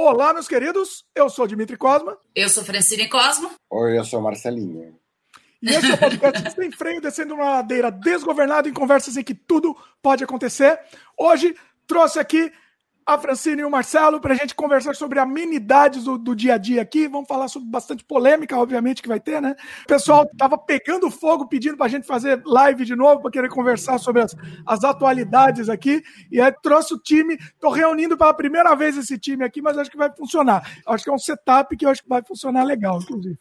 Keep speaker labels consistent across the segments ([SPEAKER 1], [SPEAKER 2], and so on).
[SPEAKER 1] Olá, meus queridos. Eu sou Dimitri Cosma.
[SPEAKER 2] Eu sou Francine Cosma.
[SPEAKER 3] Oi, eu sou Marcelinho.
[SPEAKER 1] E esse é o podcast Sem Freio, descendo uma ladeira desgovernada em conversas em que tudo pode acontecer. Hoje trouxe aqui a Francine e o Marcelo para a gente conversar sobre amenidades do, do, dia a dia aqui. Vamos falar sobre bastante polêmica, obviamente, que vai ter, né? O pessoal tava pegando fogo, pedindo para a gente fazer live de novo, para querer conversar sobre as, as atualidades aqui. E aí trouxe o time, estou reunindo pela primeira vez esse time aqui, mas acho que vai funcionar. Acho que é um setup que eu acho que vai funcionar legal, inclusive.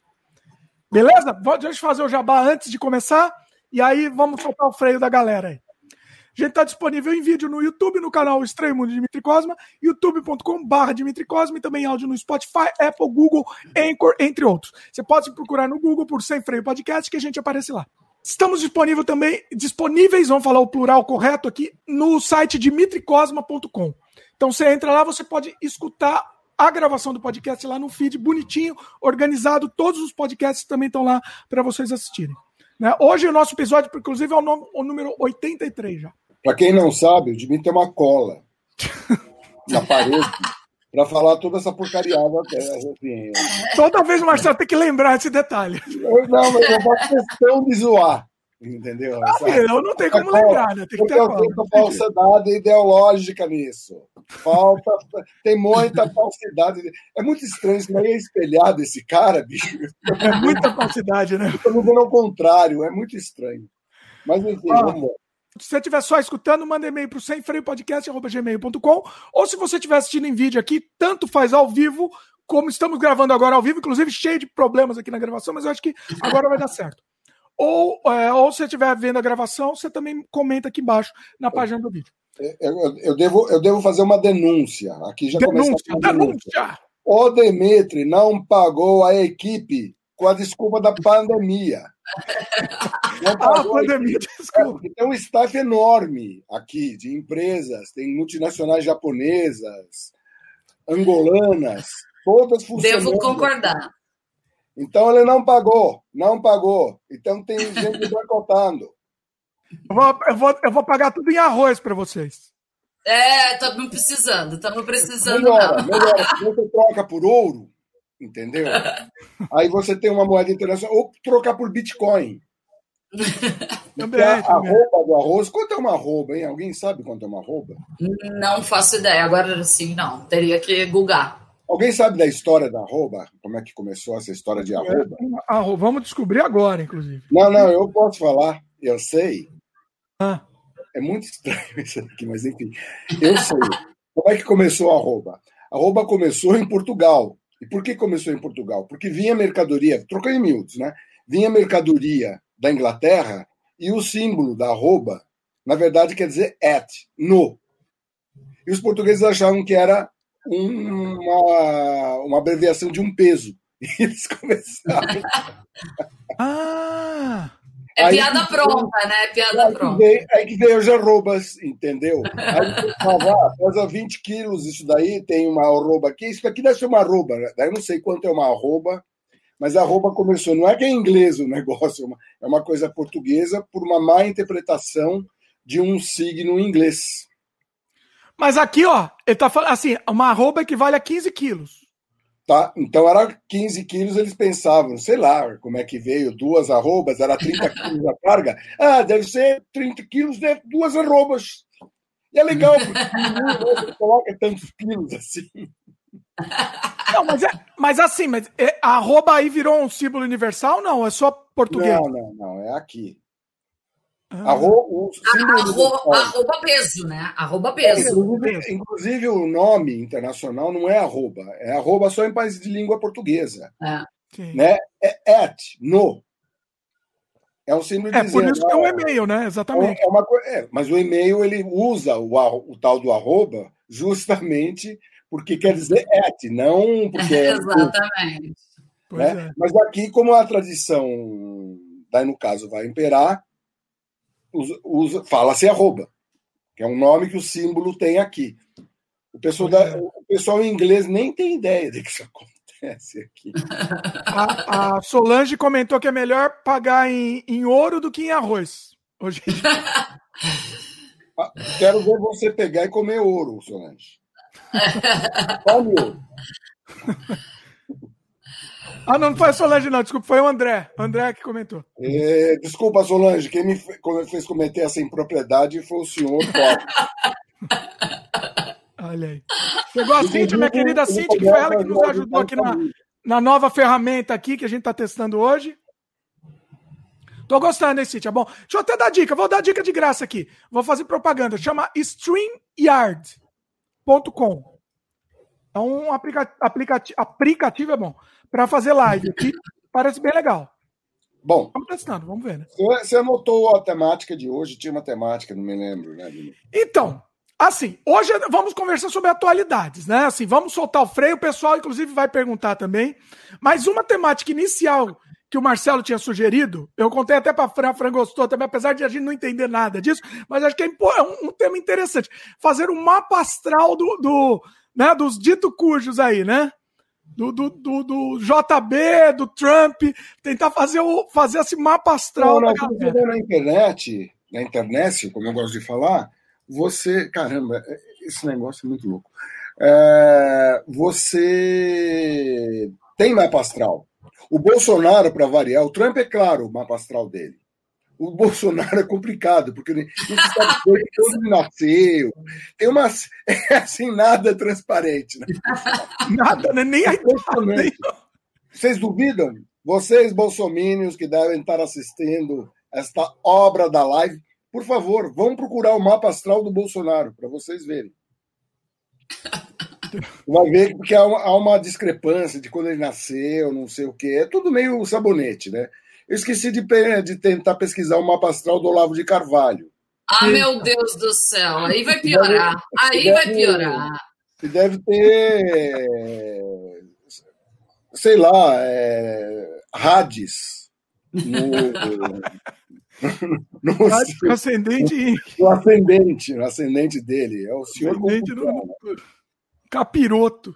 [SPEAKER 1] Beleza? Deixa eu fazer o jabá antes de começar. E aí vamos soltar o freio da galera aí. A gente está disponível em vídeo no YouTube, no canal Estranho Mundo de Dimitri Cosma, youtube.com.br Dimitri Cosma e também áudio no Spotify, Apple, Google, Anchor, entre outros. Você pode procurar no Google por Sem Freio Podcast que a gente aparece lá. Estamos disponível também, disponíveis, vamos falar o plural correto aqui, no site dimitricosma.com. Então você entra lá, você pode escutar a gravação do podcast lá no feed bonitinho, organizado. Todos os podcasts também estão lá para vocês assistirem. Né? Hoje o nosso episódio, inclusive, é o, nome, o número 83 já.
[SPEAKER 3] Para quem não sabe, o Dimitri tem uma cola na parede para falar toda essa porcariada. Assim.
[SPEAKER 1] Toda vez o Marcelo tem que lembrar esse detalhe.
[SPEAKER 3] Eu, não, mas eu faço questão de zoar. Entendeu?
[SPEAKER 1] Ah, eu não tenho como lembrar, né? Tem que ter
[SPEAKER 3] eu falsidade ideológica nisso. Falta, tem muita falsidade. É muito estranho, isso é espelhado esse cara, bicho.
[SPEAKER 1] É muita falsidade, né?
[SPEAKER 3] Estamos vendo ao contrário, é muito estranho. Mas enfim, ah, vamos
[SPEAKER 1] se você estiver só escutando, manda e-mail para o semfreiopodcast.gmail.com ou se você estiver assistindo em vídeo aqui, tanto faz ao vivo, como estamos gravando agora ao vivo, inclusive cheio de problemas aqui na gravação, mas eu acho que agora vai dar certo. Ou, é, ou se você estiver vendo a gravação, você também comenta aqui embaixo na página do vídeo.
[SPEAKER 3] Eu, eu, devo, eu devo fazer uma denúncia. Aqui já
[SPEAKER 1] denúncia, começa a denúncia. denúncia.
[SPEAKER 3] O Demetri não pagou a equipe com a desculpa da pandemia.
[SPEAKER 1] ah, pandemia, desculpa.
[SPEAKER 3] É, tem um staff enorme aqui de empresas, tem multinacionais japonesas, angolanas, todas funcionando.
[SPEAKER 2] Devo concordar.
[SPEAKER 3] Então ele não pagou, não pagou. Então tem gente boicotando.
[SPEAKER 1] Eu vou, eu, vou, eu vou pagar tudo em arroz para vocês.
[SPEAKER 2] É, estamos precisando, estamos precisando.
[SPEAKER 3] Melhora, melhora. Você troca por ouro, entendeu? Aí você tem uma moeda internacional, ou trocar por Bitcoin.
[SPEAKER 1] Também,
[SPEAKER 3] a arroba do arroz, quanto é uma arroba, hein? Alguém sabe quanto é uma arroba?
[SPEAKER 2] Não faço ideia, agora sim, não. Teria que googar.
[SPEAKER 3] Alguém sabe da história da arroba? Como é que começou essa história de arroba?
[SPEAKER 1] É, vamos descobrir agora, inclusive.
[SPEAKER 3] Não, não, eu posso falar, eu sei.
[SPEAKER 1] Ah.
[SPEAKER 3] É muito estranho isso aqui, mas enfim, eu sei. Como é que começou a arroba? A arroba começou em Portugal. E por que começou em Portugal? Porque vinha mercadoria, trocando em miúdos, né? Vinha mercadoria da Inglaterra e o símbolo da arroba, na verdade, quer dizer at, no. E os portugueses achavam que era uma, uma abreviação de um peso. E eles começaram.
[SPEAKER 1] ah!
[SPEAKER 2] É aí, piada pronta, né? Piada
[SPEAKER 3] aí
[SPEAKER 2] pronta.
[SPEAKER 3] Que veio, aí que veio os arrobas, entendeu? Aí fala, ah, pesa 20 quilos isso daí, tem uma arroba aqui. Isso aqui deve ser uma arroba. Né? Eu não sei quanto é uma arroba, mas a arroba começou. Não é que é inglês o negócio, é uma, é uma coisa portuguesa por uma má interpretação de um signo inglês.
[SPEAKER 1] Mas aqui, ó, ele tá falando assim, uma arroba equivale a 15 quilos.
[SPEAKER 3] Tá, então era 15 quilos, eles pensavam, sei lá, como é que veio, duas arrobas, era 30 quilos a carga. Ah, deve ser 30 quilos de duas arrobas. E é legal, porque coloca tantos quilos assim.
[SPEAKER 1] Não, mas, é, mas assim, mas é, a arroba aí virou um símbolo universal? Não, é só português?
[SPEAKER 3] Não, não, não, é aqui.
[SPEAKER 2] Ah. Arro, arroba, arroba peso, né? Arroba peso.
[SPEAKER 3] Inclusive, inclusive, o nome internacional não é arroba, é arroba só em países de língua portuguesa. É. Né? É at, no. É um símbolo
[SPEAKER 1] É por isso que é um e-mail, né? Exatamente.
[SPEAKER 3] É uma, é, mas o e-mail ele usa o, o tal do arroba justamente porque quer dizer at, não porque. É,
[SPEAKER 2] exatamente.
[SPEAKER 3] Né? É. Mas aqui, como a tradição, daí no caso, vai imperar, fala-se arroba, que é um nome que o símbolo tem aqui. O pessoal, da, é. o pessoal em inglês nem tem ideia de que isso acontece aqui.
[SPEAKER 1] A, a Solange comentou que é melhor pagar em, em ouro do que em arroz. Hoje
[SPEAKER 3] ah, Quero ver você pegar e comer ouro, Solange.
[SPEAKER 1] Ah, não, não foi a Solange, não. Desculpa, foi o André. O André que comentou.
[SPEAKER 3] É, desculpa, Solange. Quem me fez cometer essa impropriedade foi o senhor
[SPEAKER 1] Olha aí. Chegou a Cintia, minha querida Cintia, que foi ela que nos ajudou aqui na, na nova ferramenta aqui que a gente está testando hoje. Tô gostando, hein, Cintia? Bom, deixa eu até dar dica. Vou dar dica de graça aqui. Vou fazer propaganda. Chama StreamYard.com. É um aplica aplicativo, aplicativo é bom para fazer live aqui. Parece bem legal.
[SPEAKER 3] Bom,
[SPEAKER 1] estamos testando, vamos ver. Né?
[SPEAKER 3] Você anotou a temática de hoje? Tinha uma temática, não me lembro, né?
[SPEAKER 1] Então, assim, hoje vamos conversar sobre atualidades, né? Assim, vamos soltar o freio, o pessoal, inclusive, vai perguntar também. Mas uma temática inicial que o Marcelo tinha sugerido, eu contei até para a Fran, a Fran gostou também, apesar de a gente não entender nada disso, mas acho que é, é um, um tema interessante. Fazer um mapa astral do, do né, dos dito cujos aí, né? Do, do, do, do, JB, do Trump, tentar fazer, o, fazer esse mapa astral.
[SPEAKER 3] Não, não, na internet, na internet, como eu gosto de falar, você. Caramba, esse negócio é muito louco. É, você tem mapa astral. O Bolsonaro, para variar, o Trump é claro o mapa astral dele o Bolsonaro é complicado, porque não se sabe onde ele nasceu. Tem umas. É assim, nada transparente. Né?
[SPEAKER 1] nada, né? nem a
[SPEAKER 3] Vocês duvidam? Vocês, bolsomínios que devem estar assistindo esta obra da live, por favor, vão procurar o mapa astral do Bolsonaro, para vocês verem. Vai ver há uma, há uma discrepância de quando ele nasceu, não sei o quê. É tudo meio sabonete, né? Eu esqueci de, de tentar pesquisar o mapa astral do Olavo de Carvalho.
[SPEAKER 2] Ah, meu Deus do céu, aí vai piorar. Aí deve, vai piorar.
[SPEAKER 3] Deve ter, sei lá, é, Hades. No,
[SPEAKER 1] no, no, ascendente.
[SPEAKER 3] No ascendente, no ascendente dele. É o senhor ascendente
[SPEAKER 1] no, capiroto.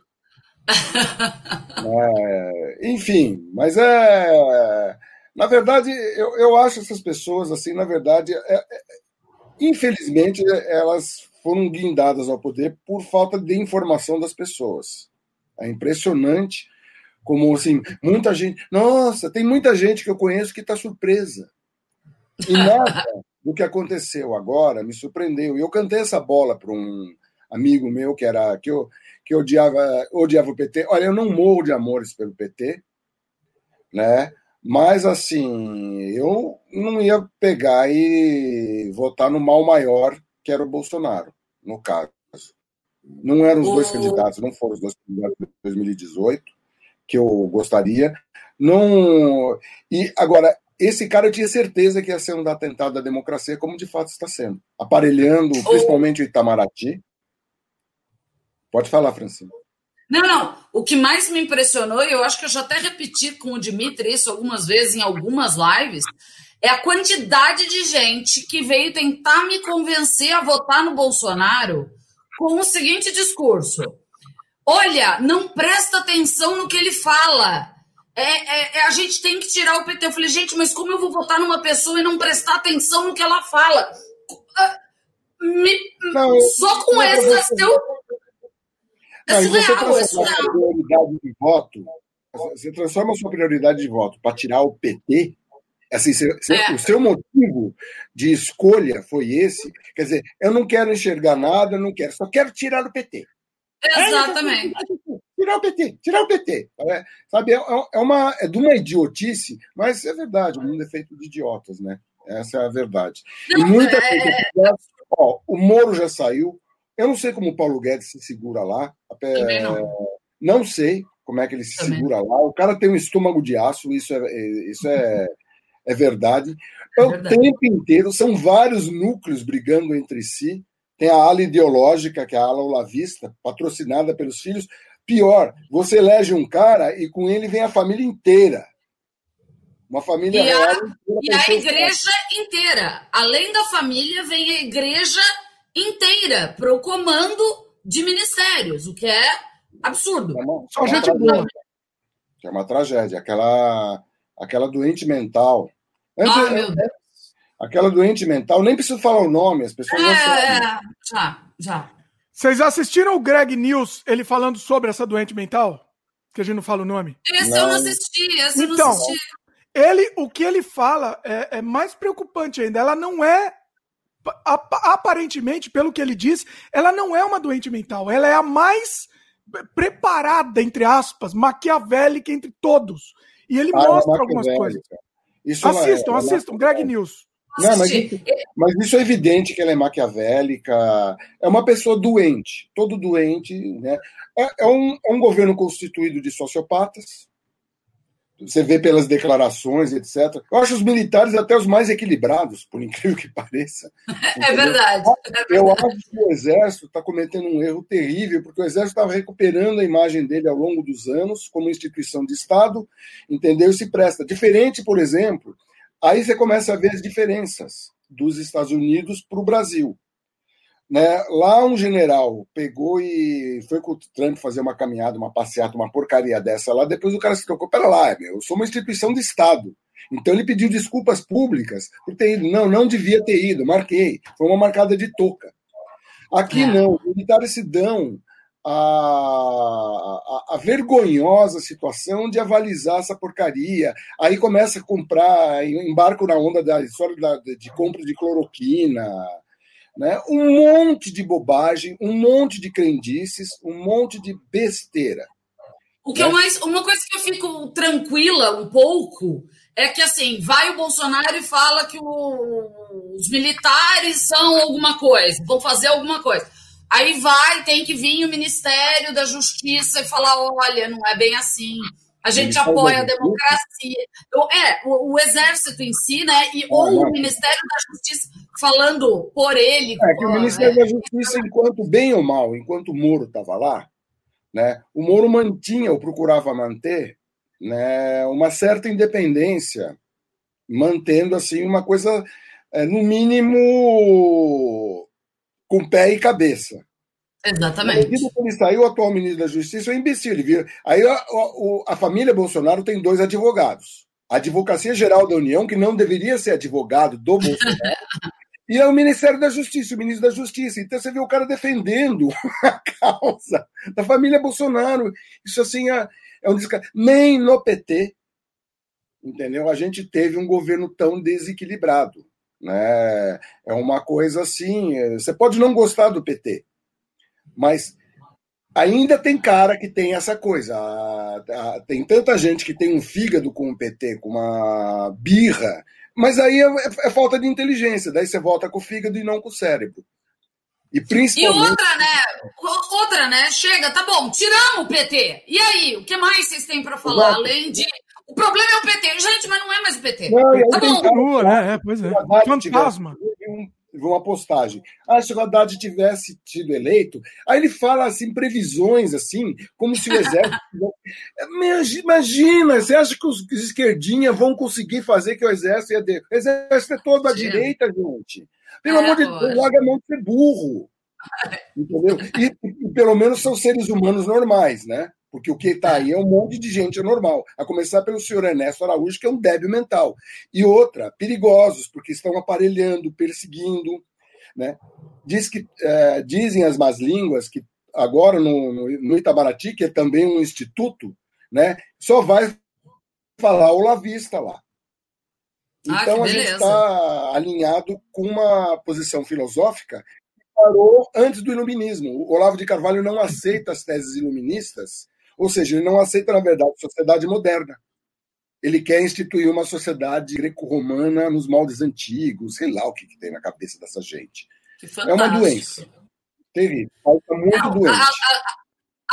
[SPEAKER 3] É, enfim, mas é na verdade, eu, eu acho essas pessoas, assim, na verdade, é, é, infelizmente, elas foram guindadas ao poder por falta de informação das pessoas. É impressionante como, assim, muita gente... Nossa, tem muita gente que eu conheço que está surpresa. E nada do que aconteceu agora me surpreendeu. E eu cantei essa bola para um amigo meu que era que eu que odiava odiava o PT. Olha, eu não morro de amores pelo PT, né? Mas, assim, eu não ia pegar e votar no mal maior, que era o Bolsonaro, no caso. Não eram os dois candidatos, não foram os dois candidatos de 2018, que eu gostaria. Não. E agora, esse cara eu tinha certeza que ia ser um atentado à democracia, como de fato está sendo. Aparelhando, principalmente o Itamaraty. Pode falar, Francisco.
[SPEAKER 2] Não, não. O que mais me impressionou, e eu acho que eu já até repeti com o Dimitri isso algumas vezes em algumas lives, é a quantidade de gente que veio tentar me convencer a votar no Bolsonaro com o seguinte discurso: Olha, não presta atenção no que ele fala. É, é, é, a gente tem que tirar o PT. Eu falei, gente, mas como eu vou votar numa pessoa e não prestar atenção no que ela fala? Ah, me, não, só com essa seu
[SPEAKER 3] não, você transforma a sua prioridade de voto, você transforma a sua prioridade de voto para tirar o PT, assim, você, é. o seu motivo de escolha foi esse, quer dizer, eu não quero enxergar nada, não quero, só quero tirar o PT.
[SPEAKER 2] Exatamente.
[SPEAKER 3] tirar o PT, tirar o PT. É, sabe, é, é, uma, é de uma idiotice, mas é verdade, o mundo é feito de idiotas, né? Essa é a verdade. Não, e muita é... coisa. Ó, o Moro já saiu, eu não sei como o Paulo Guedes se segura lá.
[SPEAKER 2] Não.
[SPEAKER 3] não. sei como é que ele se Também. segura lá. O cara tem um estômago de aço, isso é, isso é, é verdade. É, é o tempo inteiro, são vários núcleos brigando entre si. Tem a ala ideológica, que é a ala olavista, patrocinada pelos filhos. Pior, você elege um cara e com ele vem a família inteira. Uma família
[SPEAKER 2] e real. A, e a igreja inteira. Além da família, vem a igreja inteira para o comando de ministérios, o que é absurdo. É
[SPEAKER 3] uma, Só é gente boa. É uma tragédia. Aquela, aquela doente mental.
[SPEAKER 2] Antes, ah, meu Deus.
[SPEAKER 3] Aquela doente mental, nem preciso falar o nome, as pessoas
[SPEAKER 2] é, já sabem. É, já, já.
[SPEAKER 1] Vocês assistiram o Greg News, ele falando sobre essa doente mental? Que a gente não fala o nome.
[SPEAKER 2] Esse não. eu não assisti, esse então, eu não assisti.
[SPEAKER 1] Ele, o que ele fala é, é mais preocupante ainda. Ela não é aparentemente, pelo que ele diz, ela não é uma doente mental. Ela é a mais preparada, entre aspas, maquiavélica entre todos. E ele ah, mostra algumas coisas. Isso assistam, é, assistam, Greg News.
[SPEAKER 3] Não, mas, isso, mas isso é evidente que ela é maquiavélica, é uma pessoa doente, todo doente, né? É, é um, é um governo constituído de sociopatas, você vê pelas declarações, etc. Eu acho os militares até os mais equilibrados, por incrível que pareça.
[SPEAKER 2] É verdade, é verdade.
[SPEAKER 3] Eu acho que o Exército está cometendo um erro terrível, porque o Exército estava recuperando a imagem dele ao longo dos anos como instituição de Estado, entendeu? E se presta. Diferente, por exemplo, aí você começa a ver as diferenças dos Estados Unidos para o Brasil. Né? Lá um general pegou e foi com o Trump fazer uma caminhada, uma passeata, uma porcaria dessa lá. Depois o cara se tocou: pera lá, eu sou uma instituição de Estado. Então ele pediu desculpas públicas por ter ido. Não, não devia ter ido, marquei. Foi uma marcada de touca. Aqui é. não, os militares se dão a, a, a, vergonhosa situação de avalizar essa porcaria. Aí começa a comprar, embarco na onda da história da, de compra de cloroquina, né? Um monte de bobagem, um monte de crendices, um monte de besteira.
[SPEAKER 2] O que né? eu mais, uma coisa que eu fico tranquila um pouco é que assim vai o Bolsonaro e fala que o, os militares são alguma coisa, vão fazer alguma coisa. Aí vai, tem que vir o Ministério da Justiça e falar: olha, não é bem assim. A gente apoia a democracia. É, o, o, exército em si, né? E, ou o Ministério da Justiça falando por ele.
[SPEAKER 3] É que o Ministério é, da Justiça, enquanto bem ou mal, enquanto o Moro estava lá, né? O Moro mantinha ou procurava manter, né? Uma certa independência, mantendo assim uma coisa, é, no mínimo, com pé e cabeça.
[SPEAKER 2] Exatamente.
[SPEAKER 3] Quando ele saiu, o atual ministro da Justiça é um imbecil. Ele viu. Aí a, a, a, família Bolsonaro tem dois advogados. A Advocacia Geral da União, que não deveria ser advogado do Bolsonaro, e é o Ministério da Justiça, o ministro da Justiça. Então você vê o cara defendendo a causa da família Bolsonaro. Isso assim é, é um desca... Nem no PT, entendeu? A gente teve um governo tão desequilibrado. Né? É uma coisa assim. Você pode não gostar do PT, mas ainda tem cara que tem essa coisa. Tem tanta gente que tem um fígado com o PT, com uma birra, mas aí é, é falta de inteligência. Daí você volta com o fígado e não com o cérebro.
[SPEAKER 2] E principalmente. E outra, né? Outra, né? Chega, tá bom, tiramos o PT. E aí, o que mais vocês têm para falar? Exato. Além de. O problema é o PT. Gente, mas não é mais o PT. Não, tá bom.
[SPEAKER 1] Continua, né? É, pois é. Fantasma
[SPEAKER 3] uma postagem. Ah, se o Haddad tivesse sido eleito, aí ele fala assim, previsões, assim, como se o exército. Imagina, você acha que os esquerdinhas vão conseguir fazer que o exército ia. De... O exército é todo à direita, gente. Pelo é, amor de Deus, larga a mão de ser burro. Entendeu? E, e, pelo menos são seres humanos normais, né? Porque o que está aí é um monte de gente normal. A começar pelo senhor Ernesto Araújo, que é um débil mental. E outra, perigosos, porque estão aparelhando, perseguindo. Né? Diz que, é, dizem as más línguas que agora no, no, no, Itabaraty, que é também um instituto, né, só vai falar o lavista lá. Ah, então ah, a gente está alinhado com uma posição filosófica que parou antes do iluminismo. O Olavo de Carvalho não aceita as teses iluministas ou seja, ele não aceita, na verdade, sociedade moderna. Ele quer instituir uma sociedade greco-romana nos moldes antigos, sei lá o que, que tem na cabeça dessa gente. É uma doença. Terrível. Falta muito não, doente. A, a,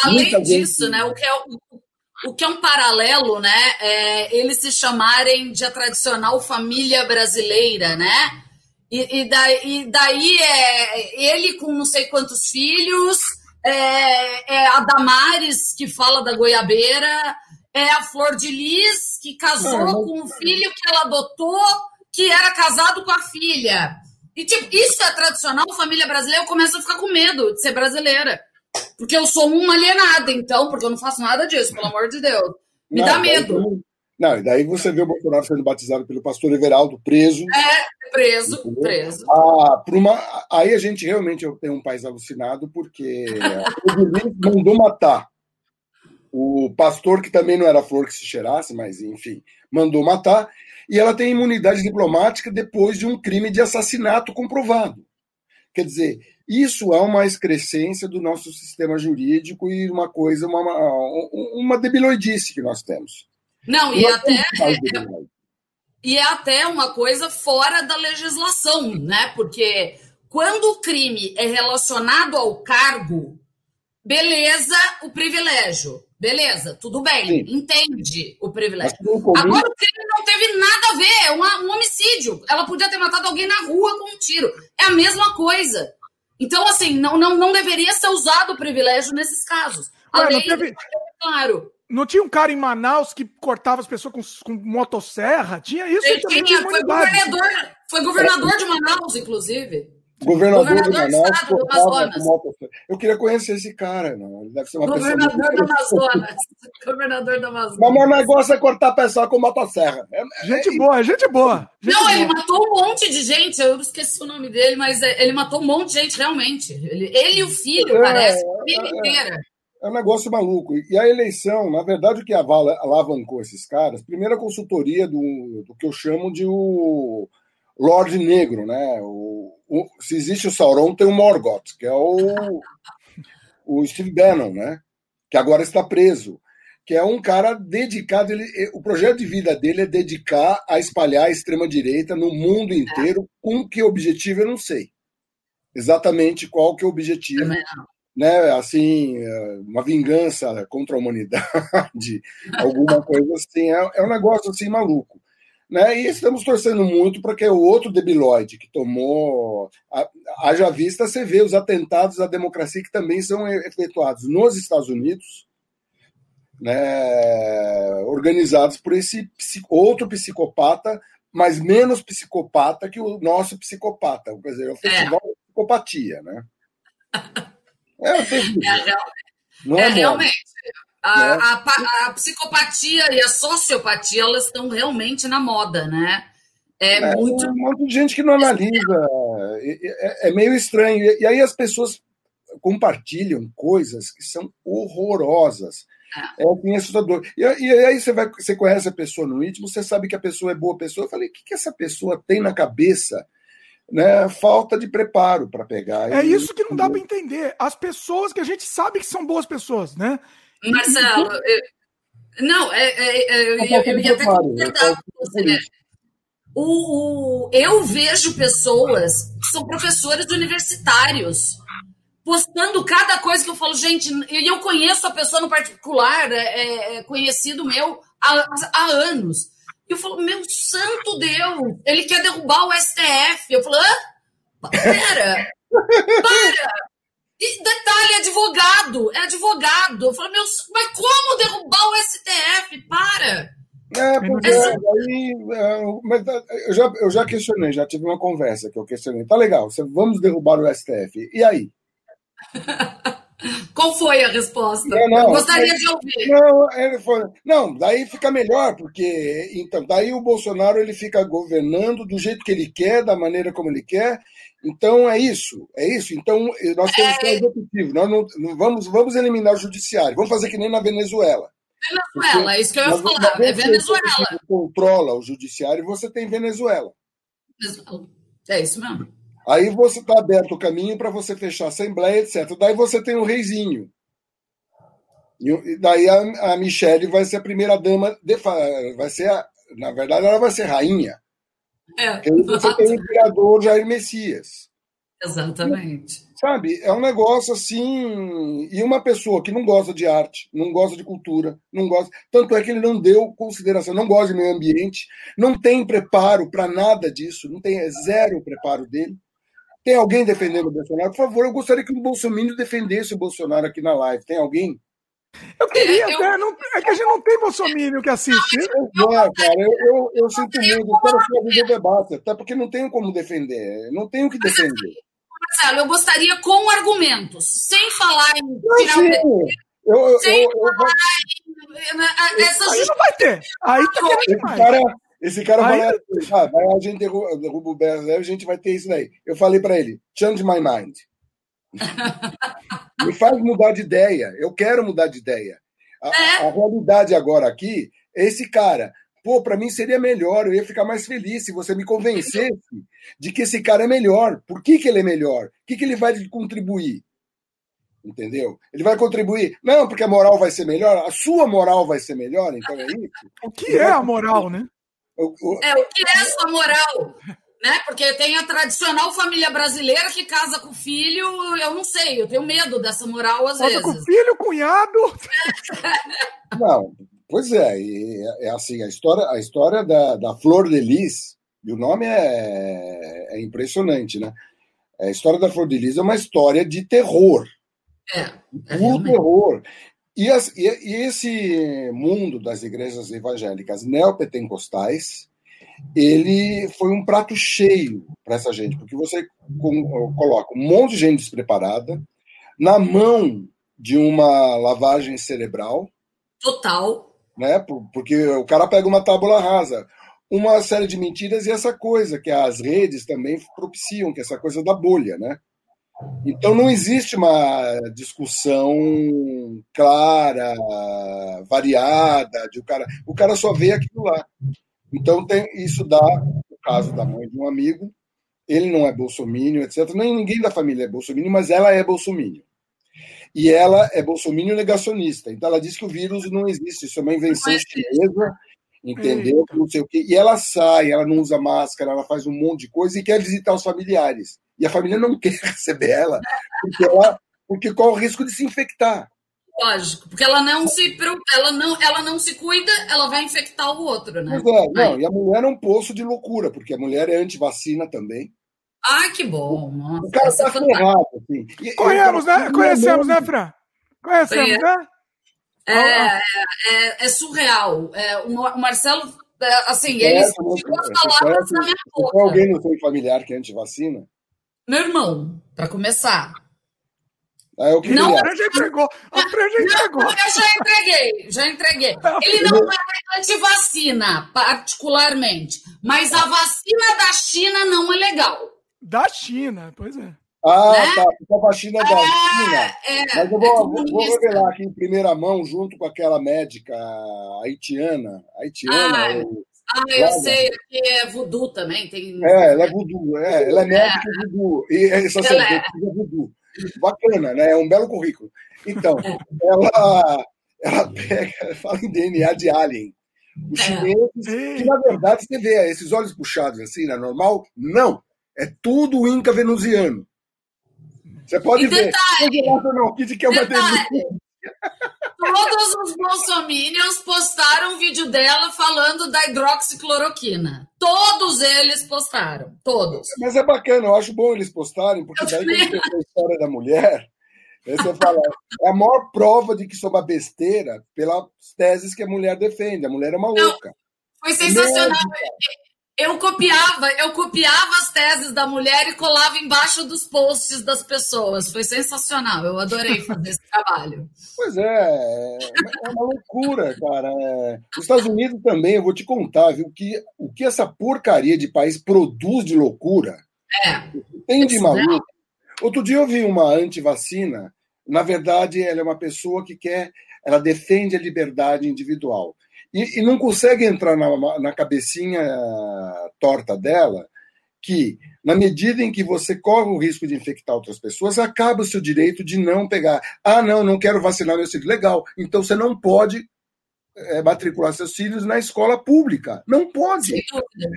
[SPEAKER 2] além Muita disso, gente... né, o que é o, o que é um paralelo, né? É eles se chamarem de a tradicional família brasileira, né? E, e, daí, e daí é ele com não sei quantos filhos, é, é a Damares, que fala da goiabeira, é a Flor de Lis, que casou é, com um filho que ela adotou, que era casado com a filha. E, tipo, isso é tradicional, família brasileira, eu começo a ficar com medo de ser brasileira. Porque eu sou uma alienada, então, porque eu não faço nada disso, pelo amor de Deus. Me não, dá medo.
[SPEAKER 3] Não, e daí você vê o Bolsonaro sendo batizado pelo pastor Everaldo, preso.
[SPEAKER 2] É, preso, entendeu? preso.
[SPEAKER 3] Ah, uma, aí a gente realmente tem um país alucinado, porque o mandou matar o pastor, que também não era flor que se cheirasse, mas enfim, mandou matar, e ela tem imunidade diplomática depois de um crime de assassinato comprovado. Quer dizer, isso é uma excrescência do nosso sistema jurídico e uma coisa, uma, uma, uma debiloidice que nós temos.
[SPEAKER 2] Não, e até. É, e é até uma coisa fora da legislação, né? Porque quando o crime é relacionado ao cargo, beleza, o privilégio. Beleza, tudo bem, Sim. entende o privilégio. Agora o crime não teve nada a ver, é um homicídio. Ela podia ter matado alguém na rua com um tiro. É a mesma coisa. Então, assim, não, não, não deveria ser usado o privilégio nesses casos. A lei, teve... claro.
[SPEAKER 1] Não tinha um cara em Manaus que cortava as pessoas com, com motosserra? Tinha isso?
[SPEAKER 2] Ele tinha, foi governador, foi governador de Manaus, inclusive.
[SPEAKER 3] Governador, governador de Manaus com motosserra. Eu queria conhecer esse cara, não. Ele deve ser uma
[SPEAKER 2] governador pessoa. Do Amazonas. governador do Amazonas.
[SPEAKER 3] Mas meu negócio é cortar a pessoa com motosserra. É,
[SPEAKER 1] é gente é boa, gente boa. Gente
[SPEAKER 2] não,
[SPEAKER 1] boa.
[SPEAKER 2] ele matou um monte de gente. Eu esqueci o nome dele, mas é, ele matou um monte de gente, realmente. Ele, ele e o filho, é, parece, a família inteira.
[SPEAKER 3] É um negócio maluco. E a eleição, na verdade, o que alavancou esses caras, primeiro a consultoria do, do que eu chamo de o Lorde Negro, né? O, o, se existe o Sauron, tem o Morgoth, que é o, o Steve Bannon, né? Que agora está preso. Que é um cara dedicado. Ele, o projeto de vida dele é dedicar a espalhar a extrema-direita no mundo inteiro. Com que objetivo, eu não sei. Exatamente qual que é o objetivo né, assim, uma vingança contra a humanidade, alguma coisa assim, é, é, um negócio assim maluco. Né? E estamos torcendo muito para que o outro debilóide que tomou, haja vista, você vê os atentados à democracia que também são efetuados nos Estados Unidos, né, organizados por esse outro psicopata, mas menos psicopata que o nosso psicopata, quer dizer, é o festival é. psicopatia, né?
[SPEAKER 2] É, é, não é, é realmente. A, né? a, a, psicopatia e a sociopatia elas estão realmente na moda, né?
[SPEAKER 3] É, é muito. Um monte de gente que não analisa. É, é, meio estranho. E, aí as pessoas compartilham coisas que são horrorosas. É, é assustador. E, e, aí você, vai, você conhece a pessoa no íntimo, você sabe que a pessoa é boa pessoa. Eu falei, o que, que essa pessoa tem na cabeça né, falta de preparo para pegar.
[SPEAKER 1] É isso que não dá para entender. As pessoas que a gente sabe que são boas pessoas, né?
[SPEAKER 2] Marcelo, eu, não, é, é, é, eu, eu, eu ia até concordar com você. Né? O, o, eu vejo pessoas que são professores universitários postando cada coisa que eu falo, gente, e eu conheço a pessoa no particular, é, é conhecido meu há, há anos. E eu falo, meu santo Deus, ele quer derrubar o STF. Eu falo, hã? Pera, para. E detalhe, advogado, é advogado. Eu falo, meu, mas como derrubar o STF? Para.
[SPEAKER 3] É, porque Essa... aí, é, mas eu já, eu já questionei, já tive uma conversa que eu questionei. Tá legal, vamos derrubar o STF. E aí?
[SPEAKER 2] Qual foi a resposta? Não, não, Eu gostaria de ouvir. Não,
[SPEAKER 3] ele foi, não, daí fica melhor, porque então, daí o Bolsonaro ele fica governando do jeito que ele quer, da maneira como ele quer. Então é isso, é isso. Então nós temos é... que ter objetivo. Nós não, não, vamos, vamos eliminar o judiciário. Vamos fazer que nem na Venezuela.
[SPEAKER 2] Venezuela, é isso que eu ia falar. É Venezuela. Você
[SPEAKER 3] controla o judiciário, você tem Venezuela.
[SPEAKER 2] É isso mesmo.
[SPEAKER 3] Aí você está aberto o caminho para você fechar a Assembleia, etc. Daí você tem o reizinho. E daí a, a Michelle vai ser a primeira dama, de, vai ser, a, na verdade, ela vai ser rainha. É, Porque aí você tem o imperador Jair Messias.
[SPEAKER 2] Exatamente.
[SPEAKER 3] E, sabe, é um negócio assim. E uma pessoa que não gosta de arte, não gosta de cultura, não gosta. Tanto é que ele não deu consideração, não gosta de meio ambiente, não tem preparo para nada disso, não tem é zero preparo dele. Tem alguém defendendo o Bolsonaro? Por favor, eu gostaria que o Bolsonaro defendesse o Bolsonaro aqui na live. Tem alguém?
[SPEAKER 1] Eu queria, eu... Né? Não, é que a gente não tem Bolsonaro que assiste.
[SPEAKER 3] Não, é, cara, eu, eu, eu sinto muito, eu quero fazer o debate, até porque não tenho como defender, não tenho o que defender.
[SPEAKER 2] Marcelo, eu gostaria com argumentos, sem falar em.
[SPEAKER 3] Não, sim. Eu, eu, sem eu, falar
[SPEAKER 1] Essa aí não vai ter. Aí tá
[SPEAKER 3] esse cara, esse cara aí... vai, ah, vai, a gente derruba, derruba o BSF, a gente vai ter isso daí. Eu falei para ele, change my mind. Me faz mudar de ideia. Eu quero mudar de ideia. A, é. a realidade agora aqui é esse cara. Pô, para mim seria melhor, eu ia ficar mais feliz se você me convencesse de que esse cara é melhor. Por que, que ele é melhor? O que, que ele vai contribuir? Entendeu? Ele vai contribuir. Não, porque a moral vai ser melhor, a sua moral vai ser melhor, então é isso.
[SPEAKER 1] O que é a moral, né?
[SPEAKER 2] O, o... É, o que é essa moral? né? Porque tem a tradicional família brasileira que casa com o filho, eu não sei, eu tenho medo dessa moral às casa vezes.
[SPEAKER 1] com filho, cunhado.
[SPEAKER 3] Não, pois é, é, é, assim, a história, a história da, da Flor de Lis, e o nome é, é impressionante, né? A história da Flor de Lis é uma história de terror.
[SPEAKER 2] É. é
[SPEAKER 3] terror. E, as, e, e, esse mundo das igrejas evangélicas neopentecostais, ele foi um prato cheio para essa gente, porque você coloca um monte de gente despreparada na mão de uma lavagem cerebral.
[SPEAKER 2] Total.
[SPEAKER 3] Né? Porque o cara pega uma tábula rasa, uma série de mentiras e essa coisa que as redes também propiciam, que é essa coisa da bolha, né? Então não existe uma discussão clara, variada, de o cara, o cara só vê aquilo lá. Então, tem, isso dá o caso da mãe de um amigo, ele não é bolsomínio, etc. Nem ninguém da família é bolsomínio, mas ela é bolsomínio. E ela é bolsomínio negacionista. Então, ela diz que o vírus não existe, isso é uma invenção chinesa, entendeu? Não sei o quê. E ela sai, ela não usa máscara, ela faz um monte de coisa e quer visitar os familiares. E a família não quer receber ela, porque, ela, porque corre o risco de se infectar.
[SPEAKER 2] Lógico, porque ela não se ela não, ela não se cuida, ela vai infectar o outro, né?
[SPEAKER 3] Pois é, não, e a mulher é um poço de loucura, porque a mulher é anti-vacina também.
[SPEAKER 2] Ah, que bom! Nossa,
[SPEAKER 3] o cara tá ferrado, assim.
[SPEAKER 1] E, Conhecemos, né? Conhecemos, né, Fran? Conhecemos, é. né?
[SPEAKER 2] É, é, é, é surreal. É, o Marcelo, é, assim, ele ficou as palavras na minha boca.
[SPEAKER 3] Tem alguém no seu familiar que é anti-vacina?
[SPEAKER 2] Meu irmão, para começar.
[SPEAKER 3] Ah, eu
[SPEAKER 1] não, a já entregou. A já entregou.
[SPEAKER 2] eu já entreguei, já entreguei. Ele não é anti-vacina, particularmente, mas a vacina da China não é legal.
[SPEAKER 1] Da China, pois é.
[SPEAKER 3] Ah, né? tá. Então a vacina da é, China. É, mas eu vou, é vou, revelar aqui em primeira mão, junto com aquela médica haitiana. Haitiana.
[SPEAKER 2] Ah, ou... ah eu sei, que é voodoo também. Tem...
[SPEAKER 3] É, ela é voodoo. É, ela é médica é. voodoo. E essa ela é. voodoo. Bacana, né? É um belo currículo. Então, ela, ela pega, fala em DNA de alien. Os é. chineses, que na verdade você vê esses olhos puxados assim, na né? normal, não. É tudo Inca venusiano. Você pode e ver. Detalhe, que é uma delícia.
[SPEAKER 2] Todos os bolsominions postaram um vídeo dela falando da hidroxicloroquina. Todos eles postaram. Todos.
[SPEAKER 3] Mas é bacana, eu acho bom eles postarem, porque daí quando tem a história da mulher, você fala, é a maior prova de que é uma besteira pelas teses que a mulher defende. A mulher é maluca. Não,
[SPEAKER 2] foi sensacional. Eu copiava, eu copiava as teses da mulher e colava embaixo dos posts das pessoas. Foi sensacional. Eu adorei fazer esse trabalho.
[SPEAKER 3] Pois é, é, é uma loucura, cara. É... Os Estados Unidos também, eu vou te contar, viu, que o que essa porcaria de país produz de loucura.
[SPEAKER 2] É.
[SPEAKER 3] Tem de maluco. Outro dia eu vi uma antivacina. Na verdade, ela é uma pessoa que quer, ela defende a liberdade individual e, e não consegue entrar na, na cabecinha torta dela que, na medida em que você corre o risco de infectar outras pessoas, acaba o seu direito de não pegar. Ah, não, não quero vacinar meu filho. Legal. Então você não pode é, matricular seus filhos na escola pública. Não pode.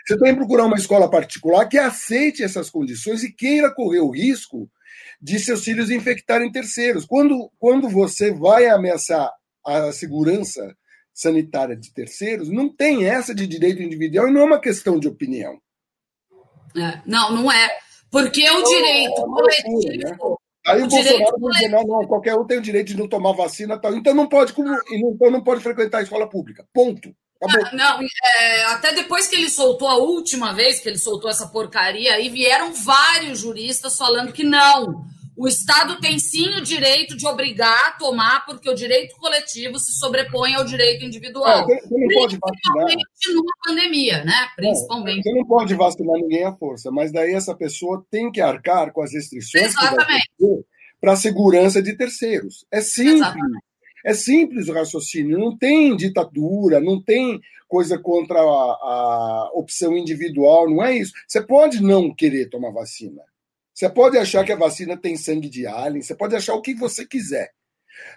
[SPEAKER 3] Você tem que procurar uma escola particular que aceite essas condições e queira correr o risco de seus filhos infectarem terceiros. Quando, quando você vai ameaçar a segurança sanitária de terceiros, não tem essa de direito individual e não é uma questão de opinião.
[SPEAKER 2] É, não, não é. Porque o direito é coletivo. Né?
[SPEAKER 3] Aí o, o Bolsonaro vai dizer, não, não, qualquer um tem o direito de não tomar vacina, tal. então não pode, então não pode frequentar a escola pública. Ponto.
[SPEAKER 2] Ah, não, é, até depois que ele soltou a última vez que ele soltou essa porcaria aí, vieram vários juristas falando que não. O Estado tem sim o direito de obrigar a tomar, porque o direito coletivo se sobrepõe ao direito individual.
[SPEAKER 3] É, pode vacinar.
[SPEAKER 2] Principalmente numa pandemia, né? Principalmente.
[SPEAKER 3] Você não pode vacinar ninguém à força, mas daí essa pessoa tem que arcar com as restrições para a segurança de terceiros. É simples. Exatamente. É simples o raciocínio. Não tem ditadura, não tem coisa contra a, a opção individual, não é isso. Você pode não querer tomar vacina. Você pode achar que a vacina tem sangue de alien, você pode achar o que você quiser.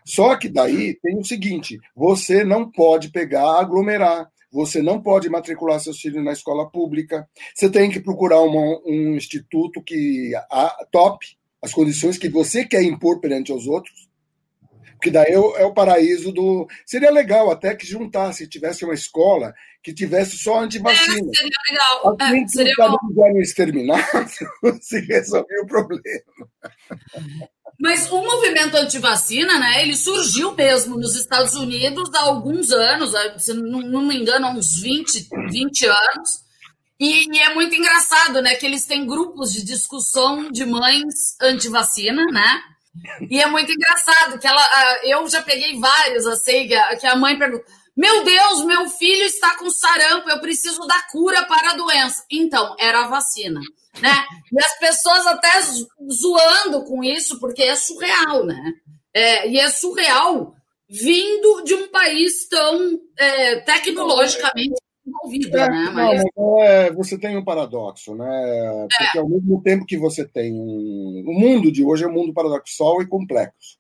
[SPEAKER 3] Só que daí tem o seguinte: você não pode pegar, aglomerar, você não pode matricular seus filhos na escola pública, você tem que procurar uma, um instituto que a, top as condições que você quer impor perante os outros. Porque daí é o, é o paraíso do. Seria legal até que juntasse, tivesse uma escola que tivesse só antivacina.
[SPEAKER 2] É, seria legal.
[SPEAKER 3] Assim
[SPEAKER 2] é, seria
[SPEAKER 3] cada um exterminado, se resolvia o problema.
[SPEAKER 2] Mas o movimento antivacina, né, ele surgiu mesmo nos Estados Unidos há alguns anos, se não, não me engano, há uns 20, 20 anos. E, e, é muito engraçado, né, que eles têm grupos de discussão de mães antivacina, né? E é muito engraçado que ela, eu já peguei vários, assim, que a, que a mãe pergunta: Meu Deus, meu filho está com sarampo, eu preciso da cura para a doença. Então, era a vacina, né? E as pessoas até zoando com isso, porque é surreal, né? É, e é surreal vindo de um país tão é, tecnologicamente envolvido, é, né? Mas...
[SPEAKER 3] Não, é, você tem um paradoxo, né? Porque é. ao mesmo tempo que você tem um... O mundo de hoje é um mundo paradoxal e complexo.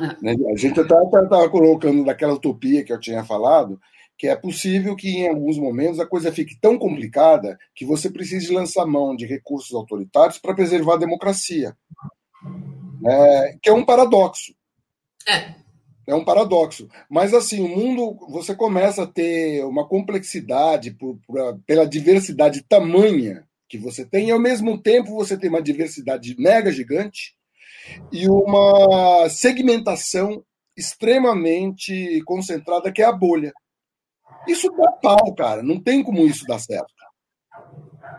[SPEAKER 3] É. Né? A gente estava colocando naquela utopia que eu tinha falado, que é possível que em alguns momentos a coisa fique tão complicada que você precise lançar mão de recursos autoritários para preservar a democracia. Né? Que é um paradoxo.
[SPEAKER 2] É.
[SPEAKER 3] É um paradoxo. Mas, assim, o mundo, você começa a ter uma complexidade por, por, pela diversidade tamanha que você tem, e ao mesmo tempo você tem uma diversidade mega gigante e uma segmentação extremamente concentrada, que é a bolha. Isso dá pau, cara. Não tem como isso dar certo.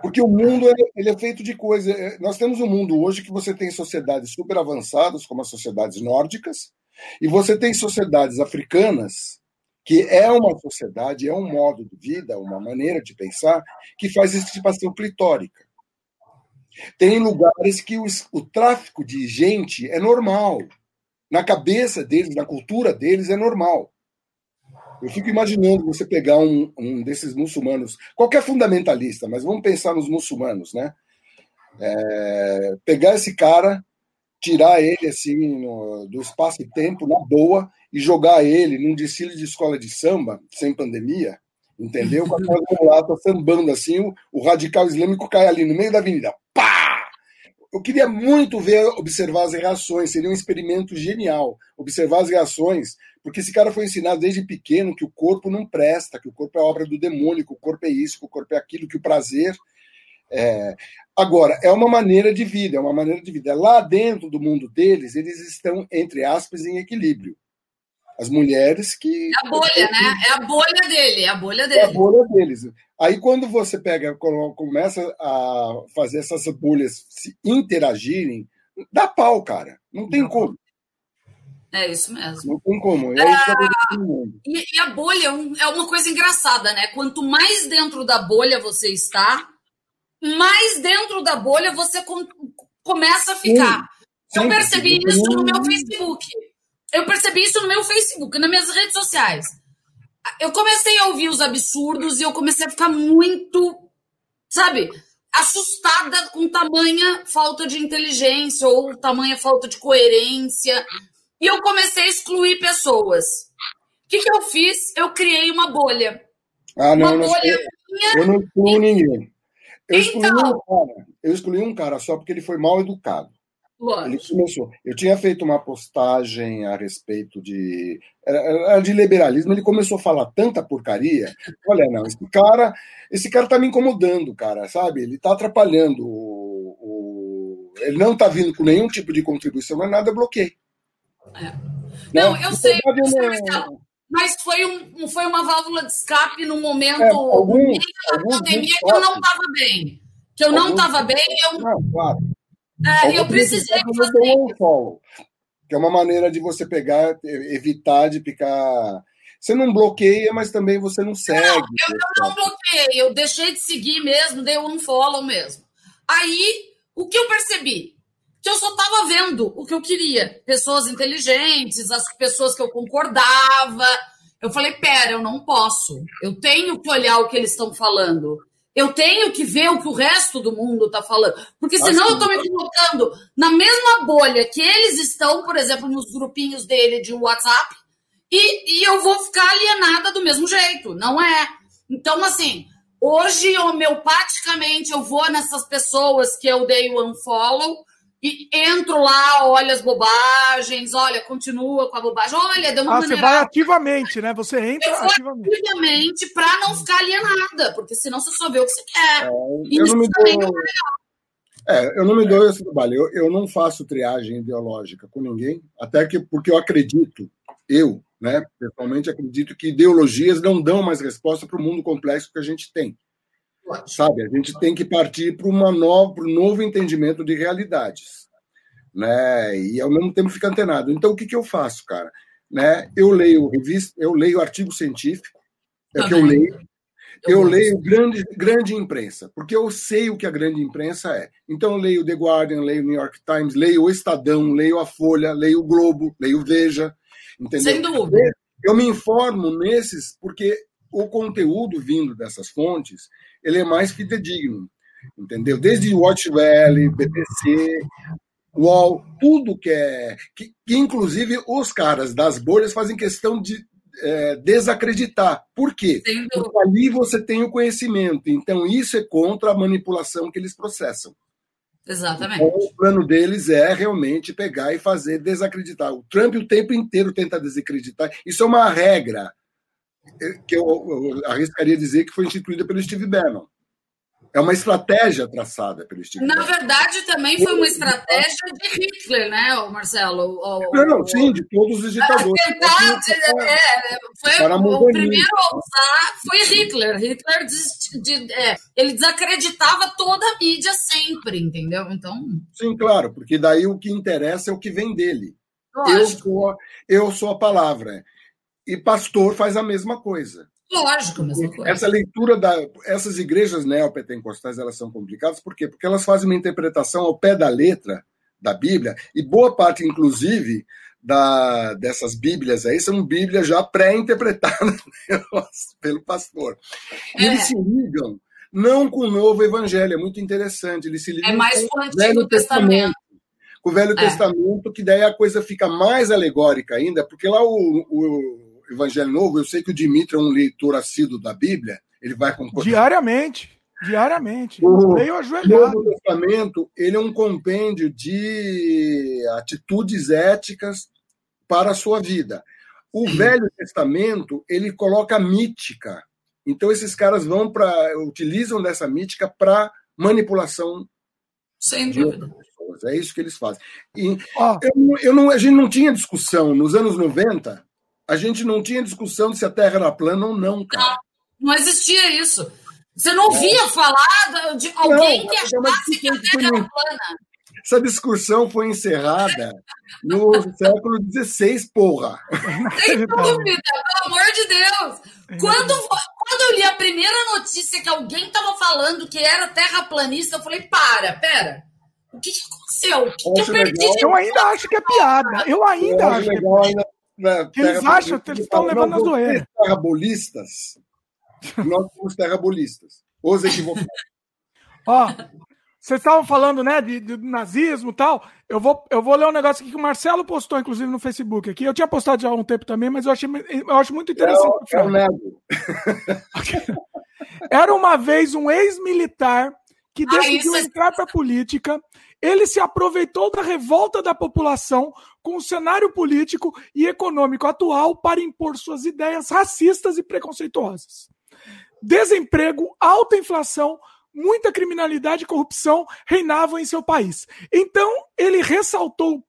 [SPEAKER 3] Porque o mundo ele é feito de coisas. Nós temos um mundo hoje que você tem sociedades super avançadas, como as sociedades nórdicas, e você tem sociedades africanas, que é uma sociedade, é um modo de vida, uma maneira de pensar, que faz estipação clitórica. Tem lugares que o, o tráfico de gente é normal. Na cabeça deles, na cultura deles, é normal. Eu fico imaginando você pegar um, um, desses muçulmanos, qualquer fundamentalista, mas vamos pensar nos muçulmanos, né? É, pegar esse cara tirar ele assim no, do espaço e tempo na boa e jogar ele num desfile de escola de samba sem pandemia, entendeu? Com aquela mulata sambando assim, o, o, radical islâmico cai ali no meio da avenida! Eu queria muito ver, observar as reações, seria um experimento genial, observar as reações, porque esse cara foi ensinado desde pequeno que o corpo não presta, que o corpo é obra do demônio, que o corpo é isso, que o corpo é aquilo, que o prazer é, agora, é uma maneira de vida, é uma maneira de vida. Lá dentro do mundo deles, eles estão, entre aspas, em equilíbrio. As mulheres que.
[SPEAKER 2] É a bolha, né? É a bolha dele, é a bolha dele.
[SPEAKER 3] É a bolha deles. Aí, quando você pega, começa a fazer essas bolhas se interagirem, dá pau, cara. Não tem como.
[SPEAKER 2] É isso mesmo.
[SPEAKER 3] Não tem como. É,
[SPEAKER 2] é e, e, a bolha é, é uma coisa engraçada, né? Quanto mais dentro da bolha você está, mais dentro da bolha você com, começa a ficar. Sim, eu percebi sim. isso no meu Facebook. Eu percebi isso no meu Facebook, nas minhas redes sociais. Eu comecei a ouvir os absurdos e eu comecei a ficar muito, sabe, assustada com tamanha falta de inteligência ou tamanha falta de coerência. E eu comecei a excluir pessoas. O que, que eu fiz? Eu criei uma bolha.
[SPEAKER 3] Ah, não, uma não bolha minha. Eu não excluo ninguém. Eu excluí, então... um cara, eu excluí um cara só porque ele foi mal educado. Ele começou. Eu tinha feito uma postagem a respeito de. Era de liberalismo, ele começou a falar tanta porcaria. Olha, não, esse cara, esse cara tá me incomodando, cara, sabe? Ele tá atrapalhando o. o ele não tá vindo com nenhum tipo de contribuição, é nada, bloqueei.
[SPEAKER 2] É. Não, não, eu sei. Não... Mas foi, um, foi uma válvula de escape no momento é, algum, da pandemia que eu não estava bem. Que eu não estava bem, eu.
[SPEAKER 3] Não, claro.
[SPEAKER 2] É, eu precisei
[SPEAKER 3] fazer um follow, que é uma maneira de você pegar, evitar de ficar. Você não bloqueia, mas também você não segue. Não,
[SPEAKER 2] eu não bloqueei, eu deixei de seguir mesmo, dei um follow mesmo. Aí, o que eu percebi? Que eu só estava vendo o que eu queria. Pessoas inteligentes, as pessoas que eu concordava. Eu falei, pera, eu não posso. Eu tenho que olhar o que eles estão falando. Eu tenho que ver o que o resto do mundo está falando. Porque senão eu estou me colocando na mesma bolha que eles estão, por exemplo, nos grupinhos dele de WhatsApp, e, e eu vou ficar alienada do mesmo jeito. Não é. Então, assim, hoje, homeopaticamente, eu vou nessas pessoas que eu dei o unfollow e entro lá, olho as bobagens, olha, continua com a bobagem, olha, deu uma
[SPEAKER 1] ah, Você vai ativamente, né? Você entra
[SPEAKER 2] eu
[SPEAKER 1] ativamente.
[SPEAKER 2] ativamente para não ficar alienada, porque senão você só vê o que você quer. É,
[SPEAKER 3] eu não me dou... É, eu não me dou esse trabalho. Eu, eu não faço triagem ideológica com ninguém, até que porque eu acredito, eu, né, pessoalmente acredito que ideologias não dão mais resposta para o mundo complexo que a gente tem. Sabe, a gente tem que partir para uma nova, para um novo entendimento de realidades, né? E ao mesmo tempo ficar antenado. Então o que, que eu faço, cara? Né? Eu leio revista, eu leio artigo científico, é o que eu leio. Eu leio grande, grande imprensa, porque eu sei o que a grande imprensa é. Então eu leio The Guardian, leio New York Times, leio o Estadão, leio a Folha, leio o Globo, leio o Veja, entendeu?
[SPEAKER 2] Sem dúvida.
[SPEAKER 3] Eu me informo nesses porque o conteúdo vindo dessas fontes ele é mais fidedigno, entendeu? Desde Watch Valley, BBC, UOL, tudo que é. Que, que inclusive os caras das bolhas fazem questão de é, desacreditar. Por quê? Porque ali você tem o conhecimento. Então, isso é contra a manipulação que eles processam.
[SPEAKER 2] Exatamente. Então,
[SPEAKER 3] o plano deles é realmente pegar e fazer desacreditar. O Trump o tempo inteiro tenta desacreditar. Isso é uma regra que eu, eu arriscaria dizer que foi instituída pelo Steve Bannon. É uma estratégia traçada pelo Steve
[SPEAKER 2] Na verdade, também foi uma estratégia de Hitler, né, Marcelo?
[SPEAKER 3] O, não, sim, de todos os ditadores.
[SPEAKER 2] Tentar, é, é, foi o primeiro a usar foi Hitler. Hitler de, de, é, ele desacreditava toda a mídia sempre, entendeu? Então.
[SPEAKER 3] Sim, claro, porque daí o que interessa é o que vem dele. Eu sou, eu sou a palavra e pastor faz a mesma coisa.
[SPEAKER 2] Lógico, a mesma coisa.
[SPEAKER 3] Essa leitura da essas igrejas neopentecostais elas são complicadas por quê? Porque elas fazem uma interpretação ao pé da letra da Bíblia e boa parte inclusive da, dessas Bíblias aí são Bíblias já pré-interpretadas pelo pastor. E é. eles se ligam não com o novo evangelho, é muito interessante. Eles se ligam
[SPEAKER 2] é mais com o Antigo Testamento. Testamento.
[SPEAKER 3] Com o Velho é. Testamento, que daí a coisa fica mais alegórica ainda, porque lá o, o Evangelho Novo, eu sei que o Dimitri é um leitor assíduo da Bíblia, ele vai concordar.
[SPEAKER 1] Diariamente. Diariamente. O Leio ajoelhado.
[SPEAKER 3] Novo Testamento, ele é um compêndio de atitudes éticas para a sua vida. O Sim. Velho Testamento, ele coloca mítica. Então esses caras vão para utilizam dessa mítica para manipulação
[SPEAKER 2] Sem dúvida.
[SPEAKER 3] pessoas. É isso que eles fazem. E oh. eu, eu não, a gente não tinha discussão nos anos 90 a gente não tinha discussão se a Terra era plana ou não, cara.
[SPEAKER 2] Não, não existia isso. Você não ouvia é. falar de alguém não, que achasse que a Terra era plana.
[SPEAKER 3] Essa discussão foi encerrada no século XVI, porra.
[SPEAKER 2] Sem dúvida, pelo amor de Deus. Quando, quando eu li a primeira notícia que alguém estava falando que era terraplanista, eu falei: para, pera. O que, que aconteceu? O que, que eu perdi?
[SPEAKER 1] Eu ainda acho que é piada. Eu ainda eu acho. Legal, ainda né, que eles acham que eles estão levando a zoeira.
[SPEAKER 3] Terrabolistas, nós somos terrabolistas. Os equivocados.
[SPEAKER 1] Ó, vocês estavam falando, né, de, de, nazismo e tal. Eu vou, eu vou ler um negócio aqui que o Marcelo postou, inclusive, no Facebook aqui. Eu tinha postado já há um tempo também, mas eu, achei, eu acho muito interessante. É, é Era uma vez um ex-militar que decidiu ah, entrar para a política ele se aproveitou da revolta da população com o cenário político e econômico atual para impor suas ideias racistas e preconceituosas. Desemprego, alta inflação, muita criminalidade e corrupção reinavam em seu país. Então, ele ressaltou o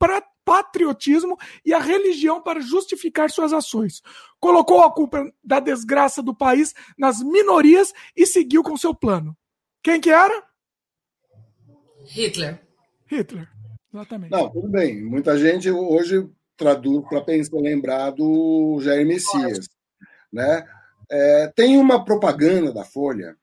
[SPEAKER 1] patriotismo e a religião para justificar suas ações. Colocou a culpa da desgraça do país nas minorias e seguiu com seu plano. Quem que era?
[SPEAKER 2] Hitler.
[SPEAKER 1] Hitler. Exatamente.
[SPEAKER 3] Não, tudo bem. Muita gente hoje traduz para pensar, lembrar do Jair Messias. Né? É, tem uma propaganda da Folha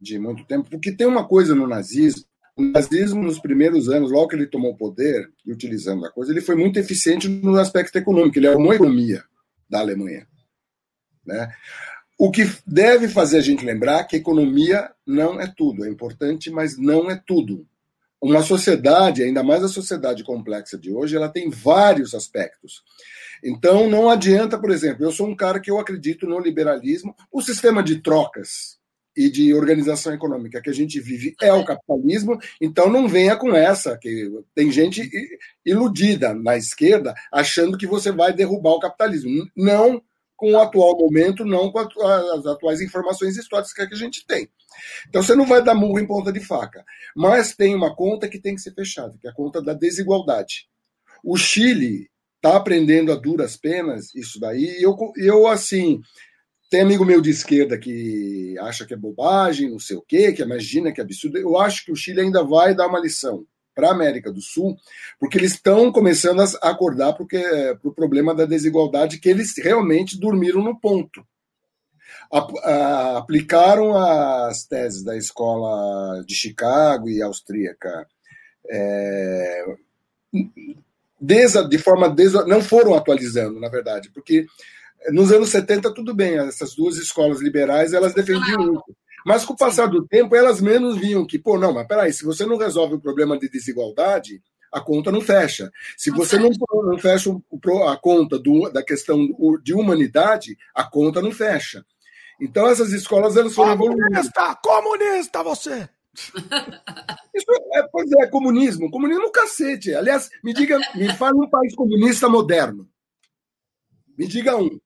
[SPEAKER 3] de muito tempo, porque tem uma coisa no nazismo. O nazismo, nos primeiros anos, logo que ele tomou o poder e utilizando a coisa, ele foi muito eficiente no aspecto econômico. Ele arrumou a economia da Alemanha. Né? O que deve fazer a gente lembrar que economia não é tudo. É importante, mas não é tudo. Uma sociedade, ainda mais a sociedade complexa de hoje, ela tem vários aspectos. Então, não adianta, por exemplo, eu sou um cara que eu acredito no liberalismo, o sistema de trocas e de organização econômica que a gente vive é o capitalismo, então não venha com essa, que tem gente iludida na esquerda achando que você vai derrubar o capitalismo. Não com o atual momento, não com as atuais informações históricas que a gente tem. Então você não vai dar murro em ponta de faca. Mas tem uma conta que tem que ser fechada, que é a conta da desigualdade. O Chile está aprendendo a duras penas isso daí, eu, eu assim, tem amigo meu de esquerda que acha que é bobagem, não sei o quê, que imagina que é absurdo. Eu acho que o Chile ainda vai dar uma lição para a América do Sul, porque eles estão começando a acordar para o problema da desigualdade, que eles realmente dormiram no ponto. A, a, aplicaram as teses da escola de Chicago e austríaca é, de forma não foram atualizando, na verdade, porque nos anos 70, tudo bem, essas duas escolas liberais, elas defendiam. Mas com o passar do tempo, elas menos viam que, pô, não, mas peraí, se você não resolve o problema de desigualdade, a conta não fecha. Se você não, não fecha a conta do, da questão de humanidade, a conta não fecha. Então essas escolas elas foram
[SPEAKER 1] comunista, comunista você.
[SPEAKER 3] Isso é, pois é, comunismo. Comunismo é um cacete. Aliás, me diga, me fale um país comunista moderno. Me diga um.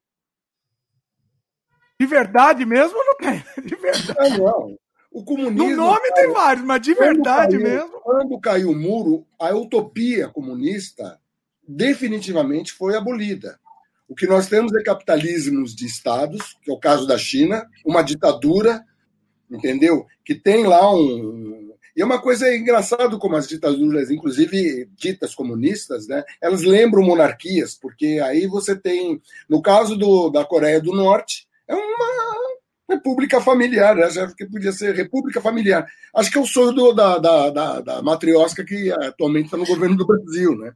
[SPEAKER 1] De verdade mesmo não tem. De verdade.
[SPEAKER 3] não. O comunismo.
[SPEAKER 1] No nome cara, tem vários, mas de verdade
[SPEAKER 3] caiu,
[SPEAKER 1] mesmo.
[SPEAKER 3] Quando caiu o muro, a utopia comunista definitivamente foi abolida. O que nós temos é capitalismos de estados, que é o caso da China, uma ditadura, entendeu? Que tem lá um. E é uma coisa engraçada como as ditaduras, inclusive ditas comunistas, né? Elas lembram monarquias, porque aí você tem, no caso do, da Coreia do Norte, é uma república familiar, né? acho que podia ser república familiar. Acho que é o sonho do, da, da, da, da matriosca que atualmente está no governo do Brasil, né?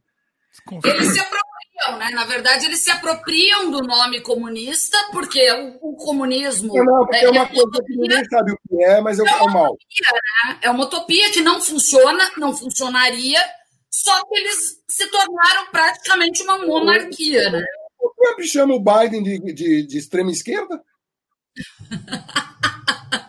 [SPEAKER 2] Eles se apropriam, né? Na verdade, eles se apropriam do nome comunista, porque o, o comunismo.
[SPEAKER 3] Não, não, porque é, é uma coisa utopia, que ninguém sabe o que é, mas é, é mal.
[SPEAKER 2] Utopia, né? É uma utopia que não funciona, não funcionaria, só que eles se tornaram praticamente uma monarquia, né?
[SPEAKER 3] O Trump chama o Biden de, de, de extrema esquerda?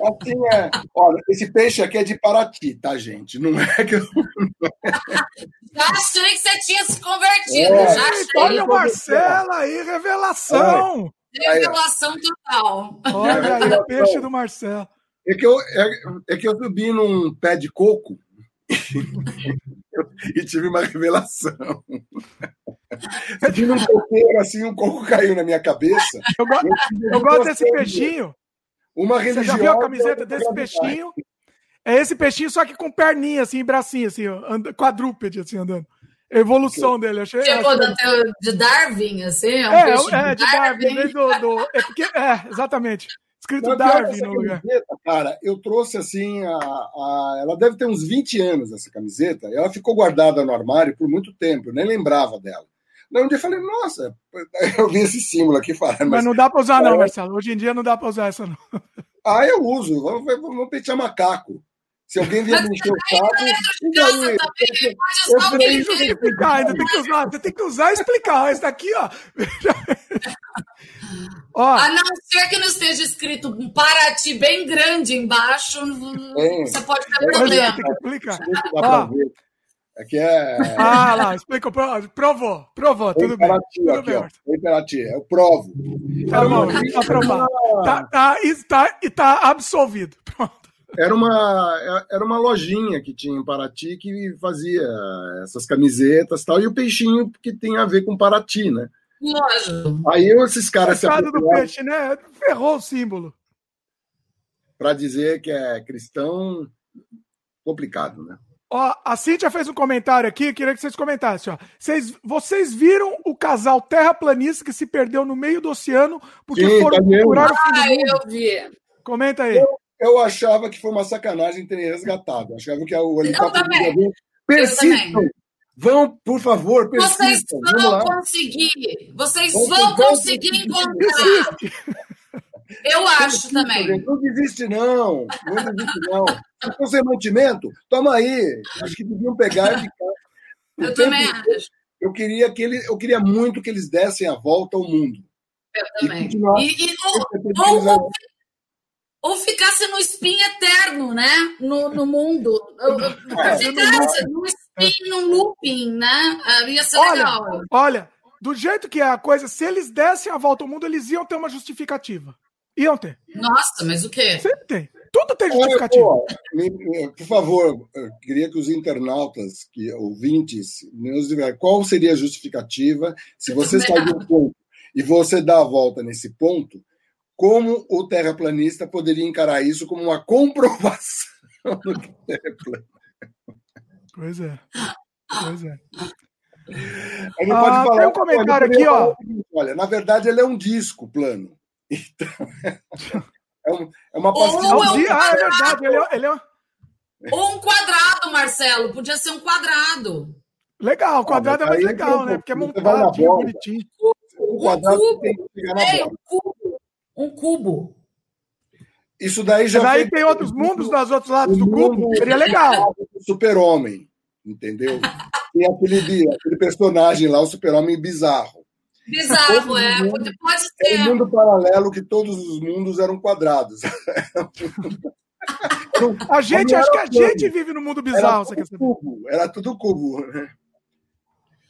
[SPEAKER 3] Assim é. Olha, esse peixe aqui é de Paraty, tá, gente? Não é que eu.
[SPEAKER 2] Já achei que você tinha se convertido. É, já achei.
[SPEAKER 1] Olha o Marcelo aí, revelação.
[SPEAKER 2] É. Revelação total.
[SPEAKER 1] Olha aí, o peixe do Marcelo.
[SPEAKER 3] É que, eu, é, é que eu subi num pé de coco e tive uma revelação. Eu tive um coqueiro assim, um coco caiu na minha cabeça.
[SPEAKER 1] Eu, go eu, eu gosto desse peixinho.
[SPEAKER 3] Uma religião.
[SPEAKER 1] Você já viu a camiseta desse peixinho? É esse peixinho, só que com perninha, assim, bracinho, assim, quadrúpede, assim, andando. A evolução dele, achei.
[SPEAKER 2] Tipo, achei... de Darwin, assim? É, um
[SPEAKER 1] é, é, de Darwin. Darwin do, do, é, porque, é, exatamente. Escrito Mas, Darwin no lugar.
[SPEAKER 3] Camiseta, cara, eu trouxe assim, a, a, ela deve ter uns 20 anos, essa camiseta. Ela ficou guardada no armário por muito tempo, eu nem lembrava dela. Daí um dia eu falei, nossa, eu vi esse símbolo aqui falando.
[SPEAKER 1] Mas, mas não dá para usar, não, Marcelo. Hoje em dia não dá para usar essa, não.
[SPEAKER 3] Ah, eu uso. Vamos, vamos pentear macaco. Se alguém vier me encher o saco.
[SPEAKER 1] Eu tenho que explicar, ainda tem que usar, você tem que usar e explicar. Esse daqui, ó.
[SPEAKER 2] ó. A não ser que não esteja escrito um Paraty bem grande embaixo, você pode ter problema. Tem que explicar.
[SPEAKER 3] Ó, Aqui é.
[SPEAKER 1] Ah, lá, explica. Provou, provou, tudo bem. Tudo
[SPEAKER 3] aqui, bem. Ó, Imperati, eu provo.
[SPEAKER 1] Tá bom, tá aprovado. Tá, tá, tá, tá absolvido. Pronto.
[SPEAKER 3] Era uma, era uma lojinha que tinha em Paraty que fazia essas camisetas e tal, e o peixinho que tem a ver com Paraty, né?
[SPEAKER 2] Lógico.
[SPEAKER 3] Aí esses caras
[SPEAKER 1] se do peixe, né? Ferrou o símbolo.
[SPEAKER 3] Para dizer que é cristão, complicado, né?
[SPEAKER 1] Ó, a Cíntia fez um comentário aqui, queria que vocês comentassem. Ó. Vocês, vocês viram o casal terraplanista que se perdeu no meio do oceano porque Sim, foram tá procurar o fim do mundo?
[SPEAKER 2] eu vi.
[SPEAKER 1] Comenta aí.
[SPEAKER 3] Eu, eu, achava que foi uma sacanagem terem resgatado. Eu achava que o helicóptero... Persistam! Vão, por favor,
[SPEAKER 2] persistam. Vocês vão conseguir. Vocês vão, vão conseguir encontrar. Eu acho também.
[SPEAKER 3] Não desiste, não. Não desiste, não. Se fosse mantimento, toma aí. Acho que deviam pegar e ficar.
[SPEAKER 2] Eu também acho.
[SPEAKER 3] Eu queria, que ele, eu queria muito que eles dessem a volta ao mundo.
[SPEAKER 2] Eu também. E, e, e ou, ou, ou, ficasse no spin eterno, né? No, no mundo. É, ficasse no spin, no looping, né? Ia ser
[SPEAKER 1] olha,
[SPEAKER 2] legal.
[SPEAKER 1] Olha, do jeito que é a coisa, se eles dessem a volta ao mundo, eles iam ter uma justificativa. Iam ter.
[SPEAKER 2] Nossa, mas o quê?
[SPEAKER 1] Sempre tem. Tudo tem justificativa.
[SPEAKER 3] por favor, eu queria que os internautas, que ouvintes, nos digam qual seria a justificativa se você sai de um ponto e você dá a volta nesse ponto, como o terraplanista poderia encarar isso como uma comprovação do
[SPEAKER 1] terraplanista? Pois é. Pois é.
[SPEAKER 3] Ele ah, pode falar, tem um comentário aqui, ó. Olha, na verdade, ele é um disco plano. Então, é, um, é uma
[SPEAKER 2] pastilha.
[SPEAKER 1] Ou é um ah, é verdade. Ele é, ele é...
[SPEAKER 2] Ou um quadrado, Marcelo. Podia ser um quadrado.
[SPEAKER 1] Legal, o quadrado ah, é mais legal, né? Porque é montadinho, bonitinho.
[SPEAKER 2] Um, quadrado cubo. Tem que é, um cubo. Um cubo.
[SPEAKER 3] Isso daí já.
[SPEAKER 1] Mas aí tem outros mundos nos outros lados do cubo. Seria legal.
[SPEAKER 3] Super-Homem, entendeu? Tem aquele, aquele personagem lá, o Super-Homem bizarro.
[SPEAKER 2] Bizarro, é. Mundo, pode ser.
[SPEAKER 3] É um mundo paralelo que todos os mundos eram quadrados.
[SPEAKER 1] a gente, acho que a gente vive no mundo bizarro,
[SPEAKER 3] era tudo cubo, era tudo cubo. Né?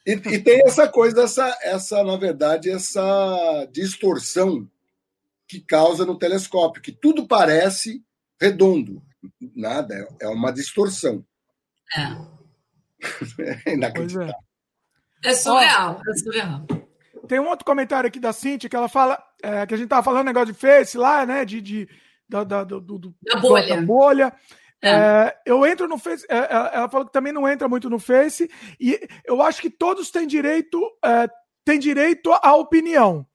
[SPEAKER 3] E, e, tem essa coisa, essa, essa, na verdade, essa distorção que causa no telescópio, que tudo parece redondo. Nada, é uma distorção.
[SPEAKER 2] É.
[SPEAKER 3] é inacreditável.
[SPEAKER 2] É. é surreal, é surreal.
[SPEAKER 1] Tem um outro comentário aqui da Cintia que ela fala é, que a gente tava falando negócio de Face lá, né? De, de, da, da, do, do,
[SPEAKER 2] da bolha.
[SPEAKER 1] Da bolha. É. É, eu entro no Face. É, é, ela falou que também não entra muito no Face. E eu acho que todos têm direito, é, têm direito à opinião.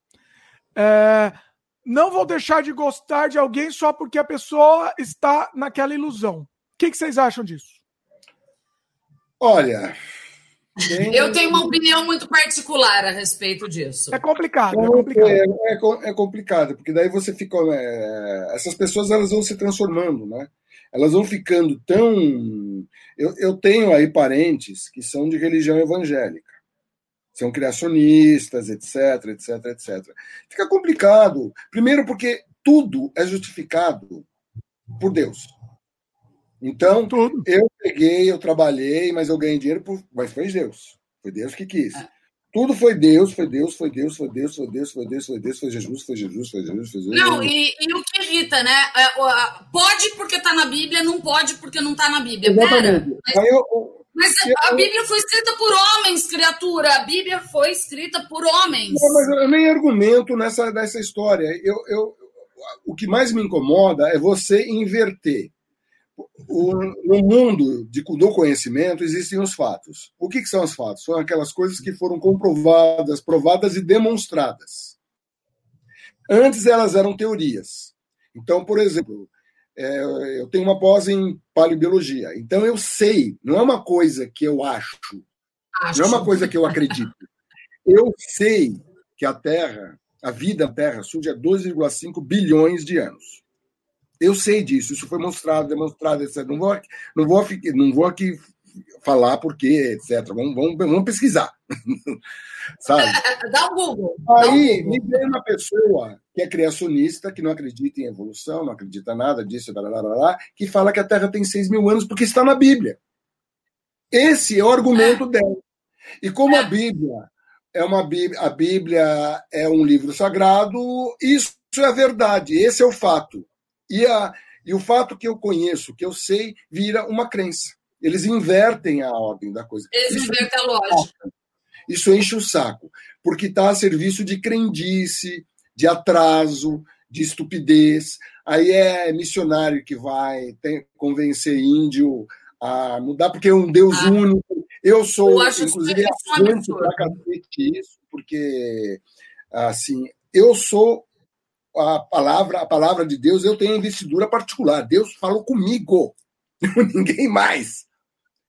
[SPEAKER 1] não vou deixar de gostar de alguém só porque a pessoa está naquela ilusão. O que, que vocês acham disso?
[SPEAKER 3] Olha,
[SPEAKER 2] eu tenho uma opinião muito particular a respeito disso.
[SPEAKER 1] É complicado, é complicado. É,
[SPEAKER 3] é, é complicado, porque daí você fica. É, essas pessoas elas vão se transformando, né? Elas vão ficando tão. Eu, eu tenho aí parentes que são de religião evangélica. São criacionistas, etc, etc, etc. Fica complicado. Primeiro, porque tudo é justificado por Deus. Então, Tudo. eu peguei, eu trabalhei, mas eu ganhei dinheiro, por... mas foi Deus. Foi Deus que quis. É. Tudo foi Deus, foi Deus, foi Deus, foi Deus, foi Deus, foi Deus, foi Deus, foi Jesus, foi Jesus, foi Jesus, foi Jesus.
[SPEAKER 2] Não, e, e o que irrita, né? É, pode porque está na Bíblia, não pode porque não está na Bíblia. Pera, mas, eu, mas a Bíblia foi escrita por homens, criatura. A Bíblia foi escrita por homens.
[SPEAKER 3] Não, mas eu nem argumento nessa, nessa história. Eu, eu, o que mais me incomoda é você inverter o, no mundo de, do conhecimento existem os fatos. O que, que, são os fatos? São aquelas coisas que foram comprovadas, provadas e demonstradas. Antes elas eram teorias. Então, por exemplo, é, eu tenho uma pós em paleobiologia. Então eu sei, não é uma coisa que eu acho, acho. não é uma coisa que eu acredito. Eu sei que a Terra, a vida na Terra, surge há 2,5 bilhões de anos. Eu sei disso, isso foi mostrado, demonstrado, etc. Não vou, não vou, não vou aqui falar porque, etc. Vamos, vamos, vamos pesquisar. Sabe?
[SPEAKER 2] Dá um Google.
[SPEAKER 3] Aí me vem uma pessoa que é criacionista, que não acredita em evolução, não acredita nada disso, blá, blá, blá, blá, que fala que a Terra tem 6 mil anos porque está na Bíblia. Esse é o argumento dela. E como a Bíblia é uma Bíblia, a Bíblia é um livro sagrado, isso é a verdade, esse é o fato. E, a, e o fato que eu conheço, que eu sei, vira uma crença. Eles invertem a ordem da coisa.
[SPEAKER 2] Eles Isso invertem a lógica.
[SPEAKER 3] Isso enche o saco, porque está a serviço de crendice, de atraso, de estupidez. Aí é missionário que vai convencer índio a mudar, porque é um Deus ah, único. Eu sou,
[SPEAKER 2] eu
[SPEAKER 3] inclusive, isso pra cacete isso, porque, assim, eu sou a palavra, a palavra de Deus, eu tenho investidura particular. Deus falou comigo, ninguém mais.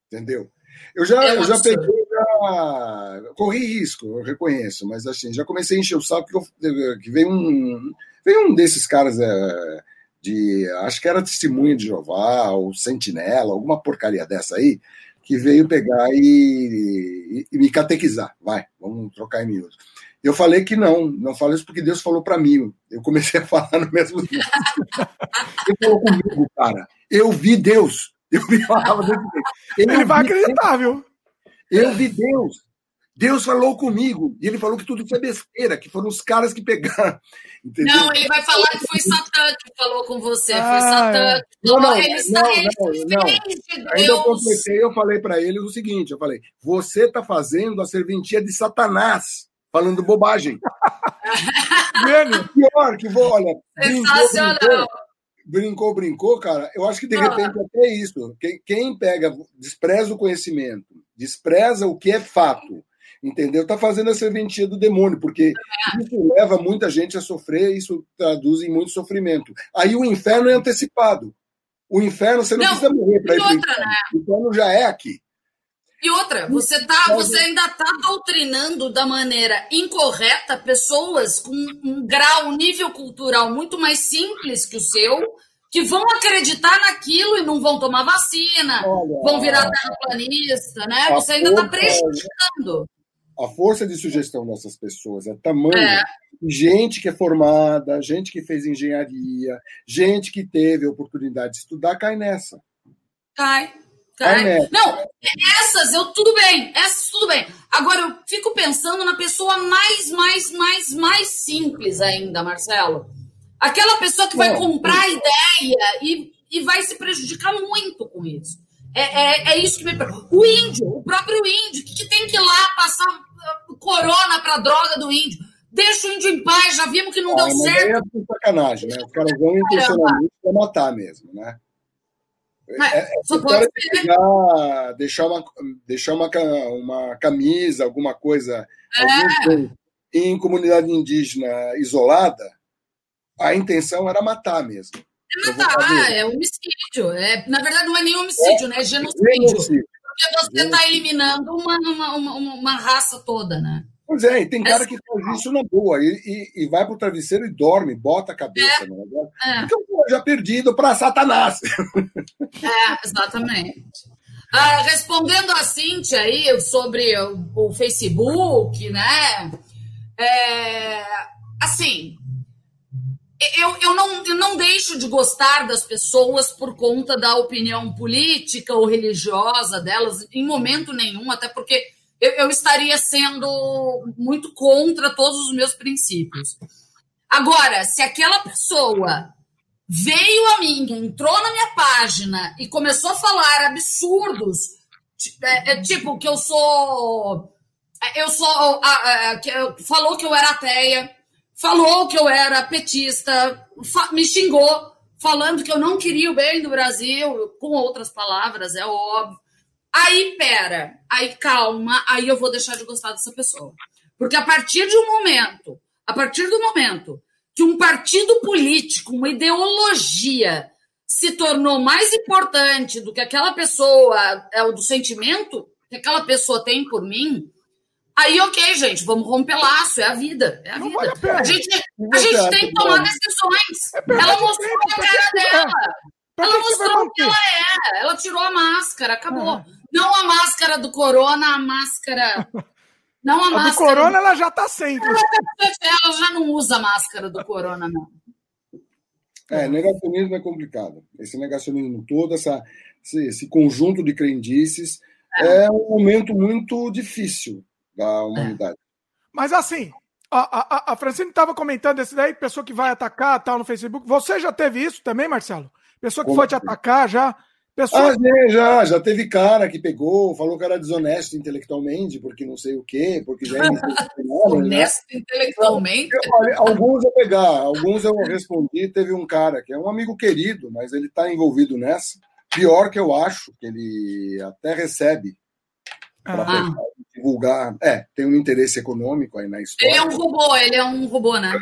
[SPEAKER 3] Entendeu? Eu já, é eu já peguei, já corri risco, eu reconheço, mas assim, já comecei a encher o saco que, que veio um veio um desses caras é, de, acho que era testemunha de Jeová ou Sentinela, alguma porcaria dessa aí, que veio pegar e, e, e me catequizar. Vai, vamos trocar em miúdos. Eu falei que não, não falei isso porque Deus falou para mim. Eu comecei a falar no mesmo tempo. Ele falou comigo, cara. Eu vi Deus. Eu vi falava desse
[SPEAKER 1] Ele, Ele vai acreditar, viu?
[SPEAKER 3] Eu vi Deus. Deus falou comigo. E ele falou que tudo isso é besteira, que foram os caras que pegaram.
[SPEAKER 2] Entendeu? Não, ele vai falar que foi Satã que falou com você. Ah, foi Satã. Não, não,
[SPEAKER 3] ele está, não, não, não. Ainda eu completei, eu falei para ele o seguinte: eu falei, você está fazendo a serventia de Satanás falando bobagem. Pior que vou, olha.
[SPEAKER 2] Sensacional.
[SPEAKER 3] Brincou, brincou, brincou, cara. Eu acho que de repente até isso. Quem, quem pega, despreza o conhecimento, despreza o que é fato, entendeu? Está fazendo a serventia do demônio, porque isso leva muita gente a sofrer, isso traduz em muito sofrimento. Aí o inferno é antecipado. O inferno você não, não precisa morrer para ir para o inferno. Né? O inferno já é aqui.
[SPEAKER 2] E outra, você, tá, você ainda está doutrinando da maneira incorreta pessoas com um grau, um nível cultural muito mais simples que o seu, que vão acreditar naquilo e não vão tomar vacina, Olha, vão virar terraplanista, né? Você ainda está prejudicando.
[SPEAKER 3] A força de sugestão dessas pessoas é tamanha. É. Gente que é formada, gente que fez engenharia, gente que teve a oportunidade de estudar, cai nessa.
[SPEAKER 2] Cai. Não, essas eu tudo bem, essas tudo bem. Agora eu fico pensando na pessoa mais, mais, mais, mais simples ainda, Marcelo. Aquela pessoa que vai comprar a ideia e, e vai se prejudicar muito com isso. É, é, é isso que me. O índio, o próprio índio, que, que tem que ir lá passar uh, corona para droga do índio? Deixa o índio em paz, já vimos que não ah, deu certo.
[SPEAKER 3] É sacanagem, né? Os caras vão intencionalmente para matar mesmo, né? É, é, só pode pegar, deixar, uma, deixar uma, uma camisa, alguma coisa é. em comunidade indígena isolada, a intenção era matar mesmo.
[SPEAKER 2] É matar, é homicídio. É, na verdade, não é nem homicídio, é, né? É genocídio. genocídio. Porque você está eliminando uma, uma, uma, uma raça toda, né?
[SPEAKER 3] Pois é, e tem cara que faz isso na boa e, e, e vai pro travesseiro e dorme, bota a cabeça é, negócio. É. Então, já perdido para Satanás.
[SPEAKER 2] É, exatamente. Ah, respondendo a Cintia aí sobre o, o Facebook, né? É, assim, eu, eu, não, eu não deixo de gostar das pessoas por conta da opinião política ou religiosa delas, em momento nenhum, até porque eu, eu estaria sendo muito contra todos os meus princípios. Agora, se aquela pessoa veio a mim, entrou na minha página e começou a falar absurdos, é, é, tipo que eu sou. É, eu sou. falou que eu era ateia, falou que eu era petista, me xingou, falando que eu não queria o bem do Brasil, com outras palavras, é óbvio. Aí, pera, aí calma, aí eu vou deixar de gostar dessa pessoa. Porque a partir de um momento, a partir do momento que um partido político, uma ideologia, se tornou mais importante do que aquela pessoa, é o do sentimento que aquela pessoa tem por mim, aí ok, gente, vamos romper laço, é a vida, é a vida. Vale a, a, gente, a gente tem que tomar decisões. É ela mostrou a cara dela. Ela mostrou o que ela é. Ela tirou a máscara, acabou. É. Não a máscara do corona, a máscara. Não a, a máscara.
[SPEAKER 1] do corona ela já está sempre. Ela,
[SPEAKER 2] já não usa a máscara do corona, não.
[SPEAKER 3] É, negacionismo é complicado. Esse negacionismo todo, essa, esse, esse conjunto de crendices, é. é. um momento muito difícil da humanidade. É.
[SPEAKER 1] Mas assim, a, a, a Francine estava comentando esse daí, pessoa que vai atacar tal no Facebook. Você já teve isso também, Marcelo? Pessoa que Como foi te atacar já?
[SPEAKER 3] Pessoa... Ah, já, já teve cara que pegou, falou que era desonesto intelectualmente, porque não sei o quê, porque já é?
[SPEAKER 2] Honesto né? intelectualmente?
[SPEAKER 3] Eu, alguns eu pegar, alguns eu respondi. Teve um cara que é um amigo querido, mas ele está envolvido nessa. Pior que eu acho, que ele até recebe para
[SPEAKER 2] Ah.
[SPEAKER 3] divulgar. É, tem um interesse econômico aí na história.
[SPEAKER 2] Ele é um robô, ele é um robô, né?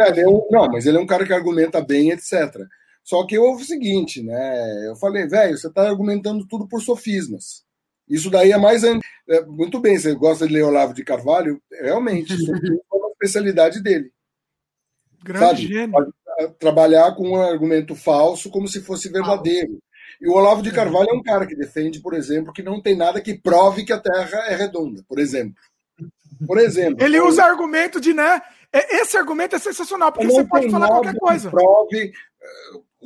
[SPEAKER 3] É, ele é um- não, mas ele é um cara que argumenta bem, etc. Só que houve o seguinte, né? Eu falei, velho, você está argumentando tudo por sofismas. Isso daí é mais. é, muito bem, você gosta de ler Olavo de Carvalho? Realmente, sofismo é uma especialidade dele.
[SPEAKER 1] Grande
[SPEAKER 3] Sabe?
[SPEAKER 1] gênio.
[SPEAKER 3] Trabalhar com um argumento falso como se fosse verdadeiro. E o Olavo de Carvalho é um cara que defende, por exemplo, que não tem nada que prove que a Terra é redonda, por exemplo. Por exemplo.
[SPEAKER 1] Ele usa argumento de, né? é- Esse argumento é sensacional, porque você pode falar qualquer
[SPEAKER 3] que
[SPEAKER 1] coisa.
[SPEAKER 3] Prove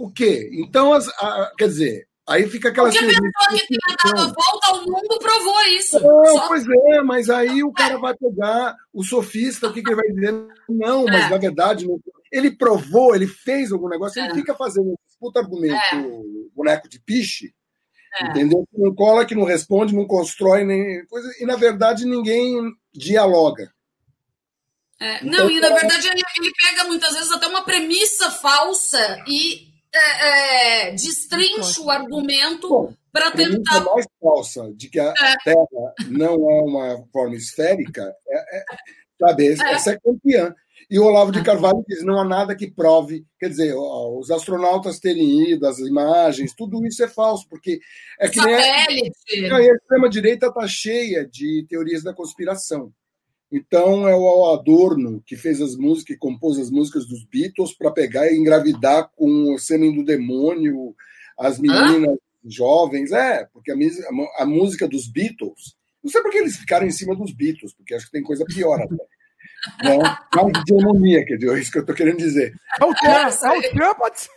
[SPEAKER 3] o quê? Então, as, a- quer dizer, aí fica aquela
[SPEAKER 2] Porque a pessoa que tenha dado volta ao mundo provou isso.
[SPEAKER 3] Não,
[SPEAKER 2] Só-
[SPEAKER 3] pois é, mas aí o cara vai pegar o sofista, o que, que ele vai dizer? Não, mas
[SPEAKER 2] É.
[SPEAKER 3] na verdade, não- ele provou, ele fez algum negócio, ele
[SPEAKER 2] É.
[SPEAKER 3] fica fazendo esse puta argumento boneco de piche,
[SPEAKER 2] É.
[SPEAKER 3] entendeu? Que não cola, que não responde, não constrói nem coisa, e na verdade ninguém dialoga.
[SPEAKER 2] É,
[SPEAKER 3] Então,
[SPEAKER 2] não, e na
[SPEAKER 3] cara-
[SPEAKER 2] verdade ele, ele pega muitas vezes até uma premissa falsa e é, é, destrincha o argumento para
[SPEAKER 3] A
[SPEAKER 2] tentar.
[SPEAKER 3] mais falsa de que a Terra não é uma forma esférica, é, é- sabe,
[SPEAKER 2] É.
[SPEAKER 3] essa é campeã. E o Olavo de Carvalho diz: não há nada que prove. Quer dizer, os astronautas terem ido, as imagens, tudo isso é falso, porque é que nem a, a extrema-direita está cheia de teorias da conspiração. Então é o Adorno que fez as músicas, que compôs as músicas dos Beatles para pegar e engravidar com o sêmen do demônio, as meninas jovens. É, porque a, a música dos Beatles. Não sei por que eles ficaram em cima dos Beatles, porque acho que tem coisa pior até. Né? Mais de demoníaca, é isso que eu estou querendo dizer.
[SPEAKER 1] É o Tchan, é o Tchan, pode ser.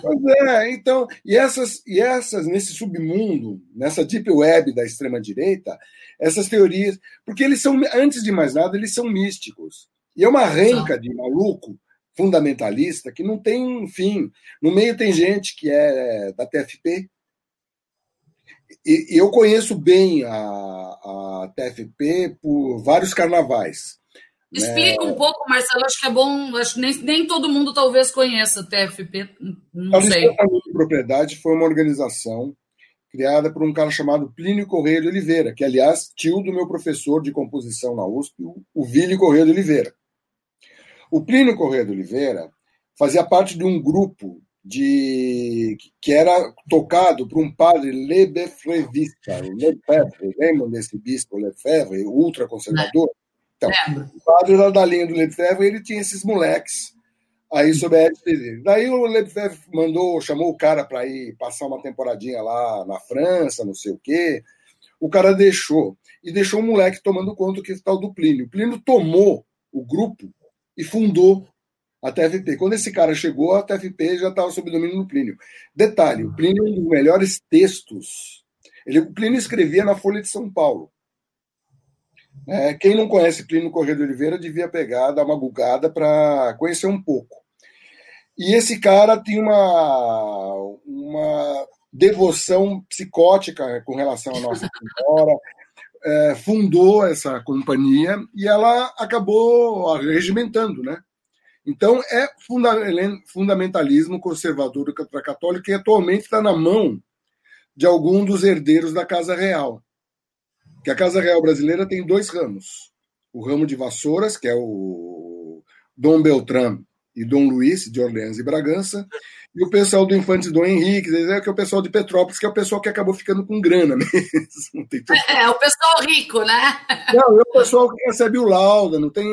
[SPEAKER 3] Pois é, então, e essas, e essas, nesse submundo, nessa deep web da extrema-direita, essas teorias, porque eles são, antes de mais nada, eles são místicos. E é uma renca de maluco fundamentalista que não tem fim. No meio tem gente que é da TFP. E, e eu conheço bem a, a TFP por vários carnavais.
[SPEAKER 2] Explica um pouco, Marcelo, acho que é bom. Acho que nem, nem todo mundo talvez conheça TFP. Não
[SPEAKER 3] A
[SPEAKER 2] sei.
[SPEAKER 3] Propriedade foi uma organização criada por um cara chamado Plínio Correia de Oliveira, que, aliás, tio do meu professor de composição na USP, o Vili Correia de Oliveira. O Plínio Correia de Oliveira fazia parte de um grupo de que era tocado por um padre lebefrevista, Lefebvre, lembram desse bispo Lefebvre, ultraconservador? Então,
[SPEAKER 2] Lembro.
[SPEAKER 3] o padre era da linha do Lefebvre e ele tinha esses moleques aí sob a dele. Daí o Lefebvre mandou, chamou o cara para ir passar uma temporadinha lá na França, não sei o quê. O cara deixou. E deixou o moleque tomando conta que tal do Plínio. O Plínio tomou o grupo e fundou a TFP. Quando esse cara chegou, a TFP já estava sob domínio do Plínio. Detalhe, o Plínio é um dos melhores textos. Ele, o Plínio escrevia na Folha de São Paulo. É, quem não conhece Plínio Correia de Oliveira devia pegar, dar uma bugada para conhecer um pouco. E esse cara tinha uma, uma devoção psicótica com relação à Nossa Senhora, é, fundou essa companhia e ela acabou regimentando, né? Então é fundamentalismo conservador católico que atualmente está na mão de algum dos herdeiros da Casa Real que a Casa Real Brasileira tem dois ramos. O ramo de Vassouras, que é o Dom Beltrán e Dom Luiz, de Orleans e Bragança, e o pessoal do Infante Dom Henrique, que é o pessoal de Petrópolis, que é o pessoal que acabou ficando com grana mesmo.
[SPEAKER 2] É, é, o pessoal rico, né?
[SPEAKER 3] Não, é o pessoal que recebe o lauda, não tem,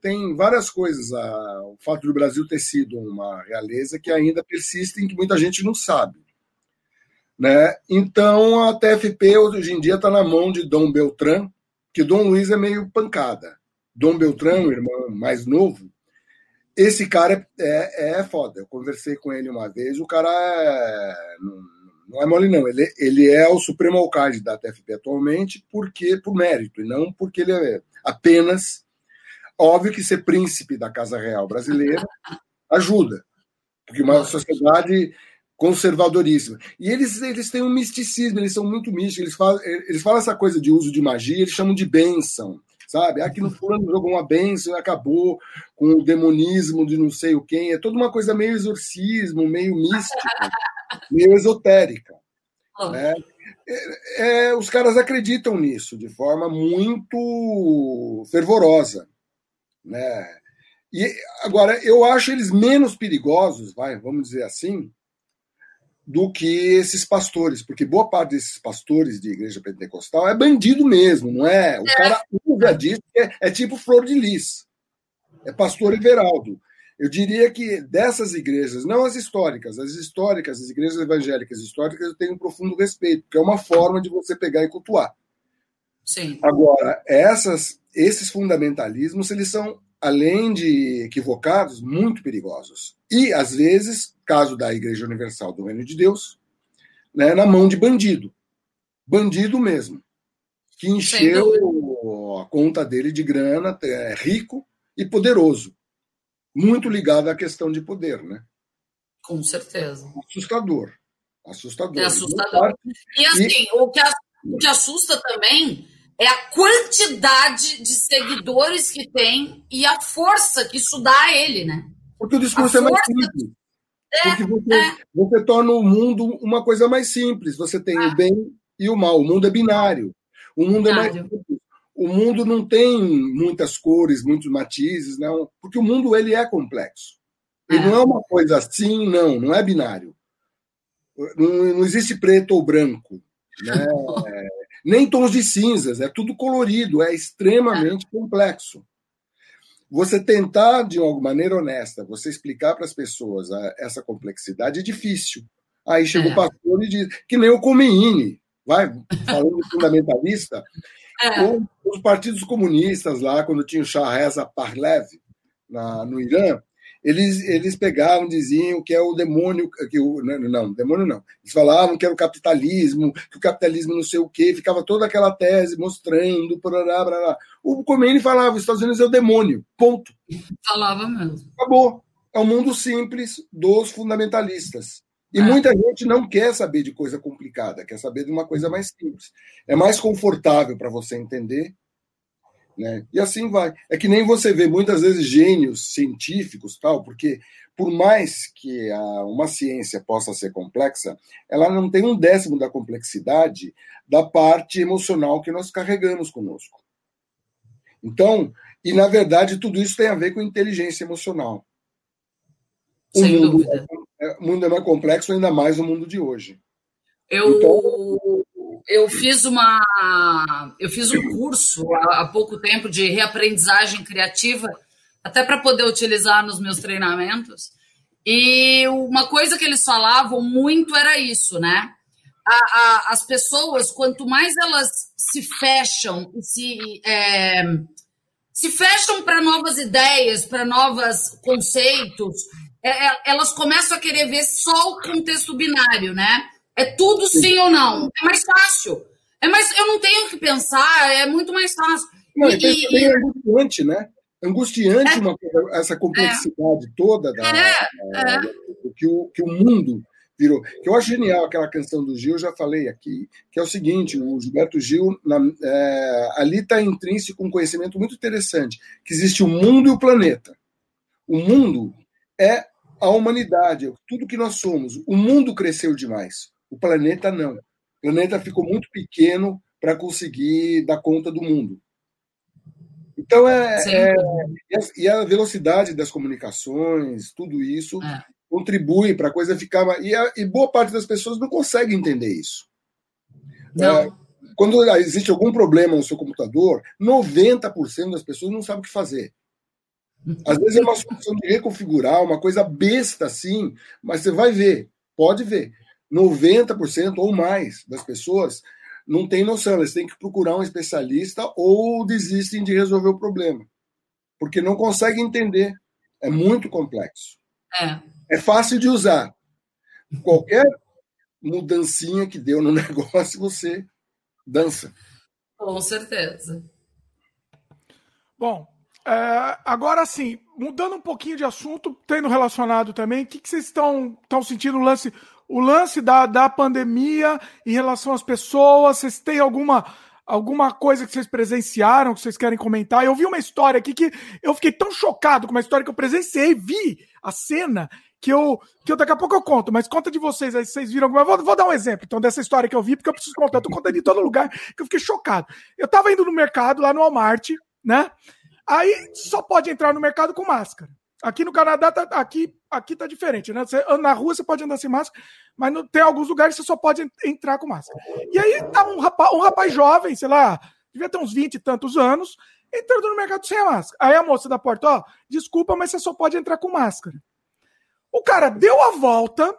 [SPEAKER 3] tem várias coisas. O fato do Brasil ter sido uma realeza que ainda persistem, que muita gente não sabe. Né? Então a TFP hoje em dia está na mão de Dom Beltrán, que Dom Luiz é meio pancada. Dom Beltrán, o irmão mais novo, esse cara é, é, é foda. Eu conversei com ele uma vez, o cara é, não, não, é mole, não. Ele, ele é o supremo alcalde da TFP atualmente porque por mérito, e não porque ele é apenas. Óbvio que ser príncipe da Casa Real brasileira ajuda, porque uma sociedade conservadoríssima. E eles, eles têm um misticismo, eles são muito místicos, eles falam, eles falam essa coisa de uso de magia, eles chamam de bênção, sabe? Aqui no fulano jogou uma bênção e acabou com o demonismo de não sei o quem, é toda uma coisa meio exorcismo, meio mística. meio esotérica. Né? É, é, os caras acreditam nisso de forma muito fervorosa. Né? E agora, eu acho eles menos perigosos, vai, vamos dizer assim, do que esses pastores, porque boa parte desses pastores de igreja pentecostal é bandido mesmo, não é? O é. cara usa disso, é, é tipo flor de lis. É pastor Everaldo. Eu diria que dessas igrejas, não as históricas, as históricas, as igrejas evangélicas históricas, eu tenho um profundo respeito, porque é uma forma de você pegar e cultuar.
[SPEAKER 2] Sim.
[SPEAKER 3] Agora, essas, esses fundamentalismos, eles são, além de equivocados, muito perigosos. E, às vezes, caso da Igreja Universal do Reino de Deus, né, na mão de bandido. Bandido mesmo. Que encheu a conta dele de grana, é rico e poderoso muito ligado à questão de poder, né?
[SPEAKER 2] Com certeza.
[SPEAKER 3] Assustador. Assustador.
[SPEAKER 2] É assustador. E assim, e... O, que, o que assusta também é a quantidade de seguidores que tem e a força que isso dá a ele, né?
[SPEAKER 3] Porque o discurso a é mais simples. É, Porque você, é. você torna o mundo uma coisa mais simples. Você tem o bem e o mal. O mundo é binário. O mundo binário. é mais simples o mundo não tem muitas cores, muitos matizes, não, porque o mundo ele é complexo. Ele é. não é uma coisa assim, não, não é binário. Não, não existe preto ou branco, né? nem tons de cinzas, é tudo colorido, é extremamente complexo. Você tentar, de alguma maneira honesta, você explicar para as pessoas essa complexidade é difícil. Aí chega é. o pastor e diz, que nem o Khomeini, vai, falando fundamentalista, é. Os partidos comunistas lá, quando tinha o Shah Reza Parlev na, no Irã, eles, eles pegavam, diziam que é o demônio, que o, não, não, demônio não. Eles falavam que era o capitalismo, que o capitalismo não sei o quê, ficava toda aquela tese mostrando, parará, parará. O Khomeini falava, os Estados Unidos é o demônio, ponto.
[SPEAKER 2] Falava mesmo.
[SPEAKER 3] Acabou. É o mundo simples dos fundamentalistas. E muita gente não quer saber de coisa complicada, quer saber de uma coisa mais simples. É mais confortável para você entender. Né? E assim vai. É que nem você vê muitas vezes gênios científicos, tal, porque por mais que a, uma ciência possa ser complexa, ela não tem um décimo da complexidade da parte emocional que nós carregamos conosco. Então, e na verdade, tudo isso tem a ver com inteligência emocional.
[SPEAKER 2] Sem mundo, dúvida.
[SPEAKER 3] É, o mundo é mais complexo, ainda mais no mundo de hoje.
[SPEAKER 2] Eu, então... eu fiz uma eu fiz um curso há, pouco tempo de reaprendizagem criativa, até para poder utilizar nos meus treinamentos. E uma coisa que eles falavam muito era isso, né? A, a, as pessoas, quanto mais elas se fecham e se, é, se fecham para novas ideias, para novos conceitos, é, é, elas começam a querer ver só o contexto binário, né? É tudo sim ou não. É mais fácil. É mais, eu não tenho que pensar, é muito mais fácil.
[SPEAKER 3] Não, e, e, é angustiante, né? Angustiante é, uma, essa complexidade é, toda da, é, do que o, que o mundo virou. Que eu acho genial aquela canção do Gil, já falei aqui, que é o seguinte: o Gilberto Gil, na, é, ali está intrínseco um conhecimento muito interessante, que existe o mundo e o planeta. O mundo é a humanidade, tudo que nós somos. O mundo cresceu demais, o planeta não. O planeta ficou muito pequeno para conseguir dar conta do mundo. Então, é, é e, a, velocidade das comunicações, tudo isso é. contribui para a coisa ficar. E, a, e, boa parte das pessoas não consegue entender isso. É, quando existe algum problema no seu computador, 90% das pessoas não sabem o que fazer. Às vezes é uma solução de reconfigurar, uma coisa besta assim, mas você vai ver, pode ver. 90% ou mais das pessoas não tem noção, eles têm que procurar um especialista ou desistem de resolver o problema. Porque não conseguem entender. É muito complexo.
[SPEAKER 2] É.
[SPEAKER 3] É fácil de usar. Qualquer mudancinha que deu no negócio, você dança.
[SPEAKER 2] Com certeza.
[SPEAKER 1] Bom, é, agora sim, mudando um pouquinho de assunto, tendo relacionado também, o que, que vocês estão, estão sentindo o lance, o lance da, da pandemia em relação às pessoas? Vocês têm alguma alguma coisa que vocês presenciaram, que vocês querem comentar. Eu vi uma história aqui que eu fiquei tão chocado com uma história que eu presenciei, vi a cena, que eu, que eu daqui a pouco eu conto, mas conta de vocês aí, vocês viram alguma. Vou, vou dar um exemplo então dessa história que eu vi, porque eu preciso contar. Eu tô contando em todo lugar, que eu fiquei chocado. Eu tava indo no mercado, lá no Walmart, né? Aí só pode entrar no mercado com máscara. Aqui no Canadá, tá, aqui, aqui tá diferente, né? Você, na rua você pode andar sem máscara, mas no, tem alguns lugares que você só pode entrar com máscara. E aí tá um rapaz, um rapaz jovem, sei lá, devia ter uns 20 e tantos anos, entrando no mercado sem máscara. Aí a moça da porta, ó, desculpa, mas você só pode entrar com máscara. O cara deu a volta,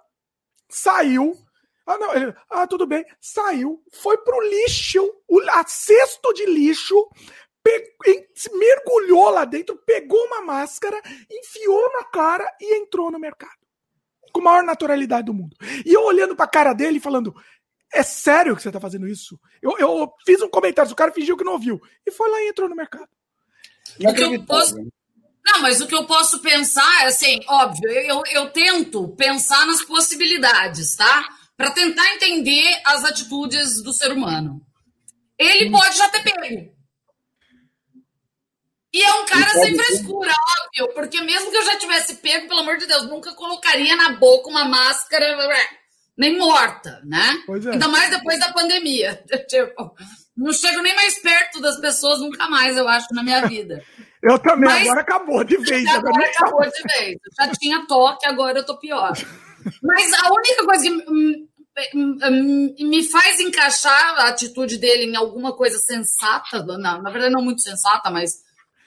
[SPEAKER 1] saiu. Ah, não, ele, ah, tudo bem. Saiu, foi pro lixo, o a cesto de lixo, mergulhou lá dentro, pegou uma máscara, enfiou na cara e entrou no mercado. Com a maior naturalidade do mundo. E eu olhando pra cara dele falando: É sério que você tá fazendo isso? Eu, eu fiz um comentário, o cara fingiu que não ouviu. E foi lá e entrou no mercado.
[SPEAKER 2] O que eu posso... Não, mas o que eu posso pensar é assim, óbvio, eu, eu tento pensar nas possibilidades, tá? Para tentar entender as atitudes do ser humano. Ele pode já ter pego. E é um cara sem frescura, óbvio, porque mesmo que eu já tivesse pego, pelo amor de Deus, nunca colocaria na boca uma máscara nem morta, né? É. Ainda mais depois da pandemia. Tipo, não chego nem mais perto das pessoas nunca mais, eu acho, na minha vida.
[SPEAKER 1] Eu também, Mas, agora acabou de vez.
[SPEAKER 2] Agora, agora acabou de vez. Eu já tinha toque, agora eu tô pior. Mas a única coisa que me faz encaixar a atitude dele em alguma coisa sensata, não, na verdade não muito sensata, mas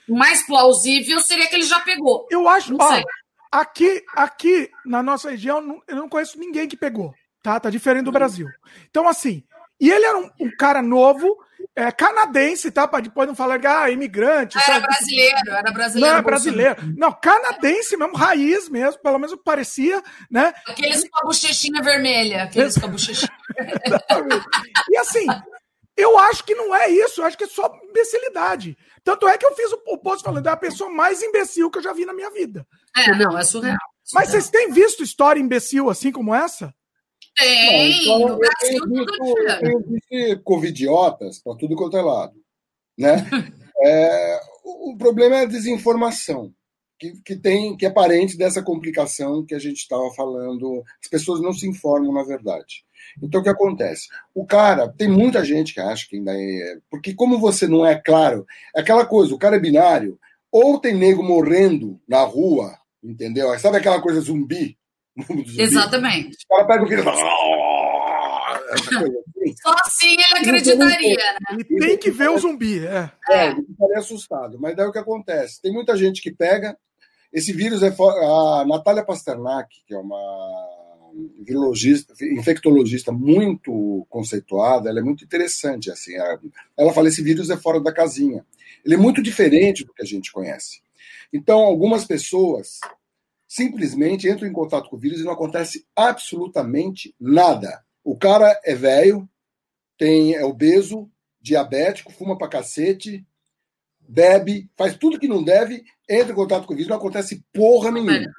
[SPEAKER 2] mais plausível seria que ele já pegou.
[SPEAKER 1] Eu acho, ó, aqui, aqui na nossa região, eu não conheço ninguém que pegou, tá? Tá diferente do Brasil. Então, assim, e ele era um, um cara novo, é, canadense, tá? Pra depois não falar que ah, imigrante.
[SPEAKER 2] Era sabe? brasileiro, era brasileiro.
[SPEAKER 1] Não, é brasileiro. Não, canadense mesmo, raiz mesmo, pelo menos parecia, né?
[SPEAKER 2] Aqueles com a bochechinha vermelha, aqueles com a bochechinha.
[SPEAKER 1] e assim, eu acho que não é isso, eu acho que é só imbecilidade. Tanto é que eu fiz o, o post falando, é a pessoa mais imbecil que eu já vi na minha vida.
[SPEAKER 2] É, não, é surreal.
[SPEAKER 1] Mas vocês têm visto história imbecil assim como essa?
[SPEAKER 2] Tem, Bom, então,
[SPEAKER 3] eu tenho covidiotas para tudo quanto é lado. Né? é, o, o, problema é a desinformação, que, que, tem, que é parente dessa complicação que a gente estava falando. As pessoas não se informam, na verdade. Então, o que acontece? O cara, tem muita gente que acha que ainda é. Porque, como você não é claro, é aquela coisa: o cara é binário, ou tem nego morrendo na rua, entendeu? Sabe aquela coisa zumbi?
[SPEAKER 2] Exatamente.
[SPEAKER 3] O cara pega o filho e fala.
[SPEAKER 2] Assim. Só assim ele acreditaria, né?
[SPEAKER 1] Ele tem que ver o zumbi, é.
[SPEAKER 3] É, ele ficaria assustado. Mas daí o que acontece? Tem muita gente que pega. Esse vírus é. A Natália Pasternak, que é uma virologista, infectologista muito conceituada, ela é muito interessante. Assim, ela fala esse vírus é fora da casinha. Ele é muito diferente do que a gente conhece. Então, algumas pessoas simplesmente entram em contato com o vírus e não acontece absolutamente nada. O cara é velho, tem é obeso, diabético, fuma pra cacete, bebe, faz tudo que não deve, entra em contato com o vírus, não acontece porra nenhuma.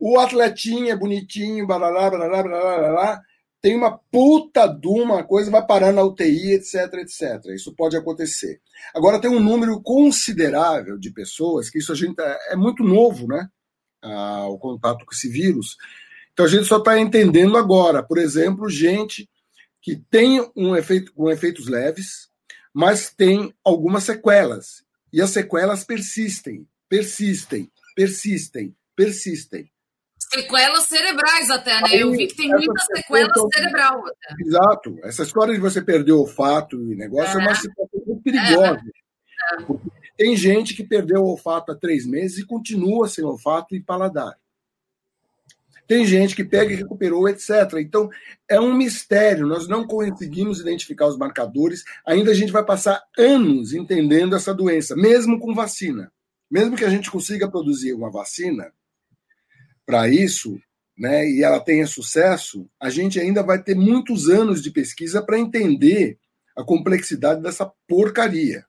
[SPEAKER 3] O atletinho é bonitinho, barará, barará, barará, barará, tem uma puta de uma coisa, vai parar na UTI, etc, etc. Isso pode acontecer. Agora tem um número considerável de pessoas que isso a gente é, é muito novo, né? ah, o contato com esse vírus. Então a gente só está entendendo agora, por exemplo, gente que tem um efeito com efeitos leves, mas tem algumas sequelas. E as sequelas persistem, persistem, persistem, persistem.
[SPEAKER 2] Sequelas cerebrais até, né? Aí, Eu vi que tem muita sequela cerebral até.
[SPEAKER 3] Exato. Essa história de você perder o olfato e negócio é, é uma situação muito perigosa. É. Tem gente que perdeu o olfato há três meses e continua sem olfato e paladar. Tem gente que pega e recuperou, etc. Então, é um mistério. Nós não conseguimos identificar os marcadores. Ainda a gente vai passar anos entendendo essa doença, mesmo com vacina. Mesmo que a gente consiga produzir uma vacina para isso, né, e ela tenha sucesso, a gente ainda vai ter muitos anos de pesquisa para entender a complexidade dessa porcaria.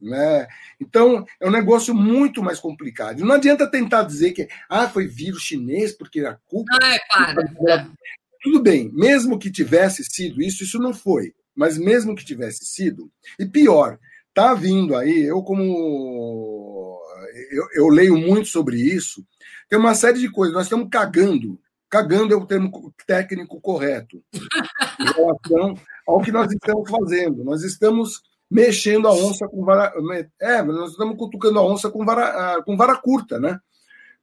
[SPEAKER 3] Né? Então, é um negócio muito mais complicado. Não adianta tentar dizer que ah, foi vírus chinês porque a culpa.
[SPEAKER 2] Ah, é, para.
[SPEAKER 3] Tudo bem, mesmo que tivesse sido isso, isso não foi. Mas mesmo que tivesse sido, e pior, tá vindo aí, eu como eu, eu leio muito sobre isso, tem uma série de coisas. Nós estamos cagando. Cagando é o termo técnico correto em relação ao que nós estamos fazendo. Nós estamos mexendo a onça com vara. É, nós estamos cutucando a onça com vara, com vara curta, né?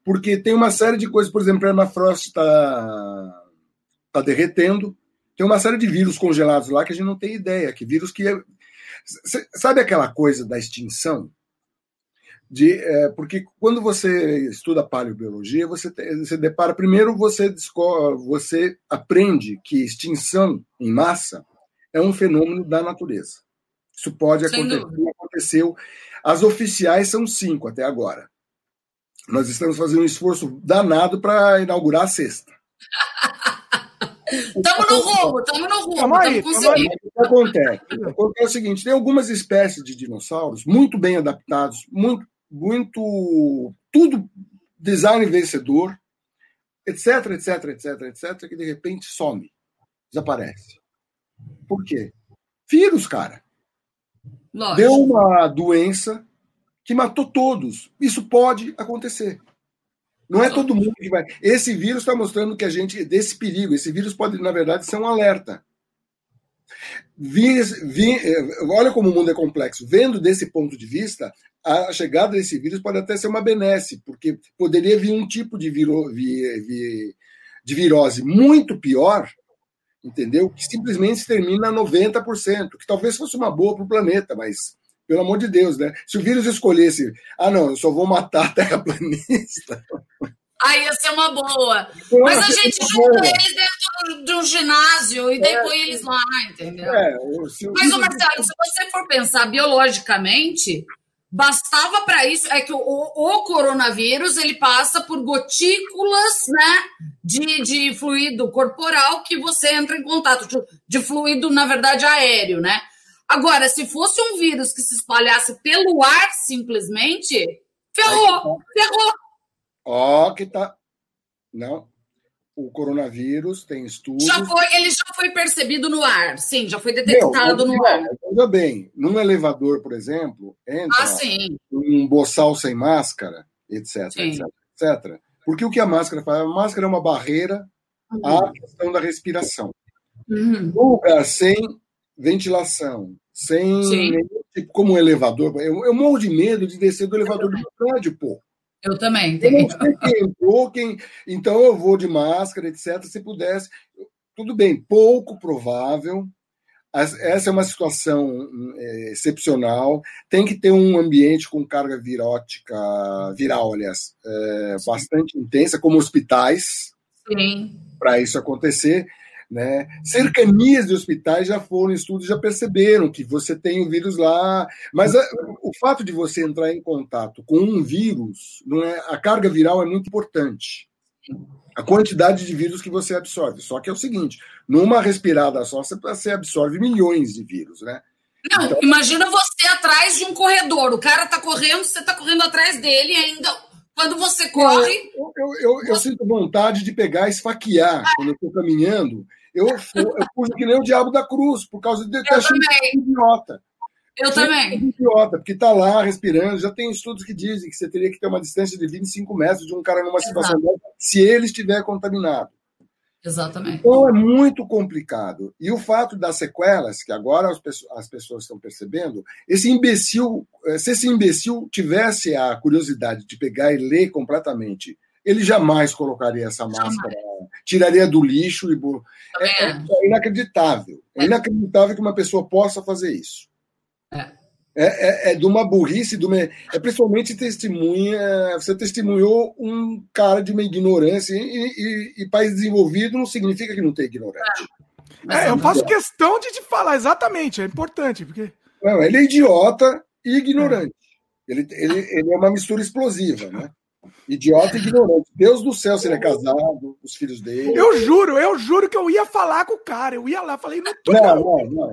[SPEAKER 3] Porque tem uma série de coisas, por exemplo, a permafrost está tá derretendo, tem uma série de vírus congelados lá que a gente não tem ideia, que vírus que. É... Sabe aquela coisa da extinção? De, é, porque quando você estuda paleobiologia, você, você depara, primeiro você, descobre, você aprende que extinção em massa é um fenômeno da natureza. Isso pode acontecer, aconteceu. As oficiais são cinco até agora. Nós estamos fazendo um esforço danado para inaugurar a sexta.
[SPEAKER 2] Estamos no rumo, estamos no rumo, estamos conseguindo. O que
[SPEAKER 3] acontece? acontece é o seguinte: tem algumas espécies de dinossauros muito bem adaptados, muito, muito. tudo design vencedor, etc, etc, etc, etc, que de repente some, desaparece. Por quê? Vírus, cara. Lógico. Deu uma doença que matou todos. Isso pode acontecer. Não é todo mundo que vai. Esse vírus está mostrando que a gente. desse perigo. Esse vírus pode, na verdade, ser um alerta. Vi, vi, olha como o mundo é complexo. Vendo desse ponto de vista, a chegada desse vírus pode até ser uma benesse, porque poderia vir um tipo de, viro, vi, vi, de virose muito pior, entendeu? Que simplesmente termina 90%, que talvez fosse uma boa para o planeta, mas pelo amor de Deus, né? Se o vírus escolhesse, ah, não, eu só vou matar a terraplanista.
[SPEAKER 2] Aí ia ser uma boa. Mas a gente junta boa. eles dentro de um ginásio e daí é, põe eles lá, entendeu? É, Mas, o Marcelo, se você for pensar biologicamente, bastava para isso é que o, o, coronavírus ele passa por gotículas né de, de fluido corporal que você entra em contato de, de fluido na verdade aéreo né Agora, se fosse um vírus que se espalhasse pelo ar simplesmente, ferrou, ferrou.
[SPEAKER 3] Ó, que tá. Não. O coronavírus tem estudos.
[SPEAKER 2] Já foi, ele já foi percebido no ar, sim, já foi detectado Meu, no ar.
[SPEAKER 3] Ainda bem, num elevador, por exemplo, entra ah, um boçal sem máscara, etc, etc, etc. Porque o que a máscara faz? A máscara é uma barreira à uhum. questão da respiração. Uhum. Um lugar sem ventilação, sem nenhum, tipo, como um elevador. Eu, eu morro de medo de descer do elevador do prédio, pô.
[SPEAKER 2] Eu também. Tenho. Eu.
[SPEAKER 3] Então eu vou de máscara, etc. Se pudesse. Tudo bem, pouco provável. Essa é uma situação é, excepcional. Tem que ter um ambiente com carga virótica, viral, aliás, é, bastante intensa, como hospitais, para isso acontecer. Né? Cercanias de hospitais já foram estudos, já perceberam que você tem o vírus lá, mas a, o fato de você entrar em contato com um vírus, não é, a carga viral é muito importante. A quantidade de vírus que você absorve. Só que é o seguinte: numa respirada só, você absorve milhões de vírus, né?
[SPEAKER 2] Não, então, imagina você atrás de um corredor. O cara tá correndo, você tá correndo atrás dele e ainda. Quando você corre.
[SPEAKER 3] Eu, eu, eu, eu sinto vontade de pegar esfaquear quando eu estou caminhando eu, eu fujo que nem o diabo da cruz, por causa de ter achado idiota.
[SPEAKER 2] Eu também.
[SPEAKER 3] Idiota, porque está lá respirando. Já tem estudos que dizem que você teria que ter uma distância de 25 metros de um cara numa situação dessa, se ele estiver contaminado.
[SPEAKER 2] Exatamente.
[SPEAKER 3] Então é muito complicado. E o fato das sequelas, que agora as pessoas, as pessoas estão percebendo, esse imbecil, eh, se esse imbecil tivesse a curiosidade de pegar e ler completamente ele jamais colocaria essa máscara, jamais. tiraria do lixo e. É, é, inacreditável. É inacreditável que uma pessoa possa fazer isso. É. É, é, é de uma burrice, de uma, é principalmente testemunha. Você testemunhou um cara de uma ignorância, e, e, e país desenvolvido não significa que não tem ignorante.
[SPEAKER 1] É, eu faço questão de te falar, exatamente, é importante. porque
[SPEAKER 3] Não, ele é idiota e ignorante. Ele, ele, ele é uma mistura explosiva, né? Idiota e ignorante. Deus do céu, se ele é casado, os filhos dele.
[SPEAKER 1] Eu juro, eu juro que eu ia falar com o cara. Eu ia lá, falei, não tô.
[SPEAKER 3] Não, não, não.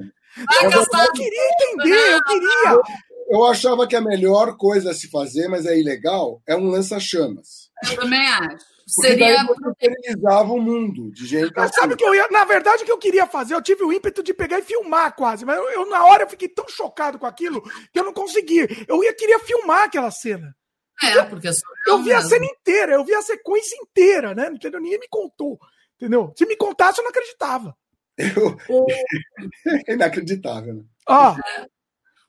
[SPEAKER 1] eu, eu queria entender, eu queria.
[SPEAKER 3] Eu, eu, achava que a melhor coisa a se fazer, mas é ilegal, é um lança-chamas.
[SPEAKER 2] Eu também acho.
[SPEAKER 3] Porque seria. Daí o mundo de gente.
[SPEAKER 1] Mas sabe que eu ia. Na verdade, o que eu queria fazer, eu tive o ímpeto de pegar e filmar quase. Mas eu, eu na hora, eu fiquei tão chocado com aquilo que eu não consegui. Eu ia queria filmar aquela cena.
[SPEAKER 2] É, porque é
[SPEAKER 1] eu vi a cena inteira, eu vi a sequência inteira, né? Entendeu? Ninguém me contou. Entendeu? Se me contasse, eu não acreditava.
[SPEAKER 3] Eu... É inacreditável, né?
[SPEAKER 1] Ó.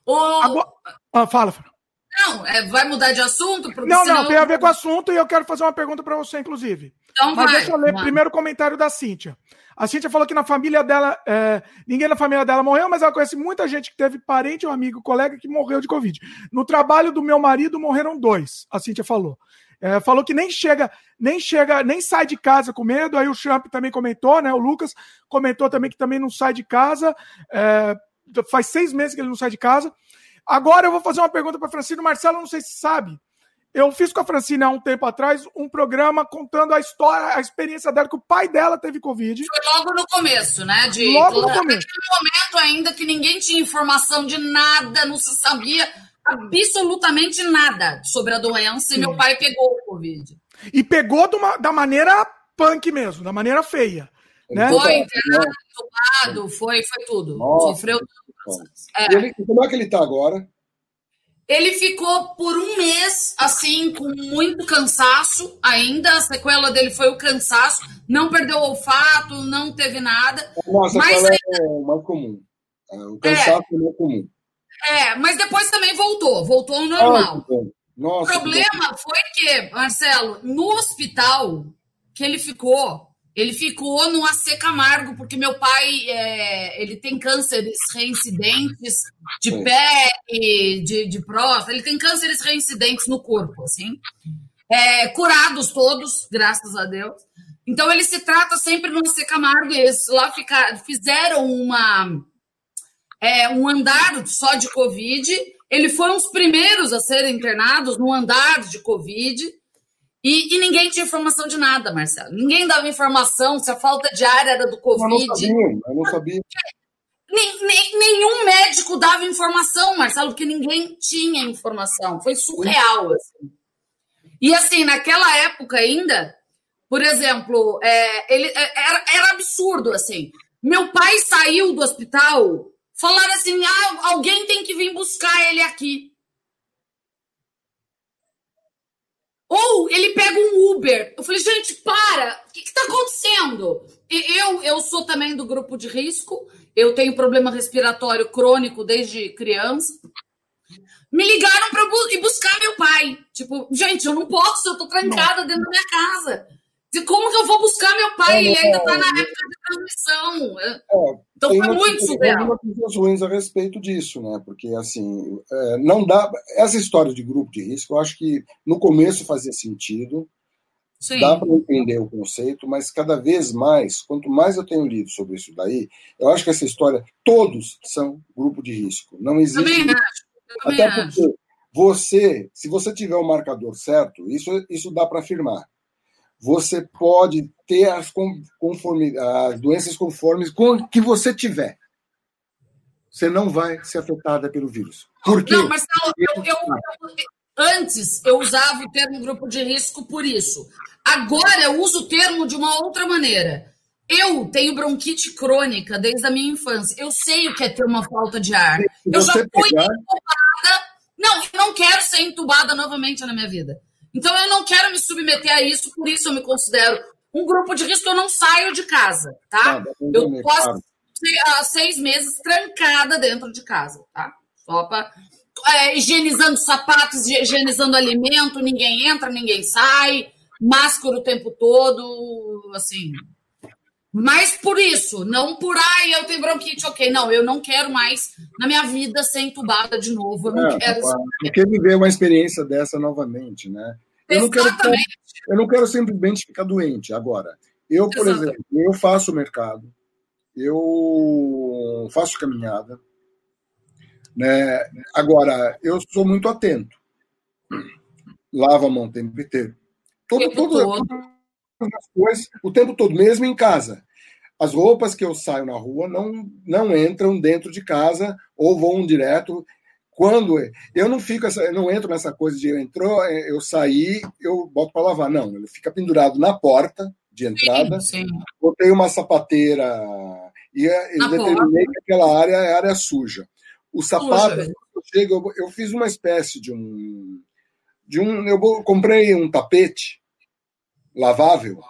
[SPEAKER 1] O... Agora... Ah, fala, fala.
[SPEAKER 2] Não, é, vai mudar de assunto?
[SPEAKER 1] Não, senão... não, tem a ver com o assunto e eu quero fazer uma pergunta para você, inclusive. Então Mas vai, deixa eu ler vai. primeiro o comentário da Cíntia. A Cíntia falou que na família dela, é, ninguém na família dela morreu, mas ela conhece muita gente que teve parente, um amigo, colega que morreu de Covid. No trabalho do meu marido morreram dois, a Cíntia falou. É, falou que nem chega, nem chega, nem sai de casa com medo. Aí o Champ também comentou, né? O Lucas comentou também que também não sai de casa. É, faz seis meses que ele não sai de casa. Agora eu vou fazer uma pergunta para Francine Marcelo, não sei se sabe. Eu fiz com a Francine há um tempo atrás um programa contando a história, a experiência dela, que o pai dela teve Covid.
[SPEAKER 2] Foi logo no começo, né?
[SPEAKER 1] De, logo no começo.
[SPEAKER 2] momento ainda que ninguém tinha informação de nada, não se sabia absolutamente nada sobre a doença Sim. e meu pai pegou o Covid.
[SPEAKER 1] E pegou uma, da maneira punk mesmo, da maneira feia. Né?
[SPEAKER 2] Foi internado, entubado, foi, foi tudo. Nossa. Sofreu
[SPEAKER 3] tudo. É. Ele, como é que ele está agora?
[SPEAKER 2] Ele ficou por um mês, assim, com muito cansaço ainda. A sequela dele foi o cansaço. Não perdeu o olfato, não teve nada.
[SPEAKER 3] Nossa, mas ainda... é mais comum. É, o cansaço é, é comum.
[SPEAKER 2] É, mas depois também voltou. Voltou ao normal. Nossa, o problema foi que, Marcelo, no hospital que ele ficou, ele ficou no AC Camargo, porque meu pai é, ele tem cânceres reincidentes de Sim. pele, de, de próstata, ele tem cânceres reincidentes no corpo, assim. É, curados todos, graças a Deus. Então ele se trata sempre no AC Camargo, e eles lá ficar, fizeram uma, é, um andar só de Covid. Ele foi um dos primeiros a serem internados no andar de Covid. E, e, ninguém tinha informação de nada, Marcelo. Ninguém dava informação se a falta de ar era do Covid. Eu
[SPEAKER 3] não sabia, eu não sabia.
[SPEAKER 2] Nem, nem, nenhum médico dava informação, Marcelo, porque ninguém tinha informação. Foi surreal. Assim. E assim, naquela época ainda, por exemplo, é, ele, é, era, era absurdo, assim. Meu pai saiu do hospital, falaram assim, ah, alguém tem que vir buscar ele aqui. Ou ele pega um Uber. Eu falei, gente, para! O que está acontecendo? Eu, eu sou também do grupo de risco. Eu tenho problema respiratório crônico desde criança. Me ligaram para bu ir buscar meu pai. Tipo, gente, eu não posso, eu tô trancada não. dentro da minha casa. Como que eu vou buscar meu pai? É, Ele ainda está na época de transmissão. É, então foi muito surreal. Tem
[SPEAKER 3] coisas ruins a respeito disso, né? Porque, assim, é, não dá... Essa história de grupo de risco, eu acho que no começo fazia sentido, Sim. dá para entender o conceito, mas cada vez mais, quanto mais eu tenho lido sobre isso daí, eu acho que essa história, todos são grupo de risco. Não existe...
[SPEAKER 2] Também acho. Também
[SPEAKER 3] Até porque acho. você, se você tiver o marcador certo, isso, isso dá para afirmar você pode ter as, conforme, as doenças conformes com que você tiver. Você não vai ser afetada pelo vírus. Por quê?
[SPEAKER 2] Não, mas eu, eu, eu, antes eu usava o termo grupo de risco por isso. Agora eu uso o termo de uma outra maneira. Eu tenho bronquite crônica desde a minha infância. Eu sei o que é ter uma falta de ar. eu já fui pegar... entubada. Não, eu não quero ser entubada novamente na minha vida. Então eu não quero me submeter a isso, por isso eu me considero um grupo de risco, eu não saio de casa, tá? Ah, eu posso há seis meses trancada dentro de casa, tá? Só para é, higienizando sapatos, higienizando alimento, ninguém entra, ninguém sai, máscara o tempo todo, assim. Mas por isso, não por ai, eu tenho bronquite, ok. Não, eu não quero mais na minha vida ser entubada de novo. Eu não é, quero.
[SPEAKER 3] Não quer viver uma experiência dessa novamente, né? Eu não, quero, eu não quero simplesmente ficar doente. Agora, eu, por exemplo, eu faço mercado, eu faço caminhada. Né? Agora, eu sou muito atento. Lavo a mão o tempo inteiro. Todo, todo, todo. As coisas, o tempo todo, mesmo em casa. As roupas que eu saio na rua não, não entram dentro de casa ou vão direto quando eu não fico essa, eu não entro nessa coisa de entrou, eu saí, eu boto para lavar. Não, ele fica pendurado na porta de entrada. Sim, sim. Botei uma sapateira e eu determinei que aquela área é área suja. O sapato, eu, chego, eu fiz uma espécie de um de um eu comprei um tapete lavável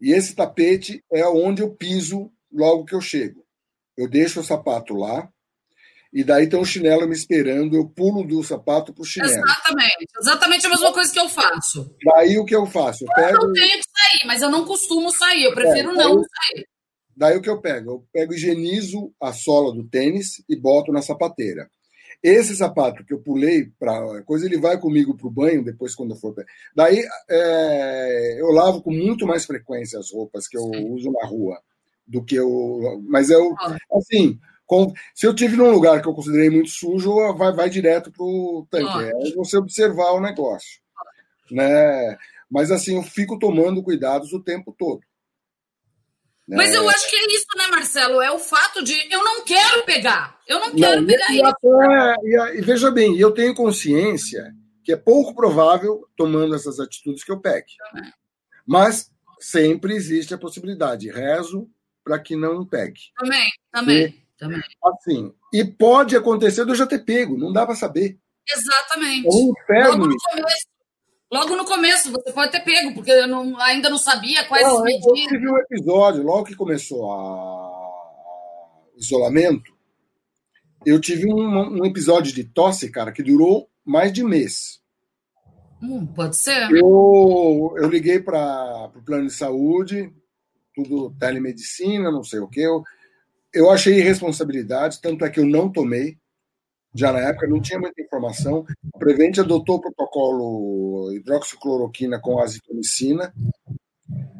[SPEAKER 3] e esse tapete é onde eu piso logo que eu chego. Eu deixo o sapato lá, e daí tem um chinelo me esperando, eu pulo do sapato para o chinelo.
[SPEAKER 2] Exatamente, exatamente a mesma coisa que eu faço.
[SPEAKER 3] Daí o que eu faço? Eu, pego...
[SPEAKER 2] eu tenho que sair, mas eu não costumo sair, eu prefiro é, não sair.
[SPEAKER 3] Daí o que eu pego? Eu pego, higienizo a sola do tênis e boto na sapateira. Esse sapato que eu pulei para coisa, ele vai comigo para o banho depois quando eu for. Daí é, eu lavo com muito mais frequência as roupas que eu Sim. uso na rua do que eu. Mas eu, assim, com, se eu tive num lugar que eu considerei muito sujo, vai, vai direto para o tanque. É você observar o negócio. Né? Mas assim, eu fico tomando cuidados o tempo todo.
[SPEAKER 2] Mas eu acho que é isso, né, Marcelo? É o fato de eu não quero pegar. Eu não quero não, pegar
[SPEAKER 3] e,
[SPEAKER 2] isso.
[SPEAKER 3] Até, e, e, veja bem, eu tenho consciência que é pouco provável, tomando essas atitudes, que eu pegue. Mas sempre existe a possibilidade. Rezo para que não pegue.
[SPEAKER 2] Também, também. E, também.
[SPEAKER 3] Assim, e pode acontecer de eu já ter pego, não dá para saber.
[SPEAKER 2] Exatamente.
[SPEAKER 3] É um inferno.
[SPEAKER 2] Logo no, começo, logo no começo, você pode ter pego, porque eu não, ainda não sabia quais não, medidas.
[SPEAKER 3] Eu tive um episódio, logo que começou o isolamento, eu tive um, um, episódio de tosse, cara, que durou mais de mês.
[SPEAKER 2] Hum, pode ser.
[SPEAKER 3] Eu, eu liguei para o plano de saúde, tudo telemedicina, não sei o que. Eu, eu achei irresponsabilidade, tanto é que eu não tomei. Já na época não tinha muita informação. A Prevent adotou o protocolo hidroxicloroquina com azitromicina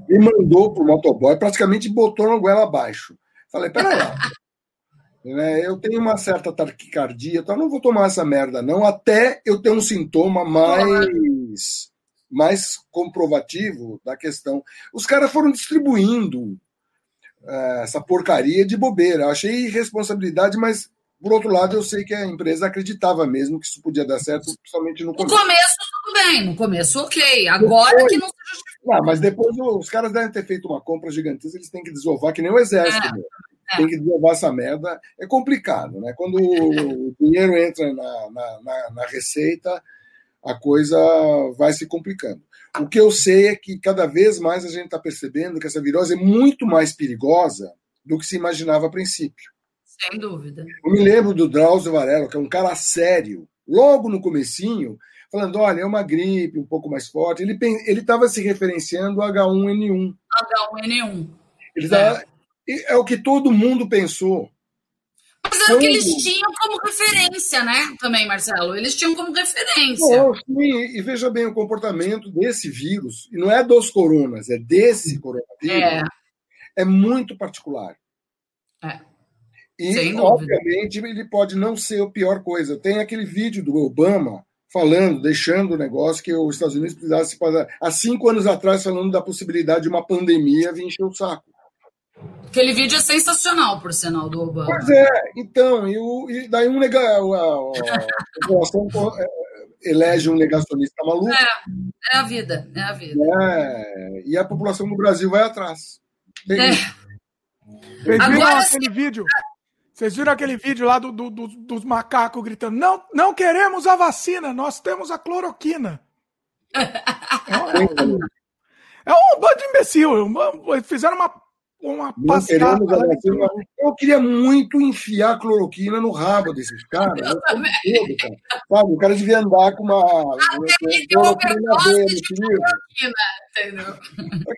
[SPEAKER 3] e mandou para o motoboy, praticamente botou na goela abaixo. Falei, peraí, né, eu tenho uma certa taquicardia, então não vou tomar essa merda não, até eu ter um sintoma mais, mais comprovativo da questão. Os caras foram distribuindo é, essa porcaria de bobeira. Achei irresponsabilidade, mas por outro lado, eu sei que a empresa acreditava mesmo que isso podia dar certo, principalmente no começo.
[SPEAKER 2] No começo, tudo bem, no começo, ok. Agora depois, que não se
[SPEAKER 3] Não, mas depois os caras devem ter feito uma compra gigantesca, eles têm que desovar, que nem o exército. É, é. Tem que desovar essa merda. É complicado, né? Quando o dinheiro entra na, na, na, na receita, a coisa vai se complicando. O que eu sei é que cada vez mais a gente está percebendo que essa virose é muito mais perigosa do que se imaginava a princípio.
[SPEAKER 2] Sem dúvida.
[SPEAKER 3] Eu me lembro do Drauzio Varela, que é um cara sério, logo no comecinho, falando, olha, é uma gripe um pouco mais forte. Ele estava se referenciando ao H1N1.
[SPEAKER 2] H1N1.
[SPEAKER 3] Ele tava, é. é o que todo mundo pensou.
[SPEAKER 2] Mas era o que eles tinham como referência, né? Também, Marcelo. Eles tinham como referência.
[SPEAKER 3] Sim, e veja bem o comportamento desse vírus, e não é dos coronas, é desse coronavírus. É, é muito particular.
[SPEAKER 2] É.
[SPEAKER 3] E, obviamente, ele pode não ser a pior coisa. Tem aquele vídeo do Obama falando, deixando o negócio que os Estados Unidos precisasse fazer há cinco anos atrás, falando da possibilidade de uma pandemia vir encher o saco.
[SPEAKER 2] Aquele vídeo é sensacional, por sinal, do Obama.
[SPEAKER 3] Pois é, então, e, o, e daí um nega, a, a, a população é, elege um negacionista maluco.
[SPEAKER 2] É, é a vida, é a vida.
[SPEAKER 3] É, e a população do Brasil vai atrás.
[SPEAKER 1] Tem, é. Agora, aquele vídeo? Vocês viram aquele vídeo lá do, do, do, dos macacos gritando: não, não queremos a vacina, nós temos a cloroquina. é, um, é um bando de imbecil. Fizeram uma uma.
[SPEAKER 3] Eu queria muito enfiar cloroquina no rabo desses caras. Eu cara. Sabe, o cara devia andar com uma.
[SPEAKER 2] Até cloroquina dele, entendeu?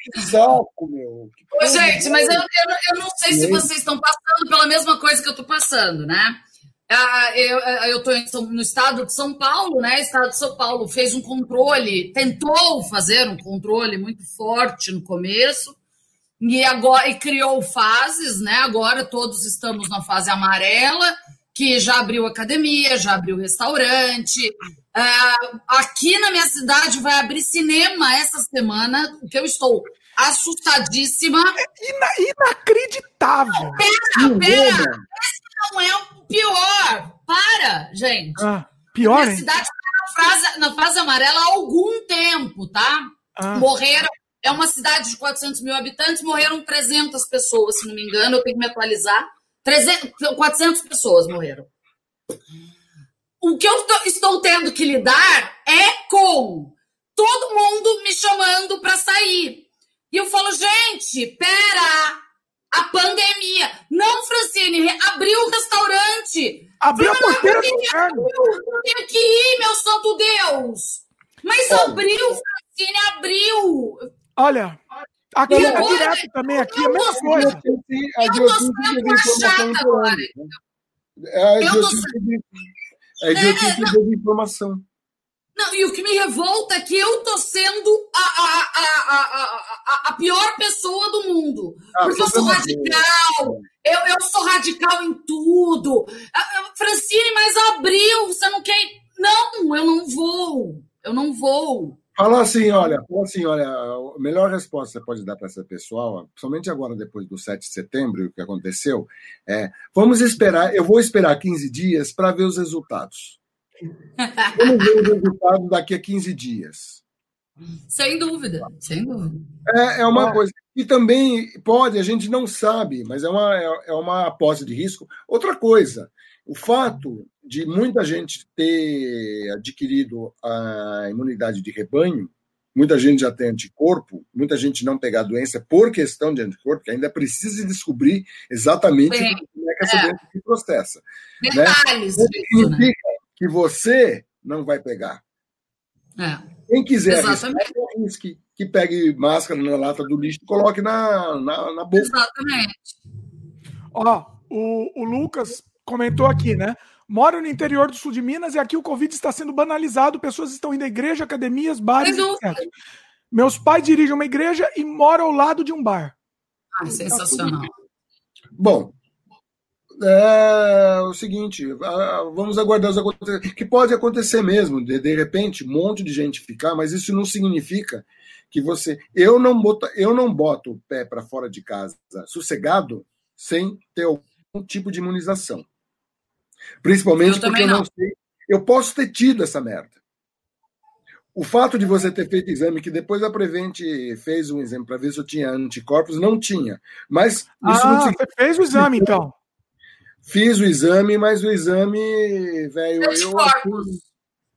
[SPEAKER 3] Que saco, meu.
[SPEAKER 2] Ô, gente, mas eu, eu, eu não sei se vocês estão passando pela mesma coisa que eu estou passando, né? Ah, eu estou no estado de São Paulo, né? O estado de São Paulo fez um controle, tentou fazer um controle muito forte no começo, e agora e criou fases, né? Agora todos estamos na fase amarela, que já abriu academia, já abriu restaurante. Uh, aqui na minha cidade vai abrir cinema essa semana, que eu estou assustadíssima.
[SPEAKER 1] É ina inacreditável.
[SPEAKER 2] Pera, pera. Esse não é o pior. Para, gente.
[SPEAKER 1] Ah, pior,
[SPEAKER 2] Minha
[SPEAKER 1] hein?
[SPEAKER 2] cidade está na fase, na fase amarela há algum tempo, tá?
[SPEAKER 1] Ah.
[SPEAKER 2] Morreram. É uma cidade de 400 mil habitantes, morreram 300 pessoas, se não me engano, eu tenho que me atualizar. 300, 400 pessoas morreram. O que eu estou tendo que lidar é com todo mundo me chamando para sair. E eu falo, gente, pera! A pandemia. Não, Francine, abriu o restaurante.
[SPEAKER 1] Abriu a
[SPEAKER 2] Fala,
[SPEAKER 1] porteira
[SPEAKER 2] por
[SPEAKER 1] do inferno.
[SPEAKER 2] tenho que ir, meu santo Deus. Mas abriu, Francine, abriu.
[SPEAKER 1] Olha, aqui é
[SPEAKER 2] agora,
[SPEAKER 1] direto também, aqui é a mesma coisa.
[SPEAKER 2] Eu tô sendo
[SPEAKER 3] informação
[SPEAKER 2] agora.
[SPEAKER 3] Né? É a
[SPEAKER 2] Eu tô
[SPEAKER 3] idiotice de- é a idiotice de desinformação.
[SPEAKER 2] Não, e o que me revolta é que eu tô sendo a, a, a, a, a, a pior pessoa do mundo.
[SPEAKER 3] Ah,
[SPEAKER 2] porque eu sou radical. Eu, eu sou radical em tudo. Ah, ah, Francine, mas abriu, você não quer. Não, eu não vou. Eu não vou.
[SPEAKER 3] Fala assim, olha, fala assim, olha, a melhor resposta que você pode dar para essa pessoa, principalmente agora depois do 7 de setembro, o que aconteceu, é, vamos esperar, eu vou esperar 15 dias para ver os resultados. Vamos ver os resultados daqui a 15 dias.
[SPEAKER 2] Sem dúvida, sem dúvida.
[SPEAKER 3] É, é uma
[SPEAKER 1] Ó.
[SPEAKER 3] coisa. E também pode, a gente não sabe, mas é uma, é é uma aposta de risco. Outra coisa, o fato de muita gente ter adquirido a imunidade de rebanho, muita gente já tem anticorpo, muita gente não pegar a doença por questão de anticorpo, que ainda precisa descobrir exatamente
[SPEAKER 2] Sim.
[SPEAKER 3] como é que essa
[SPEAKER 2] É.
[SPEAKER 3] doença se processa.
[SPEAKER 2] Detalhes
[SPEAKER 3] Não
[SPEAKER 2] disso, né?
[SPEAKER 3] significa que você não vai pegar.
[SPEAKER 2] É.
[SPEAKER 3] Quem quiser
[SPEAKER 2] Exatamente.
[SPEAKER 3] arriscar, que que pegue máscara na lata do lixo e coloque na, na, na boca.
[SPEAKER 2] Exatamente.
[SPEAKER 1] Ó, o, o Lucas comentou aqui, né? Moro no interior do sul de Minas e aqui o Covid está sendo banalizado. Pessoas estão indo à igreja, academias, bares, etc. Meus pais dirigem uma igreja e moram ao lado de um bar.
[SPEAKER 2] Ah, sensacional.
[SPEAKER 3] Bom, é o seguinte, vamos aguardar os acontecimentos. Que pode acontecer mesmo, de, de repente, um monte de gente ficar, mas isso não significa que você. Eu não boto, eu não boto o pé para fora de casa sossegado sem ter algum tipo de imunização. Principalmente
[SPEAKER 2] Eu
[SPEAKER 3] porque eu não
[SPEAKER 2] não.
[SPEAKER 3] sei. Eu posso ter tido essa merda. O fato de você ter feito exame, que depois a Prevent fez um exame para ver se eu tinha anticorpos, não tinha. Mas isso não
[SPEAKER 1] Ah,
[SPEAKER 3] significa
[SPEAKER 1] você fez o exame, então.
[SPEAKER 3] Fiz o exame, mas o exame, velho.
[SPEAKER 2] Anticorpos.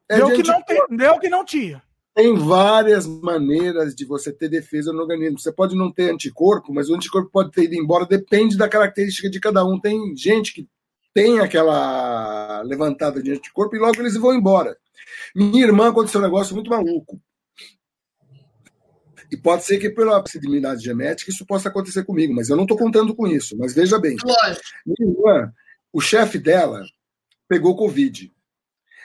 [SPEAKER 3] É
[SPEAKER 1] deu,
[SPEAKER 3] de
[SPEAKER 1] que não tem, deu que não tinha.
[SPEAKER 3] Tem várias maneiras de você ter defesa no organismo. Você pode não ter anticorpo, mas o anticorpo pode ter ido embora, depende da característica de cada um. Tem gente que tem aquela levantada de anticorpo e logo eles vão embora. Minha irmã aconteceu um negócio muito maluco. E pode ser que pela possibilidade genética isso possa acontecer comigo, mas eu não estou contando com isso. Mas veja bem,
[SPEAKER 2] Lógico.
[SPEAKER 3] minha irmã, o chefe dela pegou Covid.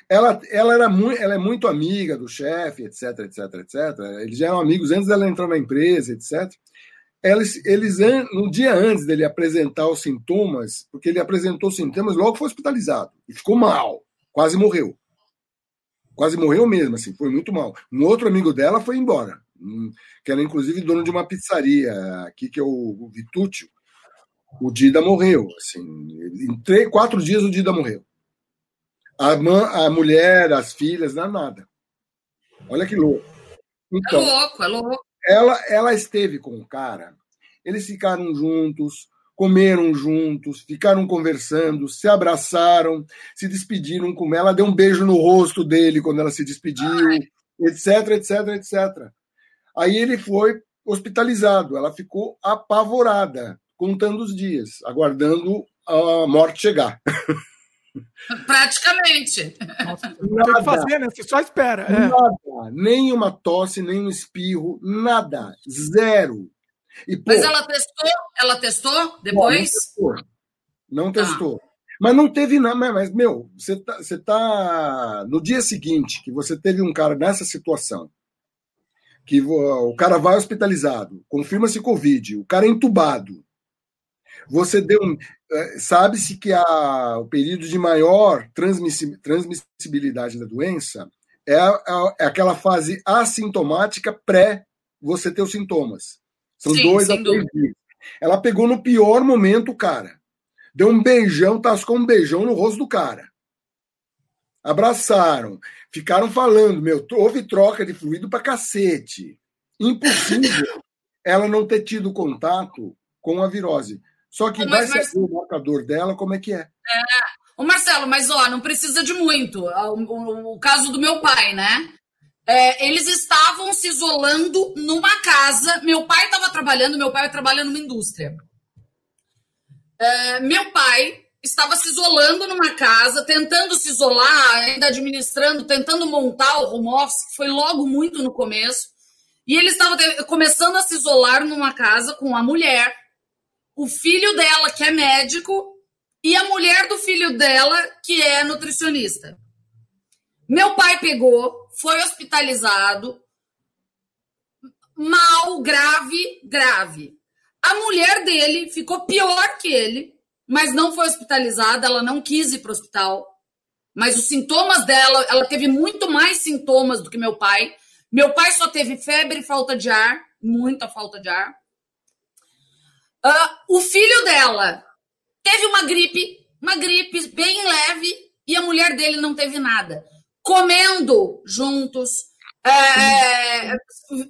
[SPEAKER 3] Ela, ela, era muito, ela é muito amiga do chefe, etc, etc, etc. Eles já eram amigos antes dela entrar na empresa, etc. Eles, eles, no dia antes dele apresentar os sintomas, porque ele apresentou os sintomas, logo foi hospitalizado. E ficou mal. Quase morreu. Quase morreu mesmo, assim, foi muito mal. Um outro amigo dela foi embora, que era inclusive dono de uma pizzaria aqui, que é o, Vitúcio. O Dida morreu, assim, em três, quatro dias o Dida morreu. A, mãe, a mulher, as filhas, não nada. Olha que louco.
[SPEAKER 2] É
[SPEAKER 3] Então,
[SPEAKER 2] louco, é louco.
[SPEAKER 3] Ela, ela esteve com o cara, eles ficaram juntos, comeram juntos, ficaram conversando, se abraçaram, se despediram com ela, deu um beijo no rosto dele quando ela se despediu, etc, etc, etc. Aí ele foi hospitalizado, ela ficou apavorada, contando os dias, aguardando a morte chegar.
[SPEAKER 2] Praticamente.
[SPEAKER 1] Tem que fazer, né? Você só espera. É.
[SPEAKER 3] Nada, nem uma tosse, nem um espirro, nada, zero. E, pô,
[SPEAKER 2] Mas ela testou? Ela testou depois?
[SPEAKER 3] Não testou. Não
[SPEAKER 2] Tá.
[SPEAKER 3] testou. Mas não teve nada. Mas, meu, você tá, você tá. No dia seguinte, que você teve um cara nessa situação, que o cara vai hospitalizado, confirma-se Covid, o cara é entubado. Você deu Sabe-se que a, o período de maior transmissi- transmissibilidade da doença é, a- a- é aquela fase assintomática pré você ter os sintomas. São
[SPEAKER 2] Sim,
[SPEAKER 3] dois a três dias. Ela pegou no pior momento o cara. Deu um beijão, tascou um beijão no rosto do cara. Abraçaram, ficaram falando, meu, houve troca de fluido pra cacete. Impossível ela não ter tido contato com a virose. Só que mas, vai saber o marcador dela, como é que é. É.
[SPEAKER 2] Ô Marcelo, mas ó, não precisa de muito. O, o, o caso do meu pai, né? É, eles estavam se isolando numa casa. Meu pai estava trabalhando, meu pai trabalha numa indústria. É, meu pai estava se isolando numa casa, tentando se isolar, ainda administrando, tentando montar o home office, que foi logo muito no começo. E ele estava começando a se isolar numa casa com a mulher, o filho dela, que é médico, e a mulher do filho dela, que é nutricionista. Meu pai pegou, foi hospitalizado, mal, grave, grave. A mulher dele ficou pior que ele, mas não foi hospitalizada, ela não quis ir para o hospital. Mas os sintomas dela, ela teve muito mais sintomas do que meu pai. Meu pai só teve febre e falta de ar, muita falta de ar. Uh, o filho dela teve uma gripe, uma gripe bem leve, e a mulher dele não teve nada comendo juntos, é,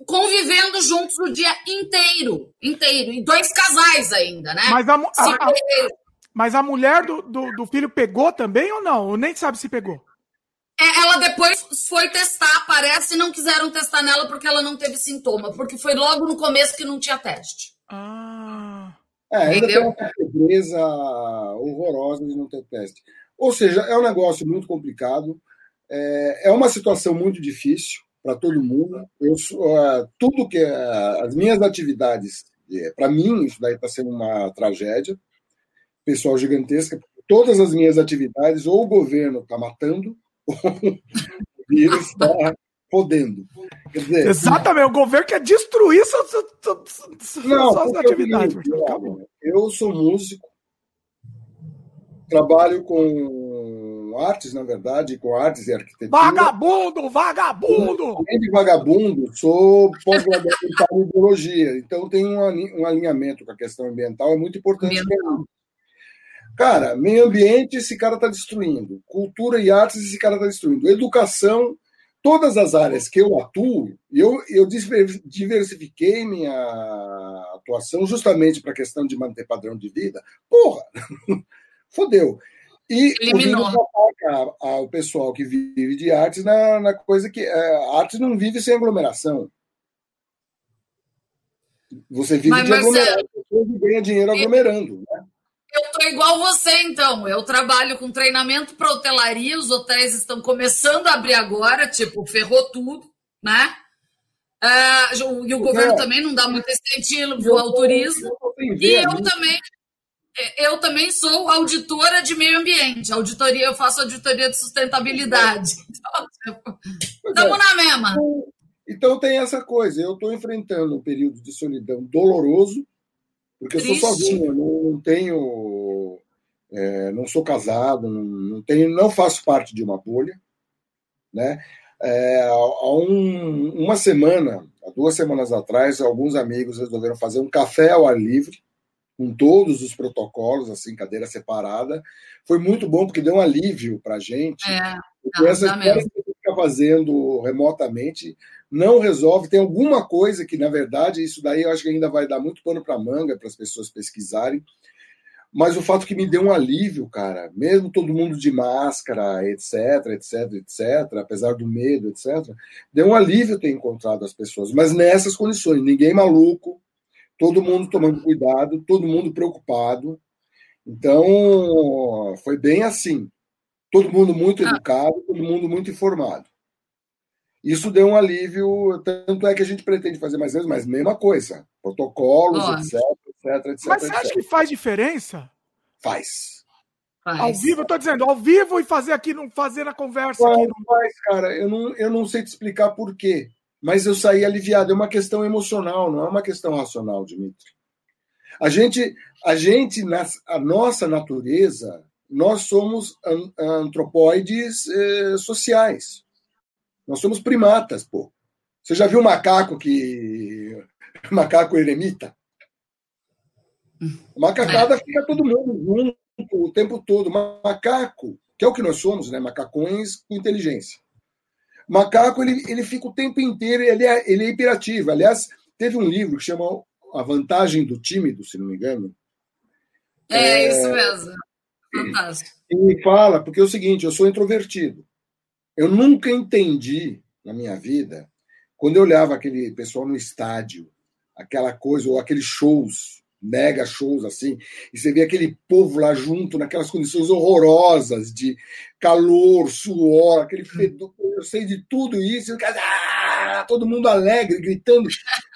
[SPEAKER 2] convivendo juntos o dia inteiro, inteiro, e dois casais ainda, né?
[SPEAKER 1] Mas a, a, a mas a mulher do, do, do, filho pegou também ou não? Ou nem sabe se pegou?
[SPEAKER 2] É, ela depois foi testar, parece, e não quiseram testar nela porque ela não teve sintoma, porque foi logo no começo que não tinha teste.
[SPEAKER 3] Ah. É, ainda Entendeu? tem uma surpresa horrorosa de não ter teste. Ou seja, é um negócio muito complicado. É, é uma situação muito difícil para todo mundo. Eu, uh, tudo que uh, as minhas atividades, é, para mim isso daí está sendo uma tragédia pessoal gigantesca. Todas as minhas atividades, ou o governo está matando, ou o vírus está podendo.
[SPEAKER 1] Dizer, Exatamente, o governo quer destruir suas, suas,
[SPEAKER 3] não, suas atividades. Eu, eu sou músico, trabalho com artes, na verdade, com artes e arquitetura.
[SPEAKER 1] Vagabundo, vagabundo!
[SPEAKER 3] Além de vagabundo, sou pós-graduado em ideologia, então tem um, um alinhamento com a questão ambiental, é muito importante para mim. Cara, meio ambiente esse cara está destruindo. Cultura e artes esse cara está destruindo. Educação, todas as áreas que eu atuo, eu, eu diversifiquei minha atuação justamente para a questão de manter padrão de vida. Porra! Fodeu. E Eliminou. o o pessoal que vive de artes na, na coisa que. É, a arte não vive sem aglomeração. Você vive Mas, de aglomerado, você ganha dinheiro aglomerando.
[SPEAKER 2] Eu tô igual você, então. Eu trabalho com treinamento para hotelaria, os hotéis estão começando a abrir agora, tipo, ferrou tudo, né? Uh, e o governo é. também não dá muito incentivo ao turismo. E eu também é, eu também sou auditora de meio ambiente, auditoria, eu faço auditoria de sustentabilidade. Então, estamos é. na mesma.
[SPEAKER 3] Então tem essa coisa, eu estou enfrentando um período de solidão doloroso, porque Triste. eu sou sozinho, eu não tenho. É, não sou casado, não, não, tenho, não faço parte de uma bolha. Né? É, há um, uma semana, há duas semanas atrás, alguns amigos resolveram fazer um café ao ar livre com todos os protocolos, assim, cadeira separada. Foi muito bom, porque deu um alívio para a gente. É, porque essa história que fica fazendo remotamente não resolve. Tem alguma coisa que, na verdade, isso daí eu acho que ainda vai dar muito pano para manga para as pessoas pesquisarem. Mas o fato que me deu um alívio, cara, mesmo todo mundo de máscara, etc, etc, etc, apesar do medo, etc, deu um alívio ter encontrado as pessoas, mas nessas condições, ninguém maluco, todo mundo tomando cuidado, todo mundo preocupado. Então, foi bem assim. Todo mundo muito ah. educado, todo mundo muito informado. Isso deu um alívio, tanto é que a gente pretende fazer mais vezes, mas mesma coisa. Protocolos, etc, etc, etc.
[SPEAKER 1] Mas você
[SPEAKER 3] etc.
[SPEAKER 1] acha que faz diferença?
[SPEAKER 3] Faz.
[SPEAKER 1] Faz. Ao vivo, eu tô dizendo, ao vivo e fazer aqui, não fazer a conversa
[SPEAKER 3] faz,
[SPEAKER 1] aqui.
[SPEAKER 3] Não faz, cara. Eu não, eu não sei te explicar por quê mas eu saí aliviado. É uma questão emocional, não é uma questão racional, Dimitri. A gente, a gente, a nossa natureza, nós somos antropóides eh, sociais. Nós somos primatas, pô. Você já viu macaco que macaco eremita? Macacada fica todo mundo o tempo todo. Macaco, que é o que nós somos, né? Macacões com inteligência. Macaco, ele, ele fica o tempo inteiro, ele é, ele é hiperativo. Aliás, teve um livro que chama A Vantagem do Tímido, se não me engano.
[SPEAKER 2] É, é... isso mesmo. Fantástico.
[SPEAKER 3] E fala, porque é o seguinte, eu sou introvertido. Eu nunca entendi na minha vida, quando eu olhava aquele pessoal no estádio, aquela coisa, ou aqueles shows, mega shows assim, e você vê aquele povo lá junto, naquelas condições horrorosas de calor, suor, aquele fedor, eu sei de tudo isso, e ah, todo mundo alegre, gritando.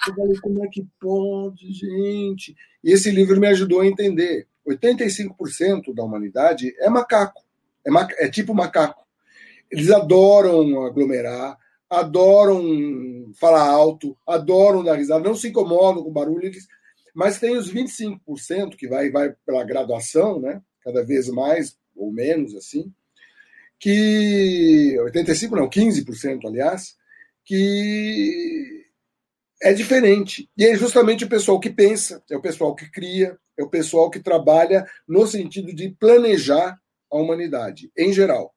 [SPEAKER 3] Eu falei, como é que pode, gente? E esse livro me ajudou a entender. 85% da humanidade é macaco, é, ma é tipo macaco. Eles adoram aglomerar, adoram falar alto, adoram dar risada, não se incomodam com barulho, eles... mas tem os 25% que vai, vai pela graduação, né? cada vez mais ou menos assim, que 85 não, 15%, aliás, que é diferente. E é justamente o pessoal que pensa, é o pessoal que cria, é o pessoal que trabalha no sentido de planejar a humanidade, em geral.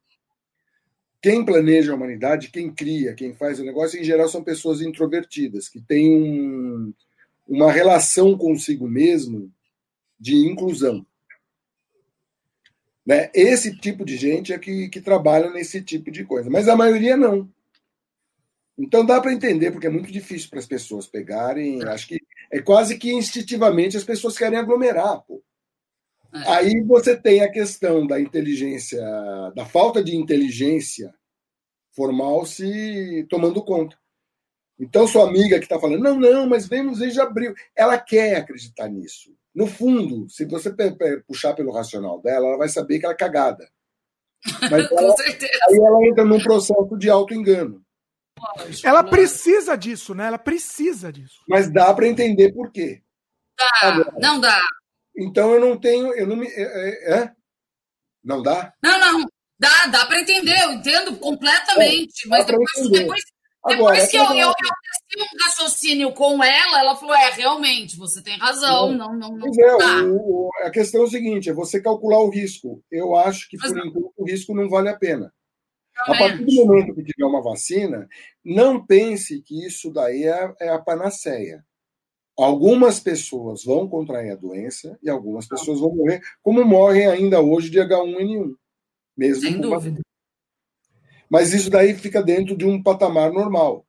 [SPEAKER 3] Quem planeja a humanidade, quem cria, quem faz o negócio, em geral, são pessoas introvertidas, que têm um, uma relação consigo mesmo de inclusão. Né? Esse tipo de gente é que, que trabalha nesse tipo de coisa, mas a maioria não. Então dá para entender, porque é muito difícil para as pessoas pegarem. Acho que é quase que instintivamente as pessoas querem aglomerar. Pô. É. Aí você tem a questão da inteligência, da falta de inteligência formal se tomando conta. Então, sua amiga que está falando, não, não, mas vemos desde abril. Ela quer acreditar nisso. No fundo, se você puxar pelo racional dela, ela vai saber que ela é cagada. Mas
[SPEAKER 2] Com
[SPEAKER 3] ela,
[SPEAKER 2] certeza.
[SPEAKER 3] Aí ela entra num processo de auto-engano.
[SPEAKER 1] Ela precisa disso, né? Ela precisa disso.
[SPEAKER 3] Mas dá para entender por quê.
[SPEAKER 2] Dá, Agora, não dá.
[SPEAKER 3] Então eu não tenho, eu não me, é, é? é? Não dá?
[SPEAKER 2] Não, não. Dá, dá para entender. Eu entendo completamente. É, mas depois, depois, Agora, depois que eu, eu, eu um raciocínio com ela, ela falou: é, realmente, você tem razão. Não, não, não,
[SPEAKER 3] é, o, a questão é o seguinte: é você calcular o risco. Eu acho que, por enquanto, o risco não vale a pena. A partir do momento que tiver uma vacina, não pense que isso daí é, é a panaceia. Algumas pessoas vão contrair a doença e algumas pessoas vão morrer, como morrem ainda hoje de H1N1. Mesmo
[SPEAKER 2] Sem dúvida.
[SPEAKER 3] Mas isso daí fica dentro de um patamar normal.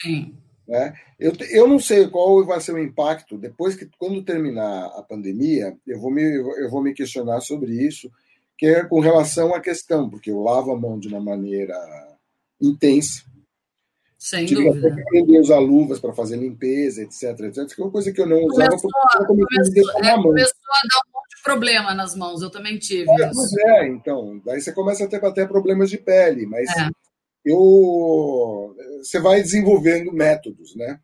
[SPEAKER 2] Sim.
[SPEAKER 3] Né? Eu, eu não sei qual vai ser o impacto depois que, quando terminar a pandemia, eu vou me, eu vou me questionar sobre isso, que é com relação à questão, porque eu lavo a mão de uma maneira intensa.
[SPEAKER 2] Sem Tive dúvida.
[SPEAKER 3] que aprender a usar luvas para fazer limpeza, etc, etc, que é uma coisa que eu não usava
[SPEAKER 2] começou, porque começou, é, começou a dar um monte de problema nas mãos, eu também tive
[SPEAKER 3] é, isso. Pois é, então, daí você começa a ter até problemas de pele, mas é. eu você vai desenvolvendo métodos, né?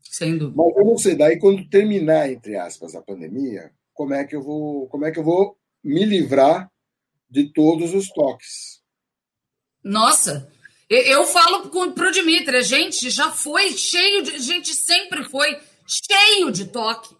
[SPEAKER 2] Sem dúvida.
[SPEAKER 3] Mas eu não sei, daí quando terminar, entre aspas, a pandemia, como é que eu vou, como é que eu vou me livrar de todos os toques.
[SPEAKER 2] Nossa, eu falo para o Dimitri, a gente já foi cheio de. A gente sempre foi cheio de toque.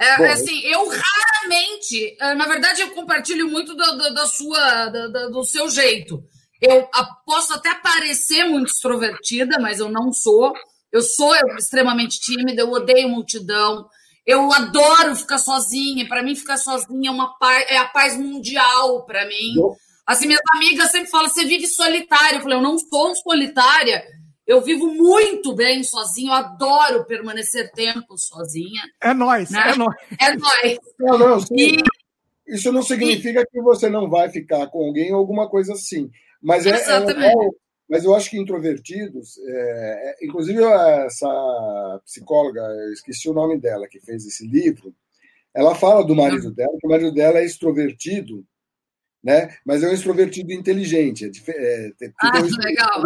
[SPEAKER 2] É, Bom, assim, eu raramente, é, na verdade, eu compartilho muito do, do da sua, do, do, seu jeito. Eu posso até parecer muito extrovertida, mas eu não sou. Eu sou extremamente tímida, eu odeio multidão. Eu adoro ficar sozinha. Para mim, ficar sozinha é uma paz, é a paz mundial para mim. Assim, minhas amigas sempre falam: você vive solitária. Eu falei: eu não sou solitária. Eu vivo muito bem sozinha. Eu adoro permanecer tempo sozinha.
[SPEAKER 1] É nós, né? é nós.
[SPEAKER 2] É nós.
[SPEAKER 3] Não, não, e... Isso não significa e... que você não vai ficar com alguém ou alguma coisa assim. Mas é, é
[SPEAKER 2] Exatamente.
[SPEAKER 3] é, mas eu acho que introvertidos, é, é, inclusive essa psicóloga, eu esqueci o nome dela, que fez esse livro, ela fala do marido dela, que o marido dela é extrovertido, né? mas é um extrovertido inteligente. É,
[SPEAKER 2] é, ah, um legal.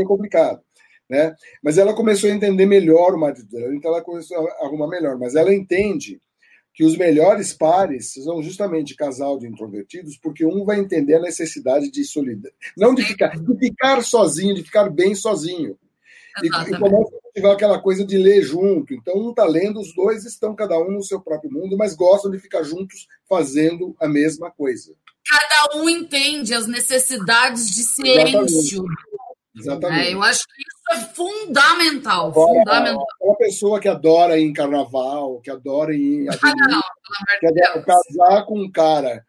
[SPEAKER 3] É complicado. Né? Mas ela começou a entender melhor o marido dela, então ela começou a arrumar melhor. Mas ela entende que os melhores pares são justamente casal de introvertidos, porque um vai entender a necessidade de solidão, não de ficar, de ficar sozinho, de ficar bem sozinho. E, e, começa a incentivar aquela coisa de ler junto. Então, um está lendo, os dois estão cada um no seu próprio mundo, mas gostam de ficar juntos fazendo a mesma coisa.
[SPEAKER 2] Cada um entende as necessidades de silêncio. Exatamente. É, eu acho que isso é fundamental. Agora, fundamental.
[SPEAKER 3] Uma pessoa que adora ir em carnaval, que adora ir em ah, não, que adora casar com um cara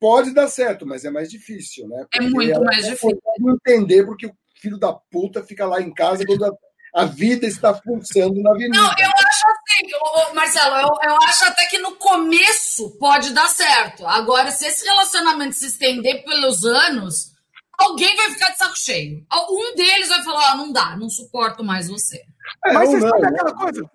[SPEAKER 3] pode dar certo, mas é mais difícil, né?
[SPEAKER 2] É porque é muito mais difícil.
[SPEAKER 3] entender porque o filho da puta fica lá em casa quando a, a vida está pulsando na avenida. Não,
[SPEAKER 2] eu assim, Marcelo, eu, eu acho até que no começo pode dar certo. Agora, se esse relacionamento se estender pelos anos, alguém vai ficar de saco cheio. Um deles vai falar: ah, não dá, não suporto mais você.
[SPEAKER 1] É, Mas você sabe aquela coisa?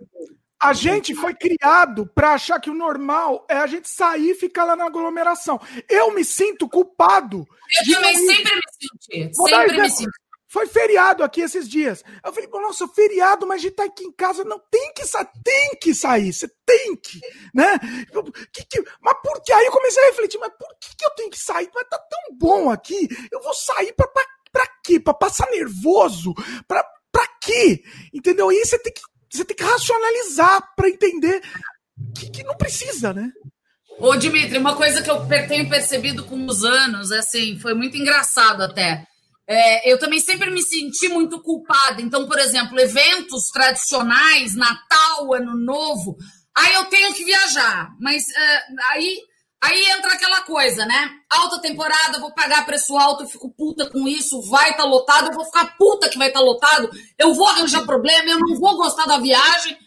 [SPEAKER 1] A gente foi criado para achar que o normal é a gente sair e ficar lá na aglomeração. Eu me sinto culpado.
[SPEAKER 2] Eu também sempre me senti. sempre me senti.
[SPEAKER 1] Foi feriado aqui esses dias. Eu falei, nossa, feriado, mas a gente tá aqui em casa, não tem que sair, tem que sair, você tem que, né? Que, que, mas por que? Aí eu comecei a refletir, mas por que, que eu tenho que sair? Mas tá tão bom aqui, eu vou sair pra, pra, pra quê? Pra passar nervoso? Pra, pra quê? Entendeu? Aí você tem que, você tem que racionalizar pra entender que, que não precisa, né?
[SPEAKER 2] Ô, Dimitri, uma coisa que eu tenho percebido com os anos, assim, foi muito engraçado até é, eu também sempre me senti muito culpada. Então, por exemplo, eventos tradicionais, Natal, Ano Novo, aí eu tenho que viajar. Mas é, aí, aí entra aquela coisa, né? Alta temporada, vou pagar preço alto, eu fico puta com isso, vai estar tá lotado, eu vou ficar puta que vai estar tá lotado, eu vou arranjar problema, eu não vou gostar da viagem.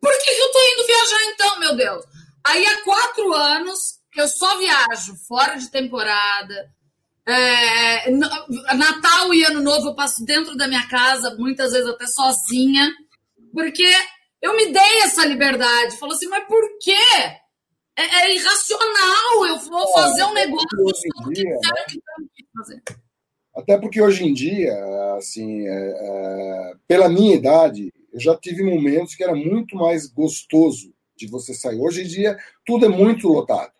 [SPEAKER 2] Por que, que eu tô indo viajar então, meu Deus? Aí há quatro anos que eu só viajo fora de temporada é, Natal e Ano Novo eu passo dentro da minha casa, muitas vezes até sozinha, porque eu me dei essa liberdade. Falou assim, mas por quê? É, é irracional. Eu vou fazer um negócio que dia, né? que
[SPEAKER 3] fazer. Até porque hoje em dia, assim, é, é, pela minha idade, eu já tive momentos que era muito mais gostoso de você sair. Hoje em dia, tudo é muito lotado.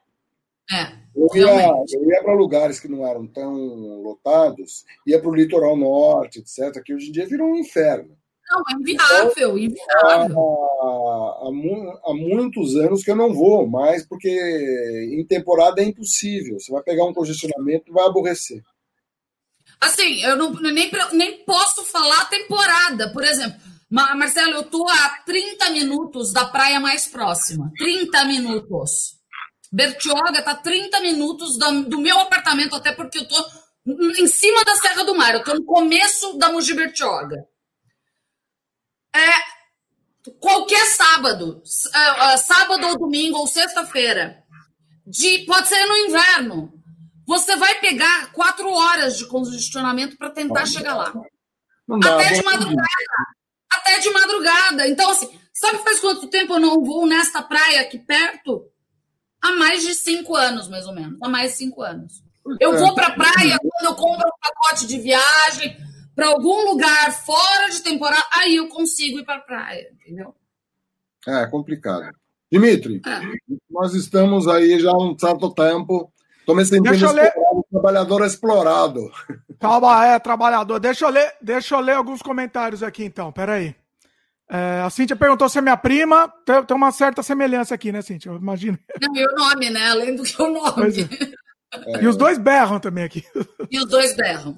[SPEAKER 2] É.
[SPEAKER 3] Eu ia, eu ia para lugares que não eram tão lotados, ia para o litoral norte, etc., que hoje em dia virou um inferno.
[SPEAKER 2] Não, é inviável, então, inviável.
[SPEAKER 3] Há, há, há, muitos anos que eu não vou mais, porque em temporada é impossível. Você vai pegar um congestionamento e vai aborrecer.
[SPEAKER 2] Assim, eu não, nem, nem posso falar temporada. Por exemplo, Marcelo, eu tô a 30 minutos da praia mais próxima. 30 minutos. Bertioga está 30 minutos do meu apartamento, até porque eu estou em cima da Serra do Mar, eu estou no começo da Mogi Bertioga. É, qualquer sábado, é, é, sábado ou domingo ou sexta-feira, de pode ser no inverno, você vai pegar quatro horas de congestionamento para tentar chegar lá. até de madrugada. Até de madrugada. Então, assim, sabe faz quanto tempo eu não vou nesta praia aqui perto? Há mais de cinco anos, mais ou menos. Há mais de cinco anos. Eu vou para a praia quando eu compro um pacote de viagem para algum lugar fora de temporada, aí eu consigo ir para a praia, entendeu?
[SPEAKER 3] É, é complicado. Dimitri, é. nós estamos aí já há um certo tempo. Estou me sentindo explorado, trabalhador explorado.
[SPEAKER 1] Calma, é, trabalhador. Deixa eu ler, deixa eu ler alguns comentários aqui, então. Peraí. É, a Cíntia perguntou se é minha prima. Tem, tem, uma certa semelhança aqui, né, Cíntia? Eu imagino.
[SPEAKER 2] Não, e o nome, né? Além do que o nome.
[SPEAKER 1] É. E os dois berram também aqui.
[SPEAKER 2] E os dois berram.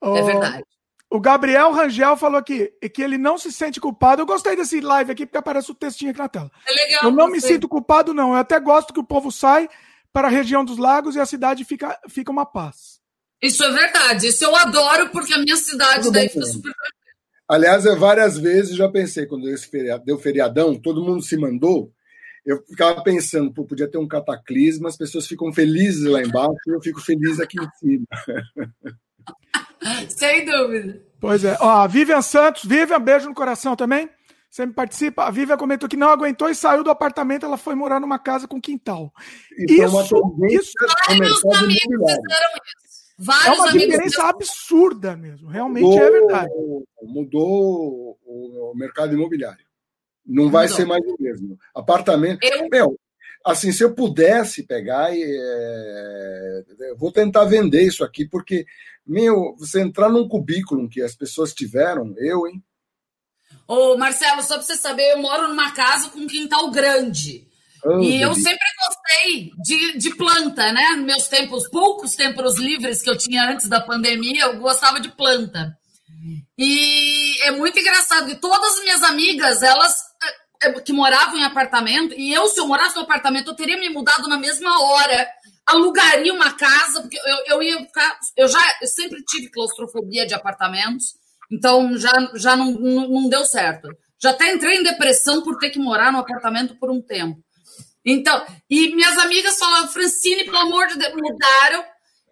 [SPEAKER 2] é verdade.
[SPEAKER 1] O Gabriel Rangel falou aqui que ele não se sente culpado. Eu gostei desse live aqui porque aparece o textinho aqui na tela.
[SPEAKER 2] É legal.
[SPEAKER 1] Eu não me sinto culpado, não. Eu até gosto que o povo sai para a região dos lagos e a cidade fica, fica uma paz.
[SPEAKER 2] Isso é verdade. Isso eu adoro porque a minha cidade Tudo daí bem, fica super
[SPEAKER 3] Aliás, eu várias vezes já pensei, quando esse feriado, deu feriadão, todo mundo se mandou, eu ficava pensando, pô, podia ter um cataclisma, as pessoas ficam felizes lá embaixo e eu fico feliz aqui em cima.
[SPEAKER 2] Sem dúvida.
[SPEAKER 1] Pois é. Ó, a Vivian Santos, Vivian, beijo no coração também. Você me participa. A Vivian comentou que não aguentou e saiu do apartamento. Ela foi morar numa casa com quintal.
[SPEAKER 3] Isso, isso, isso. Vários amigos fizeram
[SPEAKER 1] isso. Vários é uma diferença absurda mesmo. Realmente mudou, é verdade.
[SPEAKER 3] Mudou o mercado imobiliário. Não vai ser mais o mesmo. Apartamento. Eu... Meu, assim, se eu pudesse pegar, é... eu vou tentar vender isso aqui, porque, meu, você entrar num cubículo que as pessoas tiveram, eu, hein?
[SPEAKER 2] Ô, Marcelo, só para você saber, eu moro numa casa com um quintal grande. Oh, e eu sempre gostei de, de planta, né? Meus tempos, poucos tempos livres que eu tinha antes da pandemia, eu gostava de planta. E é muito engraçado que todas as minhas amigas, elas é, é, que moravam em apartamento, e eu, se eu morasse no apartamento, eu teria me mudado na mesma hora. Alugaria uma casa, porque eu, eu ia ficar. Eu já eu sempre tive claustrofobia de apartamentos, então já, já não, não, não deu certo. Já até entrei em depressão por ter que morar no apartamento por um tempo. Então, e minhas amigas falavam, Francine, pelo amor de Deus, mudaram.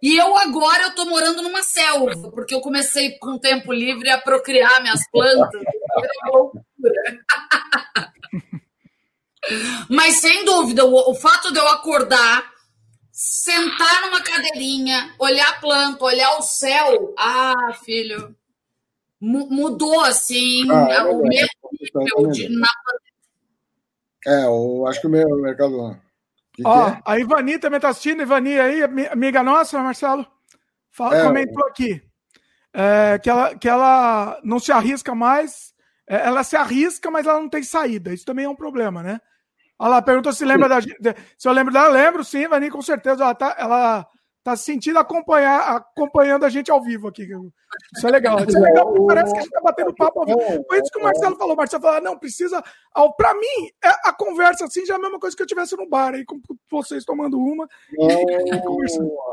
[SPEAKER 2] E eu agora eu tô morando numa selva, porque eu comecei com tempo livre a procriar minhas plantas. Mas sem dúvida, o, o, fato de eu acordar, sentar numa cadeirinha, olhar a planta, olhar o céu, ah, filho, mudou assim ah, é o meu nível de, na
[SPEAKER 3] é, eu acho que o meu mercado.
[SPEAKER 1] Que Ó, que é? a Ivani também está assistindo. Ivani aí, amiga nossa, Marcelo, fala, é, comentou aqui é, que, ela, que ela não se arrisca mais. É, ela se arrisca, mas ela não tem saída. Isso também é um problema, né? Olha lá, perguntou se lembra da Se eu lembro dela, lembro sim, Ivani, com certeza. Ela tá, ela tá se sentindo acompanhar, acompanhando a gente ao vivo aqui. Isso é legal. Isso é legal porque parece que a gente tá batendo papo ao vivo. Foi isso que o Marcelo falou. O Marcelo falou: ah, não, precisa. Para mim, é, a conversa assim já é a mesma coisa que eu tivesse no bar aí, com vocês tomando uma.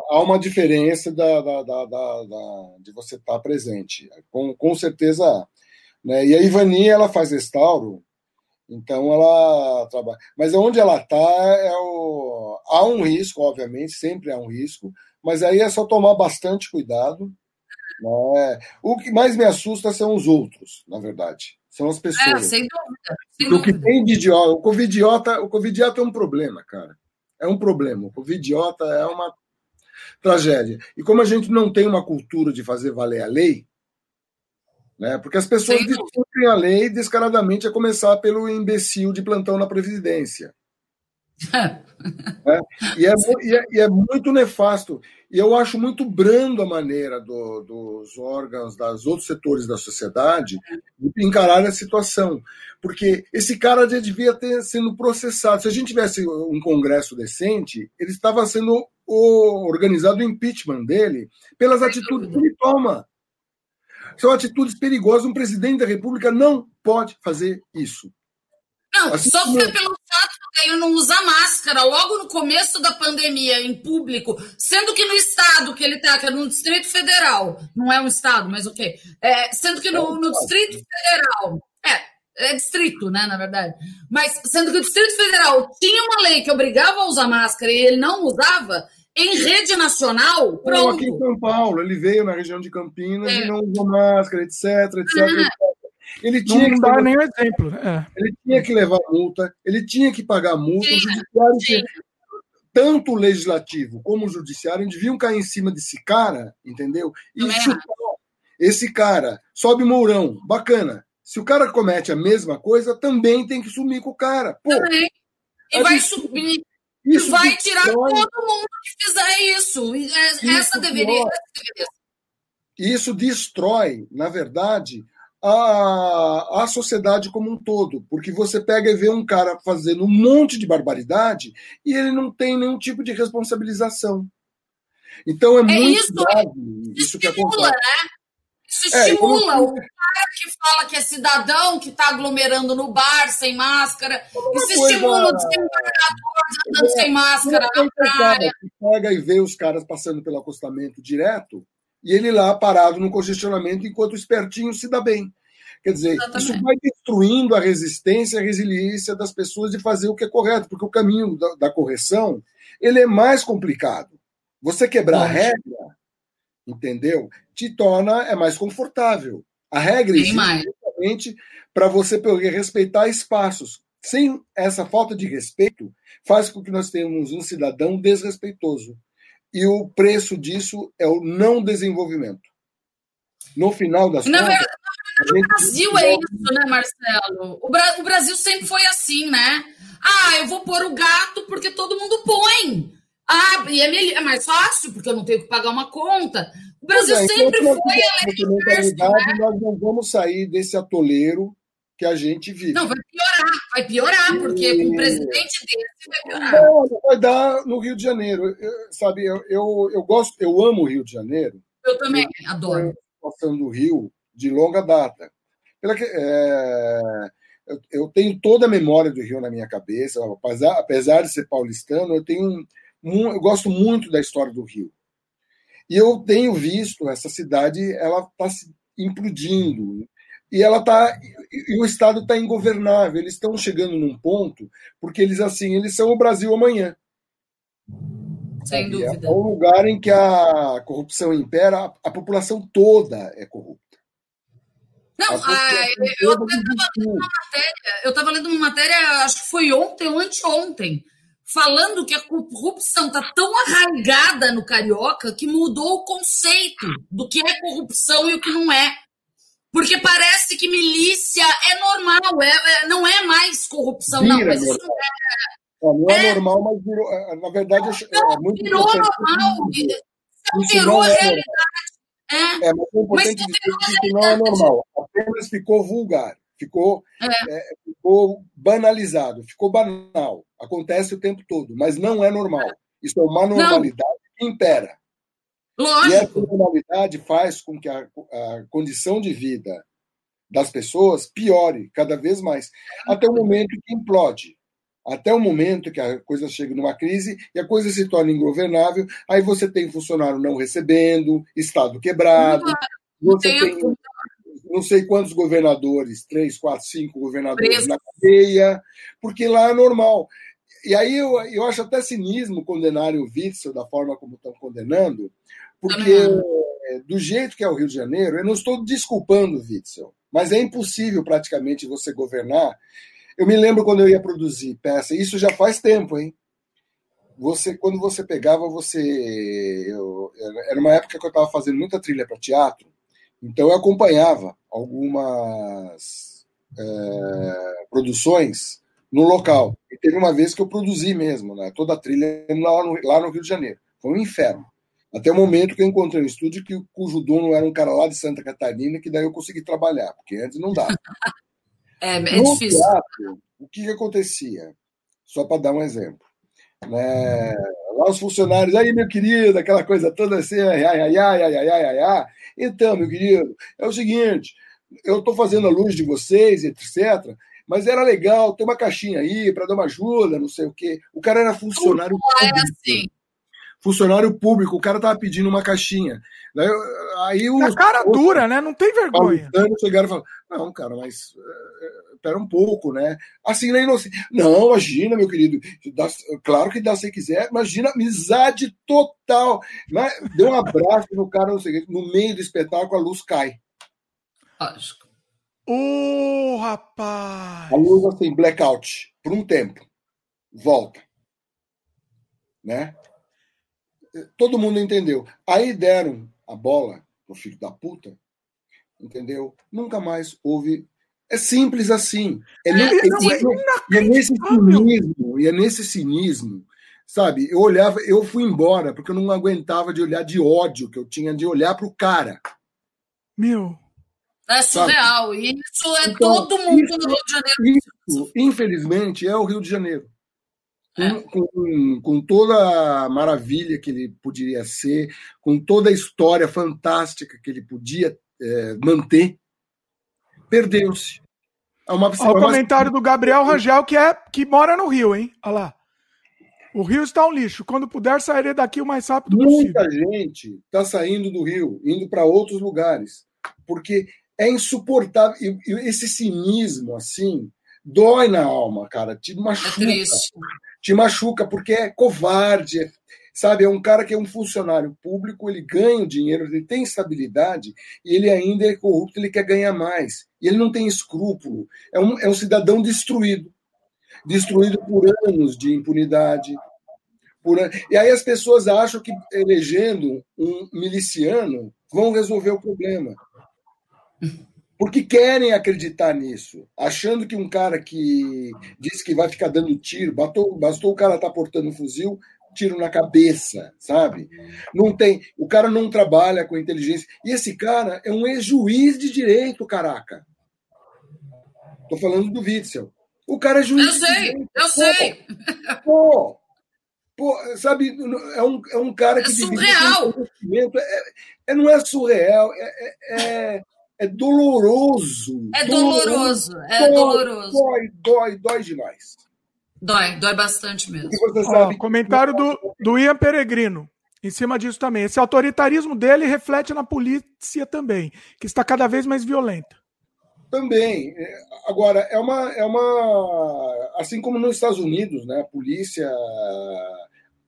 [SPEAKER 3] há uma diferença da, da, da, da, de você estar tá presente. Com, com certeza. Né? E a Ivani, ela faz restauro então ela trabalha. Mas onde ela está, é o... há um risco, obviamente, sempre há um risco, mas aí é só tomar bastante cuidado. Né? O que mais me assusta são os outros, na verdade. São as é, pessoas. É,
[SPEAKER 2] sem dúvida. Sem
[SPEAKER 3] o que tem de idiota. O covidiota, o covidiota é um problema, cara. É um problema. O covidiota é uma tragédia. E como a gente não tem uma cultura de fazer valer a lei, né? Porque as pessoas discutem a lei descaradamente, a começar pelo imbecil de plantão na Previdência. É, e, é, e, é, e, é, muito nefasto. E eu acho muito brando a maneira do, dos órgãos, dos outros setores da sociedade, de encarar a situação. Porque esse cara já devia ter sendo processado. Se a gente tivesse um Congresso decente, ele estava sendo organizado o impeachment dele pelas atitudes que ele toma. São atitudes perigosas. Um presidente da República não pode fazer isso.
[SPEAKER 2] Não, assim só pelo ele não usar máscara logo no começo da pandemia em público, sendo que no estado que ele está, que é no Distrito Federal, não é um estado, mas o okay, quê? É, sendo que no, no Distrito Federal, é, é distrito, né, na verdade. Mas sendo que o Distrito Federal tinha uma lei que obrigava a usar máscara e ele não usava, em rede nacional, pronto.
[SPEAKER 3] aqui em São Paulo, ele veio na região de Campinas é. e não usou máscara, etc, etc, etc. Ele tinha não que dar nenhum exemplo. É. Ele tinha que levar multa, ele tinha que pagar multa. Sim, o judiciário, sim. tanto o legislativo como o judiciário, deviam cair em cima desse cara, entendeu? E chutar. Esse cara sobe Mourão, bacana. Se o cara comete a mesma coisa, também tem que sumir com o cara. Pô,
[SPEAKER 2] também. E vai subir isso vai tirar todo mundo que fizer isso. É, essa deveria,
[SPEAKER 3] Isso destrói, na verdade, a, a sociedade como um todo, porque você pega e vê um cara fazendo um monte de barbaridade e ele não tem nenhum tipo de responsabilização. Então é, é muito
[SPEAKER 2] isso, grave isso que acontece. Né? Isso é, estimula como... o cara que fala que é cidadão, que está aglomerando no bar sem máscara. Isso coisa... estimula o desembargador andando é, sem máscara na praia.
[SPEAKER 3] Pega e vê os caras passando pelo acostamento direto e ele lá parado no congestionamento enquanto o espertinho se dá bem. Quer dizer, Exatamente. isso vai destruindo a resistência e a resiliência das pessoas de fazer o que é correto, porque o caminho da, da correção ele é mais complicado. Você quebrar a regra entendeu? Te torna é mais confortável. A regra é justamente para você poder respeitar espaços. Sem essa falta de respeito, faz com que nós tenhamos um cidadão desrespeitoso. E o preço disso é o não desenvolvimento. No final das
[SPEAKER 2] Na contas. Verdade, o Brasil é isso, né, Marcelo? O, Bra o Brasil sempre foi assim, né? Ah, eu vou pôr o gato porque todo mundo põe. Ah, e é, é mais fácil, porque eu não tenho que pagar uma conta. O Brasil é, sempre então, foi
[SPEAKER 3] a mentalidade, né? Nós não vamos sair desse atoleiro que a gente vive.
[SPEAKER 2] Não, vai piorar, vai piorar, porque com o presidente desse vai piorar. Não,
[SPEAKER 3] vai dar no Rio de Janeiro. Eu, sabe, eu, eu, eu, gosto, eu amo o Rio de Janeiro.
[SPEAKER 2] Eu também, eu, adoro.
[SPEAKER 3] Situação do Rio de longa data. Pela que, é, eu, eu, tenho toda a memória do Rio na minha cabeça, apesar, apesar de ser paulistano, eu tenho eu gosto muito da história do Rio. E eu tenho visto essa cidade, ela está se implodindo e ela tá e o estado está ingovernável. Eles estão chegando num ponto porque eles assim eles são o Brasil amanhã.
[SPEAKER 2] Sem
[SPEAKER 3] é
[SPEAKER 2] dúvida.
[SPEAKER 3] É um lugar em que a corrupção impera, a, a população toda é corrupta.
[SPEAKER 2] Não, ah, eu estava lendo uma matéria, eu estava lendo uma matéria, acho que foi ontem ou anteontem, falando que a corrupção está tão arraigada no carioca que mudou o conceito do que é corrupção e o que não é. Porque parece que milícia é normal, é, é não é mais corrupção, Vira, não. Mas isso não
[SPEAKER 3] é. não é, é, normal, mas virou. É, na verdade,
[SPEAKER 2] não,
[SPEAKER 3] é muito
[SPEAKER 2] virou normal. Isso virou a é realidade.
[SPEAKER 3] É, é mas é importante dizer que não é normal. Apenas ficou vulgar, ficou, é. ficou banalizado, ficou banal. Acontece o tempo todo, mas não é normal. Isso é uma normalidade não. que impera.
[SPEAKER 2] Lógico.
[SPEAKER 3] E essa normalidade faz com que a, a condição de vida das pessoas piore cada vez mais, até o momento que implode. Até o momento que a coisa chega numa crise e a coisa se torna ingovernável, aí você tem funcionário não recebendo, Estado quebrado, você tem não sei quantos governadores, três, quatro, cinco governadores Preso. na cadeia, porque lá é normal. E aí eu, eu acho até cinismo condenarem o Witzel da forma como estão condenando, porque é, do jeito que é o Rio de Janeiro, eu não estou desculpando o Witzel, mas é impossível praticamente você governar. Eu me lembro quando eu ia produzir peça, isso já faz tempo, hein? Você, quando você pegava, você. Eu, era uma época que eu estava fazendo muita trilha para teatro, então eu acompanhava algumas é, produções no local. E teve uma vez que eu produzi mesmo, né? Toda a trilha lá no, lá no Rio de Janeiro. Foi um inferno. Até o momento que eu encontrei um estúdio que, cujo dono era um cara lá de Santa Catarina, que daí eu consegui trabalhar, porque antes não dava.
[SPEAKER 2] é, é no difícil.
[SPEAKER 3] Teatro, o que, que acontecia? Só para dar um exemplo. Né? Lá os funcionários, aí meu querido, aquela coisa toda assim, ai, ai, ai, ai, ai, ai, ai. Então, meu querido, é o seguinte, eu estou fazendo a luz de vocês, etc., mas era legal ter uma caixinha aí para dar uma ajuda, não sei o quê. O cara era funcionário.
[SPEAKER 2] Não é assim
[SPEAKER 3] funcionário público, o cara tava pedindo uma caixinha. Aí, aí os,
[SPEAKER 1] a cara dura, né? Não tem vergonha.
[SPEAKER 3] chegaram e falaram, não, cara, mas espera um pouco, né? Assim, na inocência. Não, imagina, meu querido, dá, claro que dá se quiser, imagina, amizade total. Né? Deu um abraço no cara, não sei, no meio do espetáculo, a luz cai.
[SPEAKER 1] Ô, oh, rapaz!
[SPEAKER 3] A luz, assim, blackout, por um tempo. Volta. Né? Todo mundo entendeu. Aí deram a bola pro filho da puta, entendeu? Nunca mais houve. É simples assim. É, é, é, é nesse cinismo, e é nesse cinismo, sabe? Eu olhava, eu fui embora porque eu não aguentava de olhar de ódio que eu tinha de olhar pro cara.
[SPEAKER 1] Meu.
[SPEAKER 2] É surreal. Sabe? Isso é então, todo mundo isso, no Rio de Janeiro.
[SPEAKER 3] Isso, infelizmente, é o Rio de Janeiro com, com, com, toda a maravilha que ele poderia ser, com toda a história fantástica que ele podia é, manter, perdeu-se.
[SPEAKER 1] É uma, Olha o comentário do Gabriel Rangel, que, é, que mora no Rio, hein? Olha lá. O Rio está um lixo. Quando puder, sairei daqui o mais rápido
[SPEAKER 3] Muita
[SPEAKER 1] possível.
[SPEAKER 3] Muita gente está saindo do Rio, indo para outros lugares, porque é insuportável. E, e esse cinismo, assim, dói na alma, cara. Te machuca. É te machuca porque é covarde, é, sabe? É um cara que é um funcionário público, ele ganha o dinheiro, ele tem estabilidade e ele ainda é corrupto, ele quer ganhar mais. E ele não tem escrúpulo. É um, é um cidadão destruído destruído por anos de impunidade. Por... E aí as pessoas acham que elegendo um miliciano vão resolver o problema porque querem acreditar nisso, achando que um cara que diz que vai ficar dando tiro, bastou, bastou o cara estar tá portando um fuzil, tiro na cabeça, sabe? Não tem, o cara não trabalha com inteligência. E esse cara é um ex-juiz de direito, caraca. Estou falando do Witzel. O cara é juiz.
[SPEAKER 2] Eu sei, eu pô, sei.
[SPEAKER 3] Pô, pô, sabe, é um, é um cara que.
[SPEAKER 2] É surreal.
[SPEAKER 3] É, é, não é surreal, é, é, é, é doloroso.
[SPEAKER 2] É doloroso, doloroso. é doloroso.
[SPEAKER 3] Dói, dói, dói demais.
[SPEAKER 2] Dói, dói bastante mesmo.
[SPEAKER 1] Ó, comentário do, do Ian Peregrino. Em cima disso também. Esse autoritarismo dele reflete na polícia também, que está cada vez mais violenta.
[SPEAKER 3] Também. Agora, é uma, é uma. Assim como nos Estados Unidos, né? A polícia,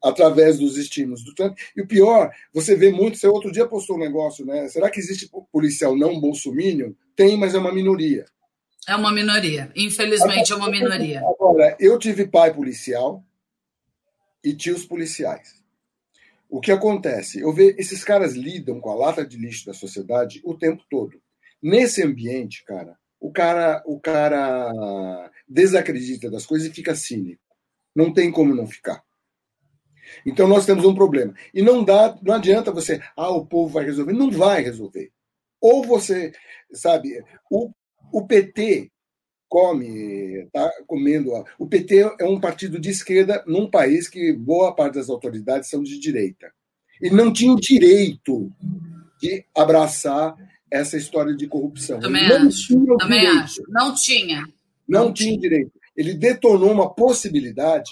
[SPEAKER 3] através dos estímulos do Trump. E o pior, você vê muito. Você outro dia postou um negócio, né? Será que existe policial não bolsominion? Tem, mas é uma minoria.
[SPEAKER 2] É uma minoria. Infelizmente, é uma minoria.
[SPEAKER 3] Agora, eu tive pai policial e tios policiais. O que acontece? Eu vejo esses caras lidam com a lata de lixo da sociedade o tempo todo. Nesse ambiente, cara, o cara, o cara desacredita das coisas e fica cínico. Não tem como não ficar. Então nós temos um problema. E não dá, não adianta você, ah, o povo vai resolver. Não vai resolver. Ou você, sabe, o, o PT come, está comendo. O PT é um partido de esquerda num país que boa parte das autoridades são de direita. E não tinha o direito de abraçar essa história de corrupção.
[SPEAKER 2] Também não acho. Tinha Também direito. acho. Não tinha.
[SPEAKER 3] Não, não tinha, tinha direito. Ele detonou uma possibilidade,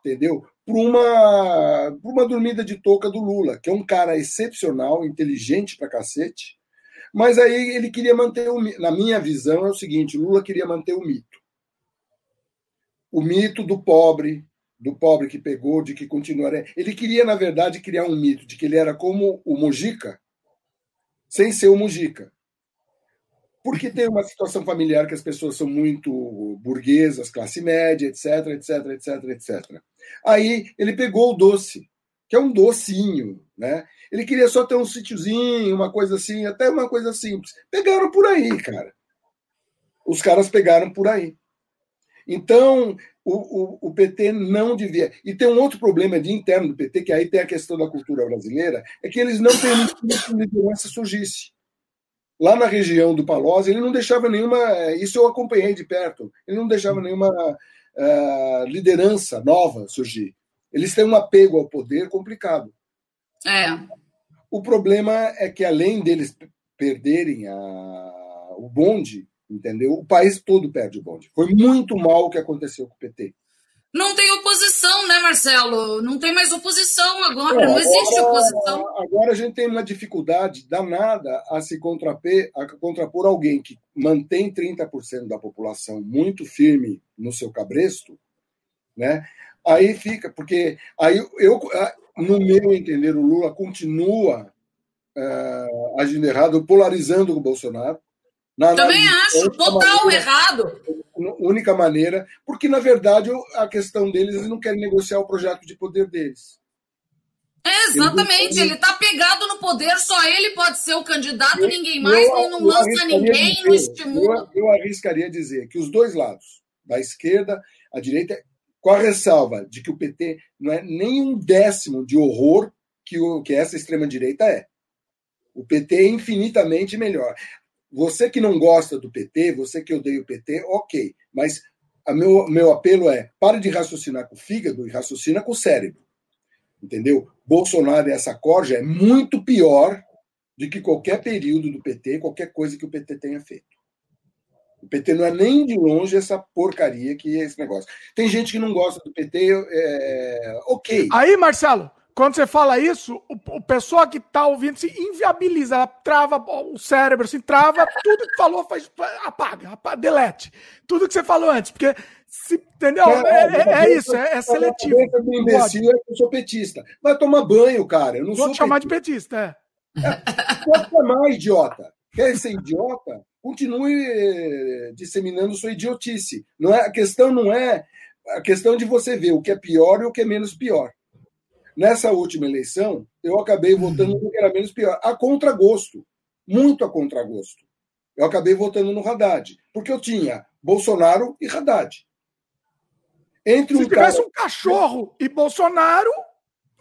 [SPEAKER 3] entendeu? Para uma, uma dormida de touca do Lula, que é um cara excepcional, inteligente pra cacete, mas aí ele queria manter o na minha visão é o seguinte, Lula queria manter o mito. O mito do pobre, do pobre que pegou, de que continuaria. Ele queria, na verdade, criar um mito de que ele era como o Mujica, sem ser o Mujica. Porque tem uma situação familiar que as pessoas são muito burguesas, classe média, etc, etc, etc, etc. Aí ele pegou o doce, que é um docinho, né? Ele queria só ter um sítiozinho, uma coisa assim, até uma coisa simples. Pegaram por aí, cara. Os caras pegaram por aí. Então, o, o, o, PT não devia. E tem um outro problema de interno do PT, que aí tem a questão da cultura brasileira, é que eles não permitiam que liderança surgisse. Lá na região do Palós, ele não deixava nenhuma. Isso eu acompanhei de perto. Ele não deixava nenhuma uh, liderança nova surgir. Eles têm um apego ao poder complicado.
[SPEAKER 2] É.
[SPEAKER 3] O problema é que, além deles perderem a, o bonde, entendeu? O país todo perde o bonde. Foi muito mal o que aconteceu com o PT.
[SPEAKER 2] Não tem oposição, né, Marcelo? Não tem mais oposição agora, é, não existe agora, oposição.
[SPEAKER 3] Agora a gente tem uma dificuldade danada a se contrapor, a contrapor alguém que mantém 30% da população muito firme no seu cabresto, né? Aí fica, porque aí eu, no meu entender, o Lula continua uh, agindo errado, polarizando com o Bolsonaro.
[SPEAKER 2] Na Também acho, total maneira, errado.
[SPEAKER 3] Única maneira, porque, na verdade, a questão deles, eles não querem negociar o projeto de poder deles.
[SPEAKER 2] É, exatamente, ele está pegado no poder, só ele pode ser o candidato, eu, ninguém mais, eu, não lança ninguém, dizer, não estimula.
[SPEAKER 3] Eu, eu arriscaria dizer que os dois lados, da esquerda, a direita, com a ressalva de que o PT não é nem um décimo de horror que, o, que essa extrema-direita é. O PT é infinitamente melhor. Você que não gosta do PT, você que odeia o PT, ok. Mas meu, meu apelo é: pare de raciocinar com o fígado e raciocina com o cérebro. Entendeu? Bolsonaro e essa corja é muito pior do que qualquer período do PT, qualquer coisa que o PT tenha feito. O PT não é nem de longe essa porcaria que é esse negócio. Tem gente que não gosta do PT, é... ok.
[SPEAKER 1] Aí, Marcelo, quando você fala isso, o, o pessoal que está ouvindo se inviabiliza, ela trava o cérebro, assim, trava tudo que falou, faz, apaga, apaga, delete. Tudo que você falou antes, porque, se, entendeu? É, é, é isso, é, é seletivo.
[SPEAKER 3] Do imbecil é eu sou petista. Vai tomar banho, cara. Eu não Vou sou
[SPEAKER 1] te chamar de petista,
[SPEAKER 3] é. é pode chamar idiota. Quer ser idiota? continue eh, disseminando sua idiotice. Não é, a questão não é a questão de você ver o que é pior e o que é menos pior. Nessa última eleição, eu acabei votando no que era menos pior, a contragosto, muito a contragosto. Eu acabei votando no Haddad, porque eu tinha Bolsonaro e Haddad.
[SPEAKER 1] Entre Se um tivesse cara... um cachorro e Bolsonaro,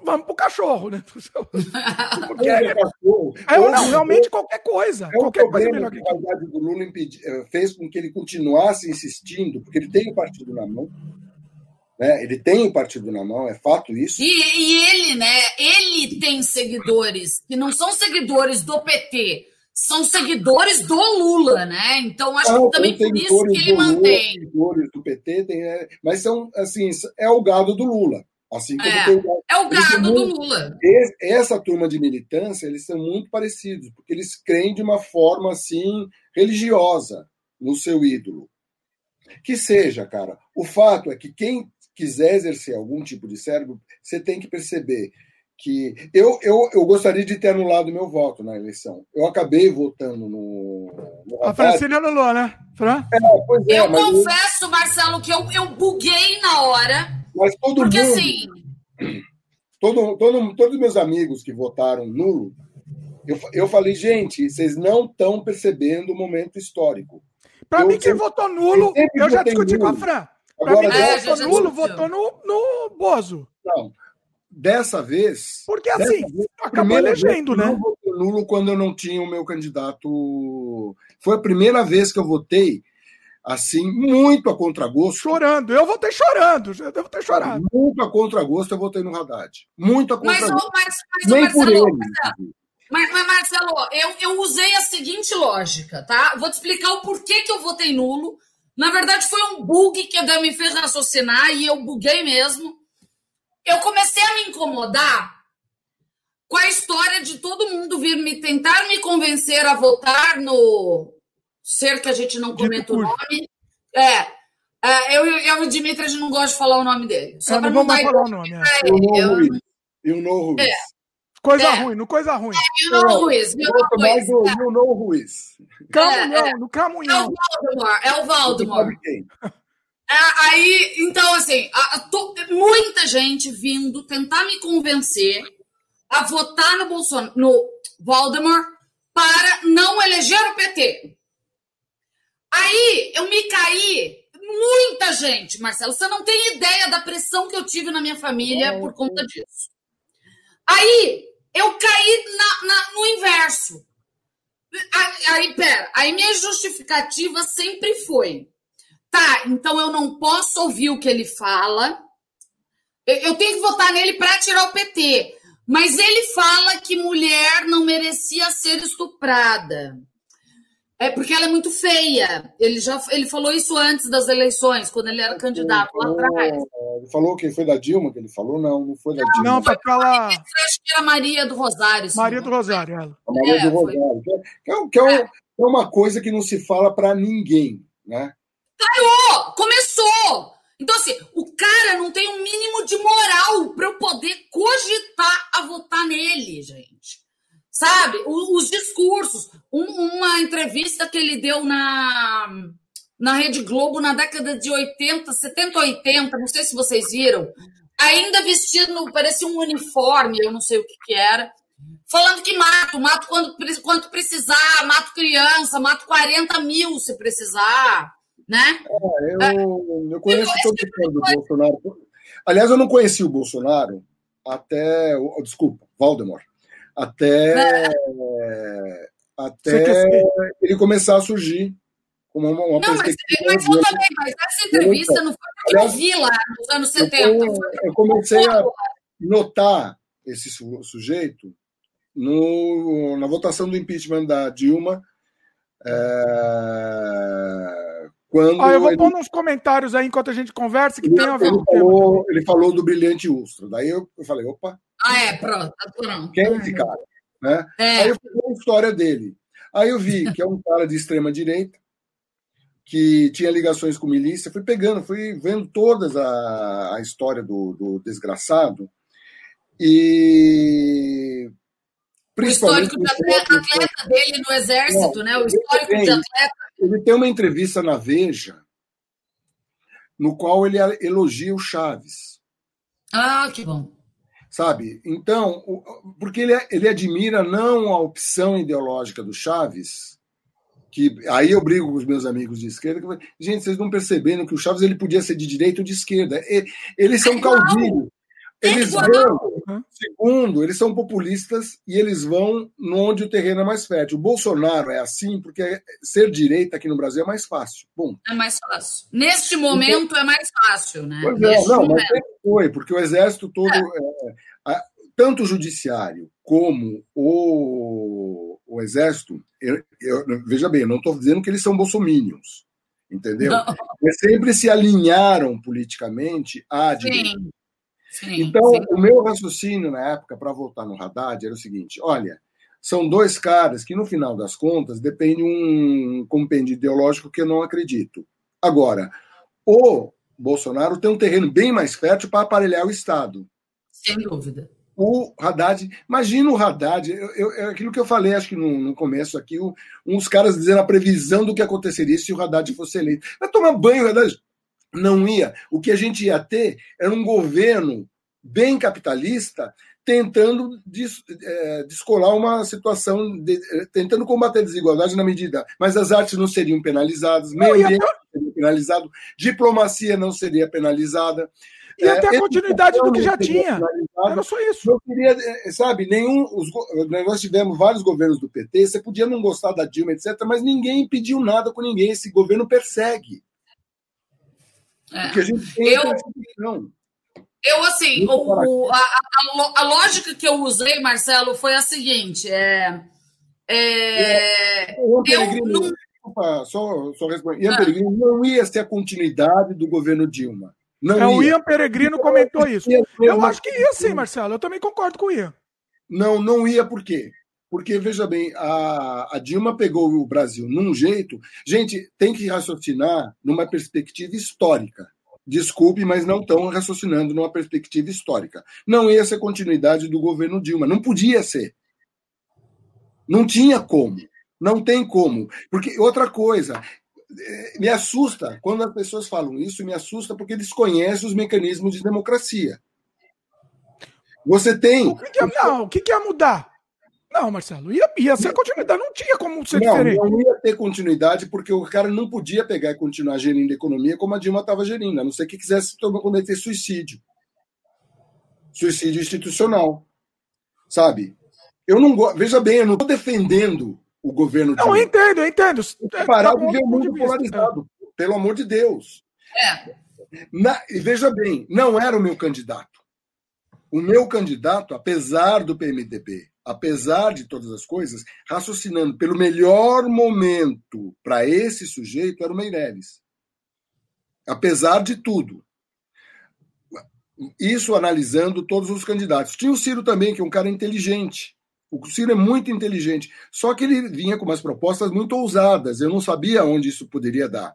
[SPEAKER 1] vamos pro cachorro, né? Porque, é, é, não, realmente qualquer coisa.
[SPEAKER 3] É
[SPEAKER 1] qualquer
[SPEAKER 3] coisa melhor que a do Lula impedi, eh, fez com que ele continuasse insistindo, porque ele tem o partido na mão. Né? Ele tem o partido na mão, é fato isso.
[SPEAKER 2] E, e ele, né? Ele tem seguidores que não são seguidores do PT, são seguidores do Lula, né? Então acho que também por isso que ele mantém.
[SPEAKER 3] Lula, seguidores do PT, tem, é, mas são assim, é o gado do Lula. Assim como
[SPEAKER 2] é,
[SPEAKER 3] tem,
[SPEAKER 2] é o gado do Lula.
[SPEAKER 3] Essa turma de militância, eles são muito parecidos, porque eles creem de uma forma assim religiosa no seu ídolo. Que seja, cara. O fato é que quem quiser exercer algum tipo de cérebro, você tem que perceber que eu, eu, eu gostaria de ter anulado meu voto na eleição. Eu acabei votando no.
[SPEAKER 1] no a Francine anulou, né? Fran?
[SPEAKER 2] É, é, eu confesso, eu... Marcelo, que eu, eu buguei na hora.
[SPEAKER 3] Mas todo porque mundo. Assim... Todo, todo, todos os meus amigos que votaram nulo, eu, eu falei, gente, vocês não estão percebendo o momento histórico.
[SPEAKER 1] Para mim, quem votou nulo, eu já discuti nulo. com a Fran. Para mim, é, votou nulo, votou no, no Bozo.
[SPEAKER 3] Não. Dessa vez.
[SPEAKER 1] Porque assim, vez, acabou elegendo, né? Eu
[SPEAKER 3] votei nulo quando eu não tinha o meu candidato. Foi a primeira vez que eu votei assim, muito a contragosto.
[SPEAKER 1] Chorando. Eu votei chorando. Eu devo ter chorado.
[SPEAKER 3] Muito a contragosto, eu votei no Haddad. Muito a contragosto. Mas,
[SPEAKER 2] mas, mas Nem Marcelo, por ele. Mas, mas, Marcelo, eu, eu usei a seguinte lógica, tá? Vou te explicar o porquê que eu votei nulo. Na verdade, foi um bug que me fez raciocinar e eu buguei mesmo eu comecei a me incomodar com a história de todo mundo vir me tentar me convencer a votar no ser que a gente não comenta o nome. É, é, eu, eu e o Dimitri, a gente não gosta de falar o nome dele.
[SPEAKER 1] Só não vamos falar o nome. É.
[SPEAKER 3] Eu, eu know Ruiz. É.
[SPEAKER 1] Coisa é. ruim, no coisa ruim.
[SPEAKER 2] É, you know Ruiz. You know Ruiz.
[SPEAKER 1] Camunhão, é, é. no Camunhão.
[SPEAKER 2] É o Valdemar, é o Valdemar. É, aí, então, assim, a, tô, muita gente vindo tentar me convencer a votar no Bolsonaro, no Voldemort, para não eleger o PT. Aí eu me caí, muita gente, Marcelo, você não tem ideia da pressão que eu tive na minha família é, por conta disso. Aí eu caí na, na, no inverso. Aí, pera, aí minha justificativa sempre foi Tá, então eu não posso ouvir o que ele fala. Eu tenho que votar nele para tirar o PT. Mas ele fala que mulher não merecia ser estuprada. É porque ela é muito feia. Ele já ele falou isso antes das eleições, quando ele era candidato lá atrás.
[SPEAKER 3] Ele falou que foi da Dilma que ele falou? Não, não foi da não, Dilma.
[SPEAKER 1] Não, foi aquela.
[SPEAKER 2] Acho que era Maria do Rosário.
[SPEAKER 1] Maria do Rosário, ela.
[SPEAKER 3] A Maria é, do Rosário. Foi... Que, é, que, é, é, é, uma coisa que não se fala para ninguém, né?
[SPEAKER 2] Caiu! Começou! Então, assim, o cara não tem um mínimo de moral para eu poder cogitar a votar nele, gente. Sabe? O, os discursos. Um, uma entrevista que ele deu na, na Rede Globo na década de 80, 70, 80, não sei se vocês viram. Ainda vestido, parecia um uniforme, eu não sei o que, que era. Falando que mato, mato quando, quando precisar, mato criança, mato 40 mil se precisar né?
[SPEAKER 3] É, eu, eu conheço todo o do Bolsonaro. Aliás, eu não conheci o Bolsonaro até. Desculpa, Valdemar. Até. É. Até ele começar a surgir como uma, uma
[SPEAKER 2] não, mas, mas eu também, mas essa entrevista não foi eu vi lá nos anos 70. Eu,
[SPEAKER 3] eu comecei a notar esse sujeito no, na votação do impeachment da Dilma. É, quando
[SPEAKER 1] ah, eu vou ele... pôr nos comentários aí enquanto a gente conversa que ele, tem a ver
[SPEAKER 3] ele falou, ele falou do brilhante Ustra. Daí eu, eu falei, opa.
[SPEAKER 2] Ah, é, pronto, tá pronto.
[SPEAKER 3] Quem é esse cara? Né? É. Aí eu fui a história dele. Aí eu vi que é um cara de extrema direita, que tinha ligações com milícia. Fui pegando, fui vendo todas a, a história do, do desgraçado. E
[SPEAKER 2] o histórico de atleta, atleta dele no exército, não, né? O histórico de atleta.
[SPEAKER 3] Ele tem uma entrevista na Veja, no qual ele elogia o Chaves.
[SPEAKER 2] Ah, que bom.
[SPEAKER 3] Sabe? Então, porque ele, ele admira não a opção ideológica do Chaves, que aí eu brigo com os meus amigos de esquerda, que, gente, vocês não percebendo que o Chaves ele podia ser de direita ou de esquerda. Eles são caudilhos. Eles vão, segundo, eles são populistas e eles vão onde o terreno é mais fértil. O Bolsonaro é assim porque ser direita aqui no Brasil é mais fácil. Bom,
[SPEAKER 2] é mais fácil. Neste momento então, é mais fácil, né?
[SPEAKER 3] Pois é, não, mas foi, porque o exército todo, é. É, a, tanto o judiciário como o, o exército, eu, eu, veja bem, eu não estou dizendo que eles são bolsomínios, entendeu? Não. Eles sempre se alinharam politicamente à direita. Sim. Sim, então, sim. o meu raciocínio na época, para voltar no Haddad, era o seguinte: olha, são dois caras que, no final das contas, depende um compêndio ideológico que eu não acredito. Agora, o Bolsonaro tem um terreno bem mais fértil para aparelhar o Estado.
[SPEAKER 2] Sem dúvida.
[SPEAKER 3] O Haddad, imagina o Haddad, eu, eu, é aquilo que eu falei, acho que no, no começo aqui, o, uns caras dizendo a previsão do que aconteceria se o Haddad fosse eleito. Vai tomar banho, Haddad não ia. O que a gente ia ter era um governo bem capitalista tentando é, descolar uma situação, de, é, tentando combater a desigualdade na medida. Mas as artes não seriam penalizadas, meio ambiente não seria penalizado, diplomacia não seria penalizada.
[SPEAKER 1] E é, até a continuidade do que já tinha. Era só isso.
[SPEAKER 3] Eu queria, sabe, nenhum. Os, nós tivemos vários governos do PT, você podia não gostar da Dilma, etc., mas ninguém pediu nada com ninguém. Esse governo persegue.
[SPEAKER 2] É. Porque a gente tem eu, eu, assim, o, a, a, a, lógica que eu usei, Marcelo, foi a seguinte: é, é, é eu
[SPEAKER 3] não... Desculpa, só, só responder. Ian ah. Peregrino não ia ser a continuidade do governo Dilma. Não
[SPEAKER 1] é, ia. O Ian Peregrino comentou isso. Eu acho que ia sim, Marcelo. Eu também concordo com o Ian.
[SPEAKER 3] Não, não ia por quê? Porque, veja bem, a, a, Dilma pegou o Brasil num jeito. Gente, tem que raciocinar numa perspectiva histórica. Desculpe, mas não estão raciocinando numa perspectiva histórica. Não ia ser continuidade do governo Dilma. Não podia ser. Não tinha como. Não tem como. Porque, outra coisa, eh, me assusta quando as pessoas falam isso, me assusta porque desconhecem os mecanismos de democracia. Você tem.
[SPEAKER 1] O que, que ia, não, o que, que ia mudar? Não, Marcelo, ia, ia ser continuidade, não tinha como ser
[SPEAKER 3] não,
[SPEAKER 1] diferente.
[SPEAKER 3] Não ia ter continuidade, porque o cara não podia pegar e continuar gerindo a economia como a Dilma estava gerindo, a não ser que quisesse cometer suicídio. Suicídio institucional. Sabe? Eu não gosto. Veja bem, eu não estou defendendo o governo
[SPEAKER 1] Não, eu entendo, eu entendo.
[SPEAKER 3] Parar de ver o mundo polarizado, pelo amor de Deus.
[SPEAKER 2] É.
[SPEAKER 3] Na, e veja bem, não era o meu candidato. O meu candidato, apesar do PMDB, apesar de todas as coisas, raciocinando pelo melhor momento para esse sujeito era o Meirelles. Apesar de tudo. Isso analisando todos os candidatos. Tinha o Ciro também, que é um cara inteligente. O Ciro é muito inteligente. Só que ele vinha com umas propostas muito ousadas. Eu não sabia onde isso poderia dar.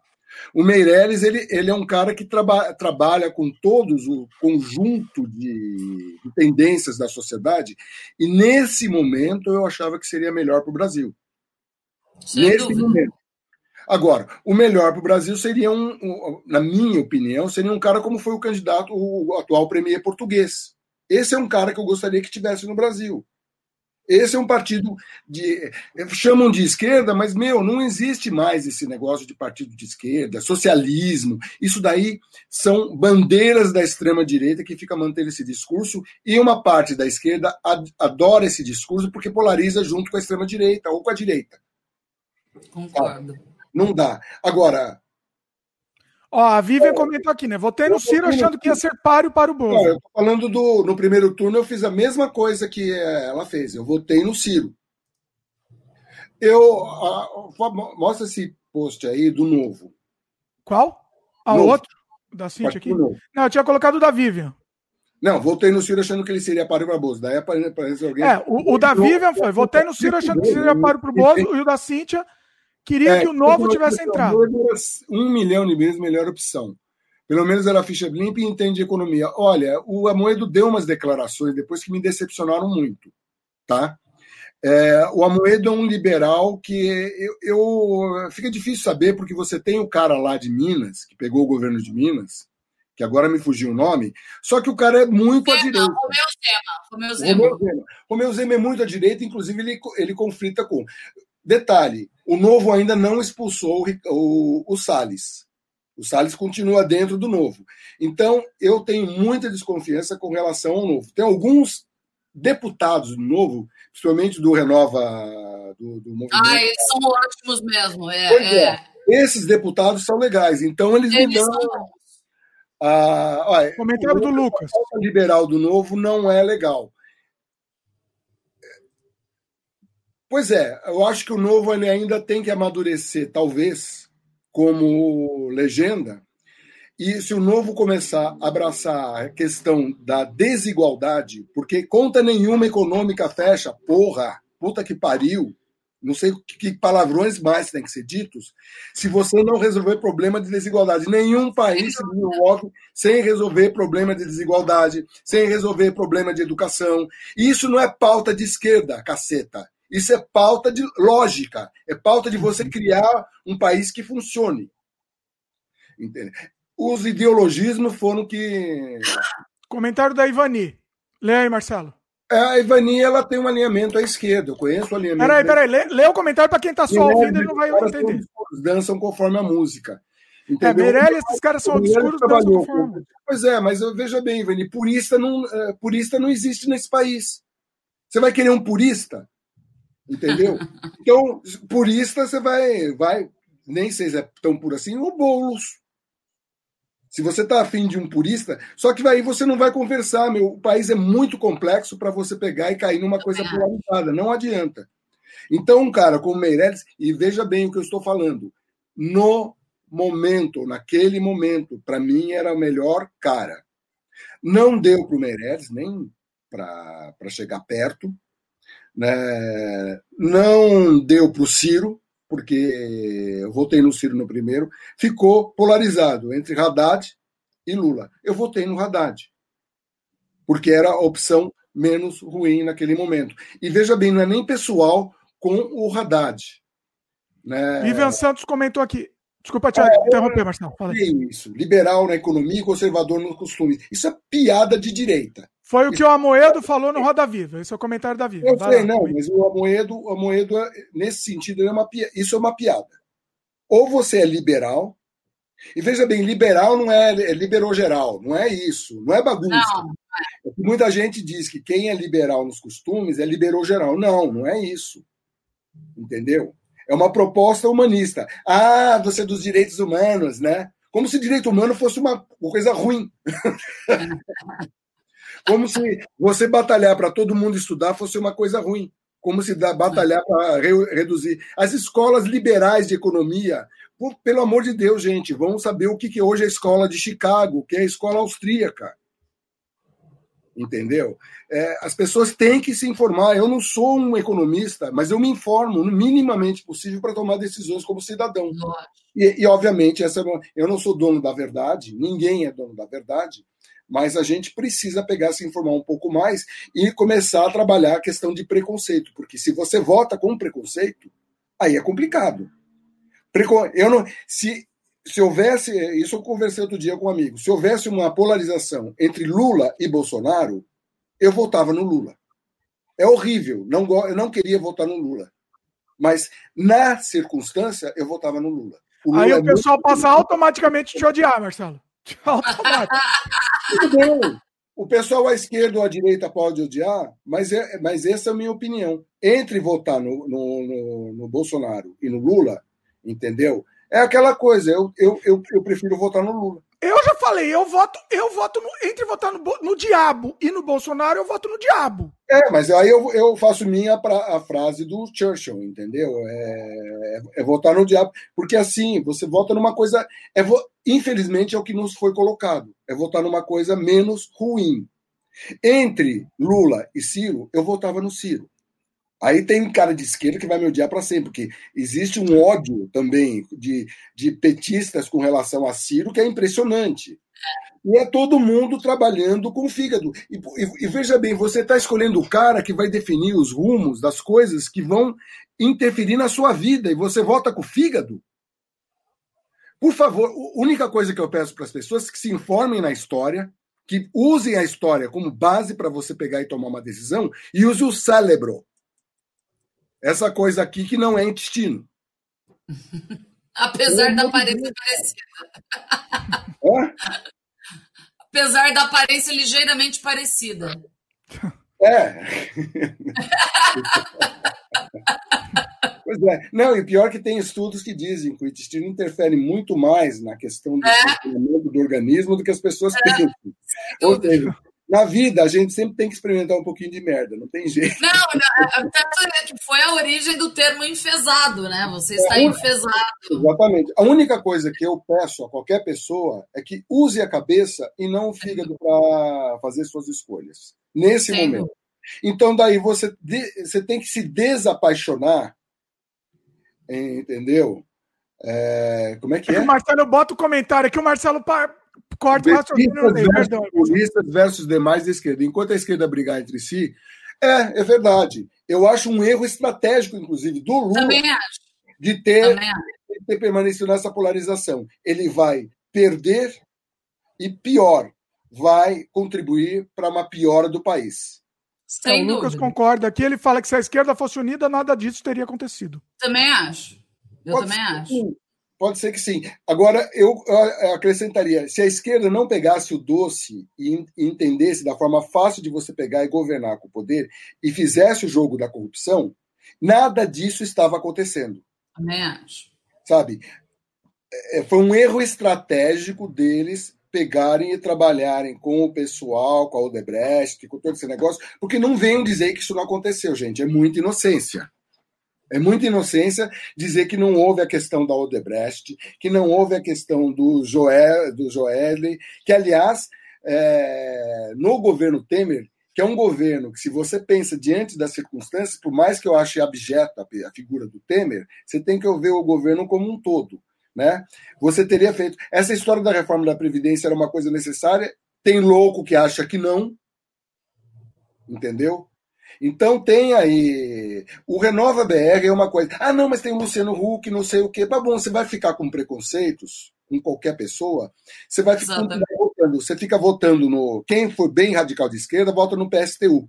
[SPEAKER 3] O Meirelles ele, ele é um cara que traba, trabalha com todos o conjunto de, de, tendências da sociedade, e nesse momento eu achava que seria melhor para o Brasil.
[SPEAKER 2] Sem nesse dúvida. momento.
[SPEAKER 3] Agora, o melhor para o Brasil seria um, um, na minha opinião, seria um cara como foi o candidato, o atual premier português. Esse é um cara que eu gostaria que tivesse no Brasil. Esse é um partido de. chamam de esquerda, mas, meu, não existe mais esse negócio de partido de esquerda, socialismo. Isso daí são bandeiras da extrema-direita que fica mantendo esse discurso, e uma parte da esquerda adora esse discurso porque polariza junto com a extrema-direita ou com a direita.
[SPEAKER 2] Concordo.
[SPEAKER 3] Não dá. Agora,
[SPEAKER 1] Ó, a Vivian comentou aqui, né? Votei no Ciro achando que ia ser páreo para o Bozo.
[SPEAKER 3] eu tô falando do. No primeiro turno, eu fiz a mesma coisa que eh, ela fez. Eu votei no Ciro. Eu. A, mostra esse post aí do novo.
[SPEAKER 1] Qual? Ah, o outro? Da Cintia aqui? Novo. Não, eu tinha colocado o da Vivian.
[SPEAKER 3] Não, votei no Ciro achando que ele seria páreo para o Bozo. Daí aparece alguém.
[SPEAKER 1] É, o, o da Vivian foi. Votei no Ciro achando que seria páreo para o Bozo e o da Cíntia Queria é, que o novo tivesse entrado.
[SPEAKER 3] Um milhão de vezes melhor opção. Pelo menos era ficha limpa e entende de economia. Olha, o Amoedo deu umas declarações depois que me decepcionaram muito, tá? É, o Amoedo é um liberal que eu, eu, fica difícil saber porque você tem o cara lá de Minas que pegou o governo de Minas, que agora me fugiu o nome. Só que o cara é muito Zema, à direita. Romeu Zema. Romeu Zema. Romeu Zema é muito à direita, inclusive ele, ele conflita com. Detalhe: o novo ainda não expulsou o, o, o Salles. O Salles continua dentro do novo. Então, eu tenho muita desconfiança com relação ao novo. Tem alguns deputados do novo, principalmente do Renova do, do
[SPEAKER 2] movimento. Ah, eles são ótimos mesmo. É, é.
[SPEAKER 3] é. Esses deputados são legais, então eles, eles me dão. Ah, olha,
[SPEAKER 1] Comentário do Lucas.
[SPEAKER 3] A liberal do novo não é legal. Pois é, eu acho que o novo ele ainda tem que amadurecer, talvez, como legenda. E se o novo começar a abraçar a questão da desigualdade, porque conta nenhuma econômica fecha, porra, puta que pariu, não sei que palavrões mais têm que ser ditos, se você não resolver problema de desigualdade. Nenhum país se desenvolve sem resolver problema de desigualdade, sem resolver problema de educação. E isso não é pauta de esquerda, caceta. Isso é pauta de lógica, é pauta de você criar um país que funcione. Entende? Os ideologismos foram que.
[SPEAKER 1] Comentário da Ivani. Lê aí, Marcelo.
[SPEAKER 3] É, a Ivani ela tem um alinhamento à esquerda. Eu conheço o alinhamento.
[SPEAKER 1] Peraí, peraí. Lê, lê o comentário para quem está só ouvindo e não vai entender.
[SPEAKER 3] Dançam conforme a música.
[SPEAKER 1] É, Entendeu? É, Meirelles, esses caras são obscuros. Trabalhou
[SPEAKER 3] com... Pois é, mas veja bem, Ivani, purista não, uh, purista não existe nesse país. Você vai querer um purista? Entendeu? Então, purista, você vai, vai, nem sei se é tão puro assim, o Boulos. Se você está afim de um purista, só que aí você não vai conversar, meu. O país é muito complexo para você pegar e cair numa coisa polarizada. Não adianta. Então, um cara como Meirelles, e veja bem o que eu estou falando, no momento, naquele momento, para mim era o melhor cara. Não deu para o Meirelles, nem para chegar perto. Né? Não deu para o Ciro, porque eu votei no Ciro no primeiro, ficou polarizado entre Haddad e Lula. Eu votei no Haddad, porque era a opção menos ruim naquele momento. E veja bem, não é nem pessoal com o Haddad.
[SPEAKER 1] Né? Vivian Santos comentou aqui. Desculpa te é, interromper, Marcelo. Fala.
[SPEAKER 3] Isso. Liberal na economia e conservador no costume. Isso é piada de direita.
[SPEAKER 1] Foi o que o Amoedo falou no Roda Viva. Esse é o comentário da Viva.
[SPEAKER 3] Eu Vai sei, lá, não, mas o Amoedo, o Amoedo nesse sentido, é uma, isso é uma piada. Ou você é liberal, e veja bem, liberal não é, é liberou geral, não é isso, não é bagunça. Não. É muita gente diz que quem é liberal nos costumes é liberou geral. Não, não é isso. Entendeu? É uma proposta humanista. Ah, você é dos direitos humanos, né? Como se direito humano fosse uma coisa ruim. Como se você batalhar para todo mundo estudar fosse uma coisa ruim. Como se batalhar para re reduzir. As escolas liberais de economia, por, pelo amor de Deus, gente, vamos saber o que, que hoje é a escola de Chicago, que é a escola austríaca. Entendeu? É, as pessoas têm que se informar. Eu não sou um economista, mas eu me informo o minimamente possível para tomar decisões como cidadão. E, e, obviamente, essa, é eu não sou dono da verdade, ninguém é dono da verdade, mas a gente precisa pegar, se informar um pouco mais e começar a trabalhar a questão de preconceito, porque se você vota com preconceito, aí é complicado. Eu não, se, se houvesse, isso eu conversei outro dia com um amigo, se houvesse uma polarização entre Lula e Bolsonaro, eu votava no Lula. É horrível, não, eu não queria votar no Lula. Mas, na circunstância, eu votava no Lula.
[SPEAKER 1] O Lula Aí é o pessoal muito... passa automaticamente te odiar, Marcelo.
[SPEAKER 3] Tudo bem. O pessoal à esquerda ou à direita pode odiar, mas, é, mas essa é a minha opinião. Entre votar no, no, no, no Bolsonaro e no Lula, entendeu? É aquela coisa, eu, eu, eu, eu prefiro votar no Lula.
[SPEAKER 1] Eu já falei, eu voto, eu voto no, entre votar no, no diabo e no Bolsonaro, eu voto no diabo.
[SPEAKER 3] É, mas aí eu, eu faço minha pra, a frase do Churchill, entendeu? É, é, é, votar no diabo, porque assim, você vota numa coisa. É, infelizmente é o que nos foi colocado. É votar numa coisa menos ruim. Entre Lula e Ciro, eu votava no Ciro. Aí tem cara de esquerda que vai me odiar para sempre, porque existe um ódio também de, de petistas com relação a Ciro que é impressionante. E é todo mundo trabalhando com o fígado. E, e, e veja bem, você está escolhendo o cara que vai definir os rumos das coisas que vão interferir na sua vida e você vota com o fígado? Por favor, a única coisa que eu peço para as pessoas é que se informem na história, que usem a história como base para você pegar e tomar uma decisão e use o cérebro essa coisa aqui que não é intestino.
[SPEAKER 2] Apesar da aparência parecida. Hã? Apesar da aparência ligeiramente parecida.
[SPEAKER 3] É. pois é. Não, e pior que tem estudos que dizem que o intestino interfere muito mais na questão do é. funcionamento do organismo do que as pessoas é. pensam. Ou seja, na vida, a gente sempre tem que experimentar um pouquinho de merda, não tem jeito.
[SPEAKER 2] Não, tanto foi a origem do termo enfesado, né? Você está é, enfesado.
[SPEAKER 3] Exatamente. A única coisa que eu peço a qualquer pessoa é que use a cabeça e não o fígado para fazer suas escolhas. Nesse Sim. momento. Então, daí você, você tem que se desapaixonar, entendeu? É, como é que é?
[SPEAKER 1] O Marcelo bota o comentário aqui, o Marcelo corta o raciocínio
[SPEAKER 3] versus, versus demais da esquerda. Enquanto a esquerda brigar entre si, é, é verdade. Eu acho um erro estratégico, inclusive, do Lula de ter, de ter permanecido nessa polarização. Ele vai perder e, pior, vai contribuir para uma piora do país.
[SPEAKER 1] Sem o Lucas concorda aqui, ele fala que se a esquerda fosse unida, nada disso teria acontecido.
[SPEAKER 2] Também acho. Eu Pode também acho.
[SPEAKER 3] Pode ser que sim. Agora, eu acrescentaria: se a esquerda não pegasse o doce e entendesse da forma fácil de você pegar e governar com o poder e fizesse o jogo da corrupção, nada disso estava acontecendo.
[SPEAKER 2] Também acho.
[SPEAKER 3] Sabe? É, foi um erro estratégico deles pegarem e trabalharem com o pessoal, com a Odebrecht, com todo esse negócio, porque não venham dizer que isso não aconteceu, gente. É muita inocência. É muita inocência dizer que não houve a questão da Odebrecht, que não houve a questão do Joel, do Joel que, aliás, é, no governo Temer, que é um governo que, se você pensa diante das circunstâncias, por mais que eu ache abjeta a figura do Temer, você tem que ver o governo como um todo. Né? Você teria feito. Essa história da reforma da Previdência era uma coisa necessária. Tem louco que acha que não. Entendeu? Então tem aí. O Renova BR é uma coisa. Ah, não, mas tem o Luciano Huck, não sei o quê. Tá bom, você vai ficar com preconceitos com qualquer pessoa, você vai ficar votando. Você fica votando no. Quem for bem radical de esquerda, vota no PSTU.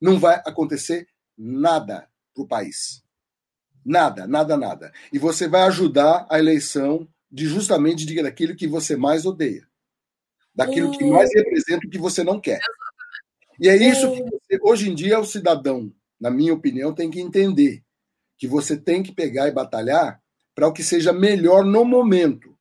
[SPEAKER 3] Não vai acontecer nada para o país. Nada, nada, nada. E você vai ajudar a eleição de justamente de daquilo que você mais odeia. Daquilo que mais representa o que você não quer. E é isso que você, hoje em dia o cidadão, na minha opinião, tem que entender que você tem que pegar e batalhar para o que seja melhor no momento.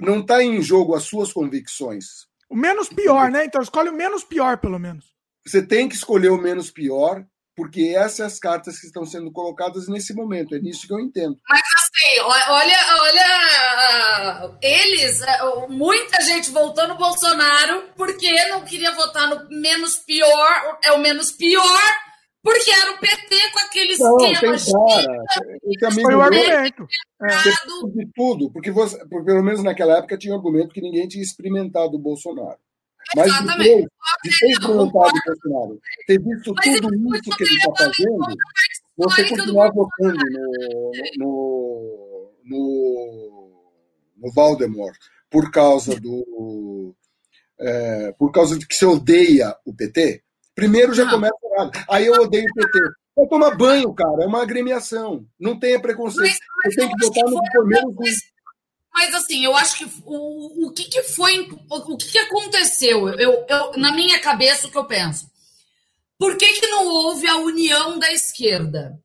[SPEAKER 3] Não está em jogo as suas convicções.
[SPEAKER 1] O menos pior, né? Então escolhe o menos pior, pelo menos.
[SPEAKER 3] Você tem que escolher o menos pior porque essas são as cartas que estão sendo colocadas nesse momento. É nisso que eu entendo.
[SPEAKER 2] Mas assim, olha, olha, eles, muita gente votou no Bolsonaro porque não queria votar no menos pior, é o menos pior, porque era o PT com aquele não, esquema.
[SPEAKER 3] Tem cara, foi o argumento. É. De tudo, porque você, pelo menos naquela época tinha um argumento que ninguém tinha experimentado o Bolsonaro. Mas Exatamente. depois de ter experimentado o Bolsonaro, ter visto Mas tudo isso que ele está fazendo, você continuar votando no, no, no, no Valdemort por causa do. É, por causa de que você odeia o PT, primeiro já começa errado. Aí eu odeio o PT. Vai tomar banho, cara. É uma agremiação. Não tenha preconceito. Mas, mas você tem que votar no primeiro.
[SPEAKER 2] Mas assim, eu acho que o, o que, que foi, o que, que aconteceu? Eu, eu, na minha cabeça, o que eu penso? Por que, que não houve a união da esquerda?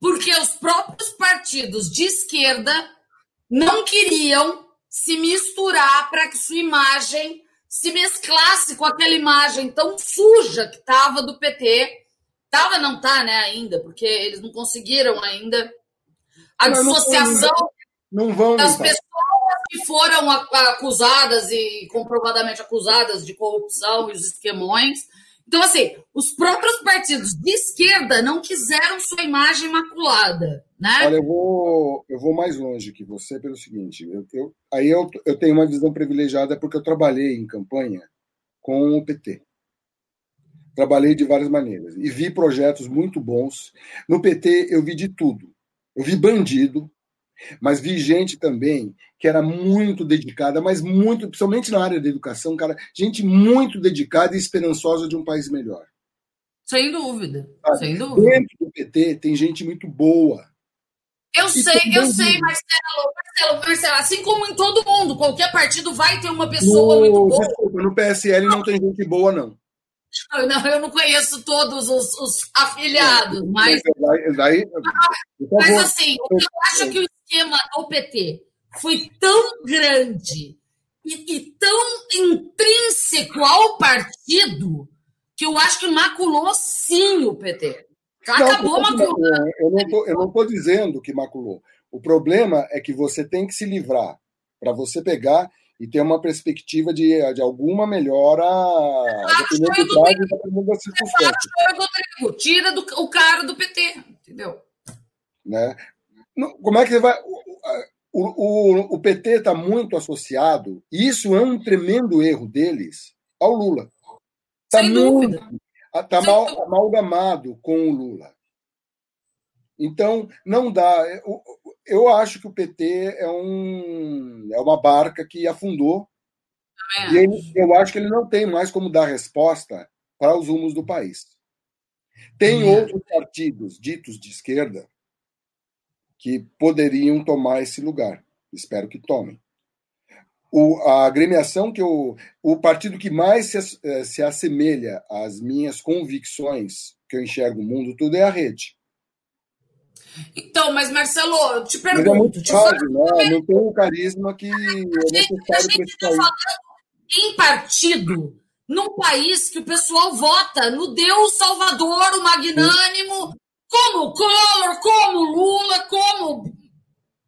[SPEAKER 2] Porque os próprios partidos de esquerda não queriam se misturar para que sua imagem se mesclasse com aquela imagem tão suja que estava do PT. Tava, não tá, né, ainda, porque eles não conseguiram ainda a dissociação
[SPEAKER 3] não vão
[SPEAKER 2] das pessoas que foram acusadas e comprovadamente acusadas de corrupção e os esquemões. Então, assim, os próprios partidos de esquerda não quiseram sua imagem maculada, né?
[SPEAKER 3] Olha, eu vou, eu vou mais longe que você pelo seguinte, eu, eu, aí eu, eu tenho uma visão privilegiada porque eu trabalhei em campanha com o PT. Trabalhei de várias maneiras e vi projetos muito bons. No PT eu vi de tudo. Eu vi bandido, mas vi gente também que era muito dedicada, mas muito, principalmente na área da educação, cara, gente muito dedicada e esperançosa de um país melhor.
[SPEAKER 2] Sem dúvida, sem dúvida.
[SPEAKER 3] Dentro do PT tem gente muito boa.
[SPEAKER 2] Eu sei, eu sei, Marcelo, Marcelo, Marcelo, assim como em todo mundo, qualquer partido vai ter uma pessoa no, muito boa.
[SPEAKER 3] Desculpa, no PSL não tem gente boa, não.
[SPEAKER 2] Não, eu não conheço todos os, os afiliados, mas.
[SPEAKER 3] Daí,
[SPEAKER 2] mas assim, eu acho que o esquema do PT foi tão grande e, e tão intrínseco ao partido que eu acho que maculou sim o PT. Acabou
[SPEAKER 3] não, maculando. Eu não, tô, eu não estou dizendo que maculou. O problema é que você tem que se livrar para você pegar e ter uma perspectiva de, de alguma melhora
[SPEAKER 2] dependendo do prazo e dependendo. Tira do, o cara do PT, entendeu?
[SPEAKER 3] Né? Como é que você vai. O, o, o PT está muito associado, e isso é um tremendo erro deles, ao Lula. Está muito. Está mal, amalgamado com o Lula. Então, não dá. Eu acho que o PT é, um, é uma barca que afundou. E ele, eu acho que ele não tem mais como dar resposta para os rumos do país. Tem outros partidos ditos de esquerda que poderiam tomar esse lugar. Espero que tomem. O, a agremiação que eu. O partido que mais se, eh, se assemelha às minhas convicções que eu enxergo o mundo tudo é a rede.
[SPEAKER 2] Então, mas Marcelo, eu te pergunto.
[SPEAKER 3] Mas é muito fácil, né? Não tem um carisma que é necessário para esse
[SPEAKER 2] tá país. Em partido, num país que o pessoal vota no Deus Salvador, o magnânimo, Sim. como Collor, como Lula, como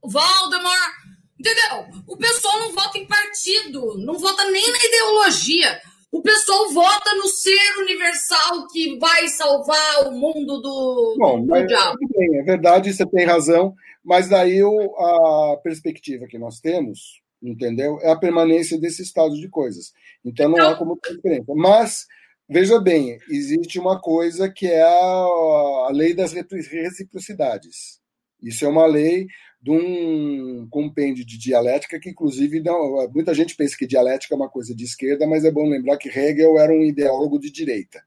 [SPEAKER 2] Valdemar. Entendeu? O pessoal não vota em partido, não vota nem na ideologia. O pessoal vota no ser universal que vai salvar o mundo do,
[SPEAKER 3] Bom, do diabo. Bem, é verdade, você tem razão, mas daí a perspectiva que nós temos, entendeu? É a permanência desse estado de coisas. Então não então, há como ter diferença. Mas, veja bem, existe uma coisa que é a, a lei das reciprocidades. Isso é uma lei de um compêndio de dialética que, inclusive, não, muita gente pensa que dialética é uma coisa de esquerda, mas é bom lembrar que Hegel era um ideólogo de direita.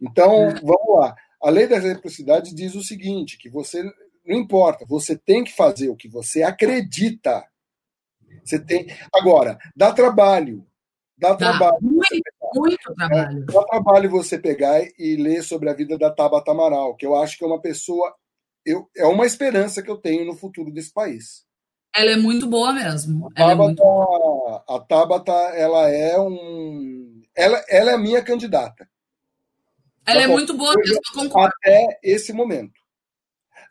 [SPEAKER 3] Então, é. vamos lá. A lei da reciprocidade diz o seguinte, que você não importa, você tem que fazer o que você acredita. Você tem. Agora, dá trabalho. Dá, dá trabalho.
[SPEAKER 2] Muito, muito trabalho.
[SPEAKER 3] É, dá trabalho você pegar e ler sobre a vida da Tabata Amaral, que eu acho que é uma pessoa eu, é uma esperança que eu tenho no futuro desse país.
[SPEAKER 2] Ela é muito boa mesmo.
[SPEAKER 3] A Tabata, é muito... a Tabata ela é um. Ela, ela é a minha candidata.
[SPEAKER 2] Ela é muito boa mesmo, eu
[SPEAKER 3] concordo. Até esse momento.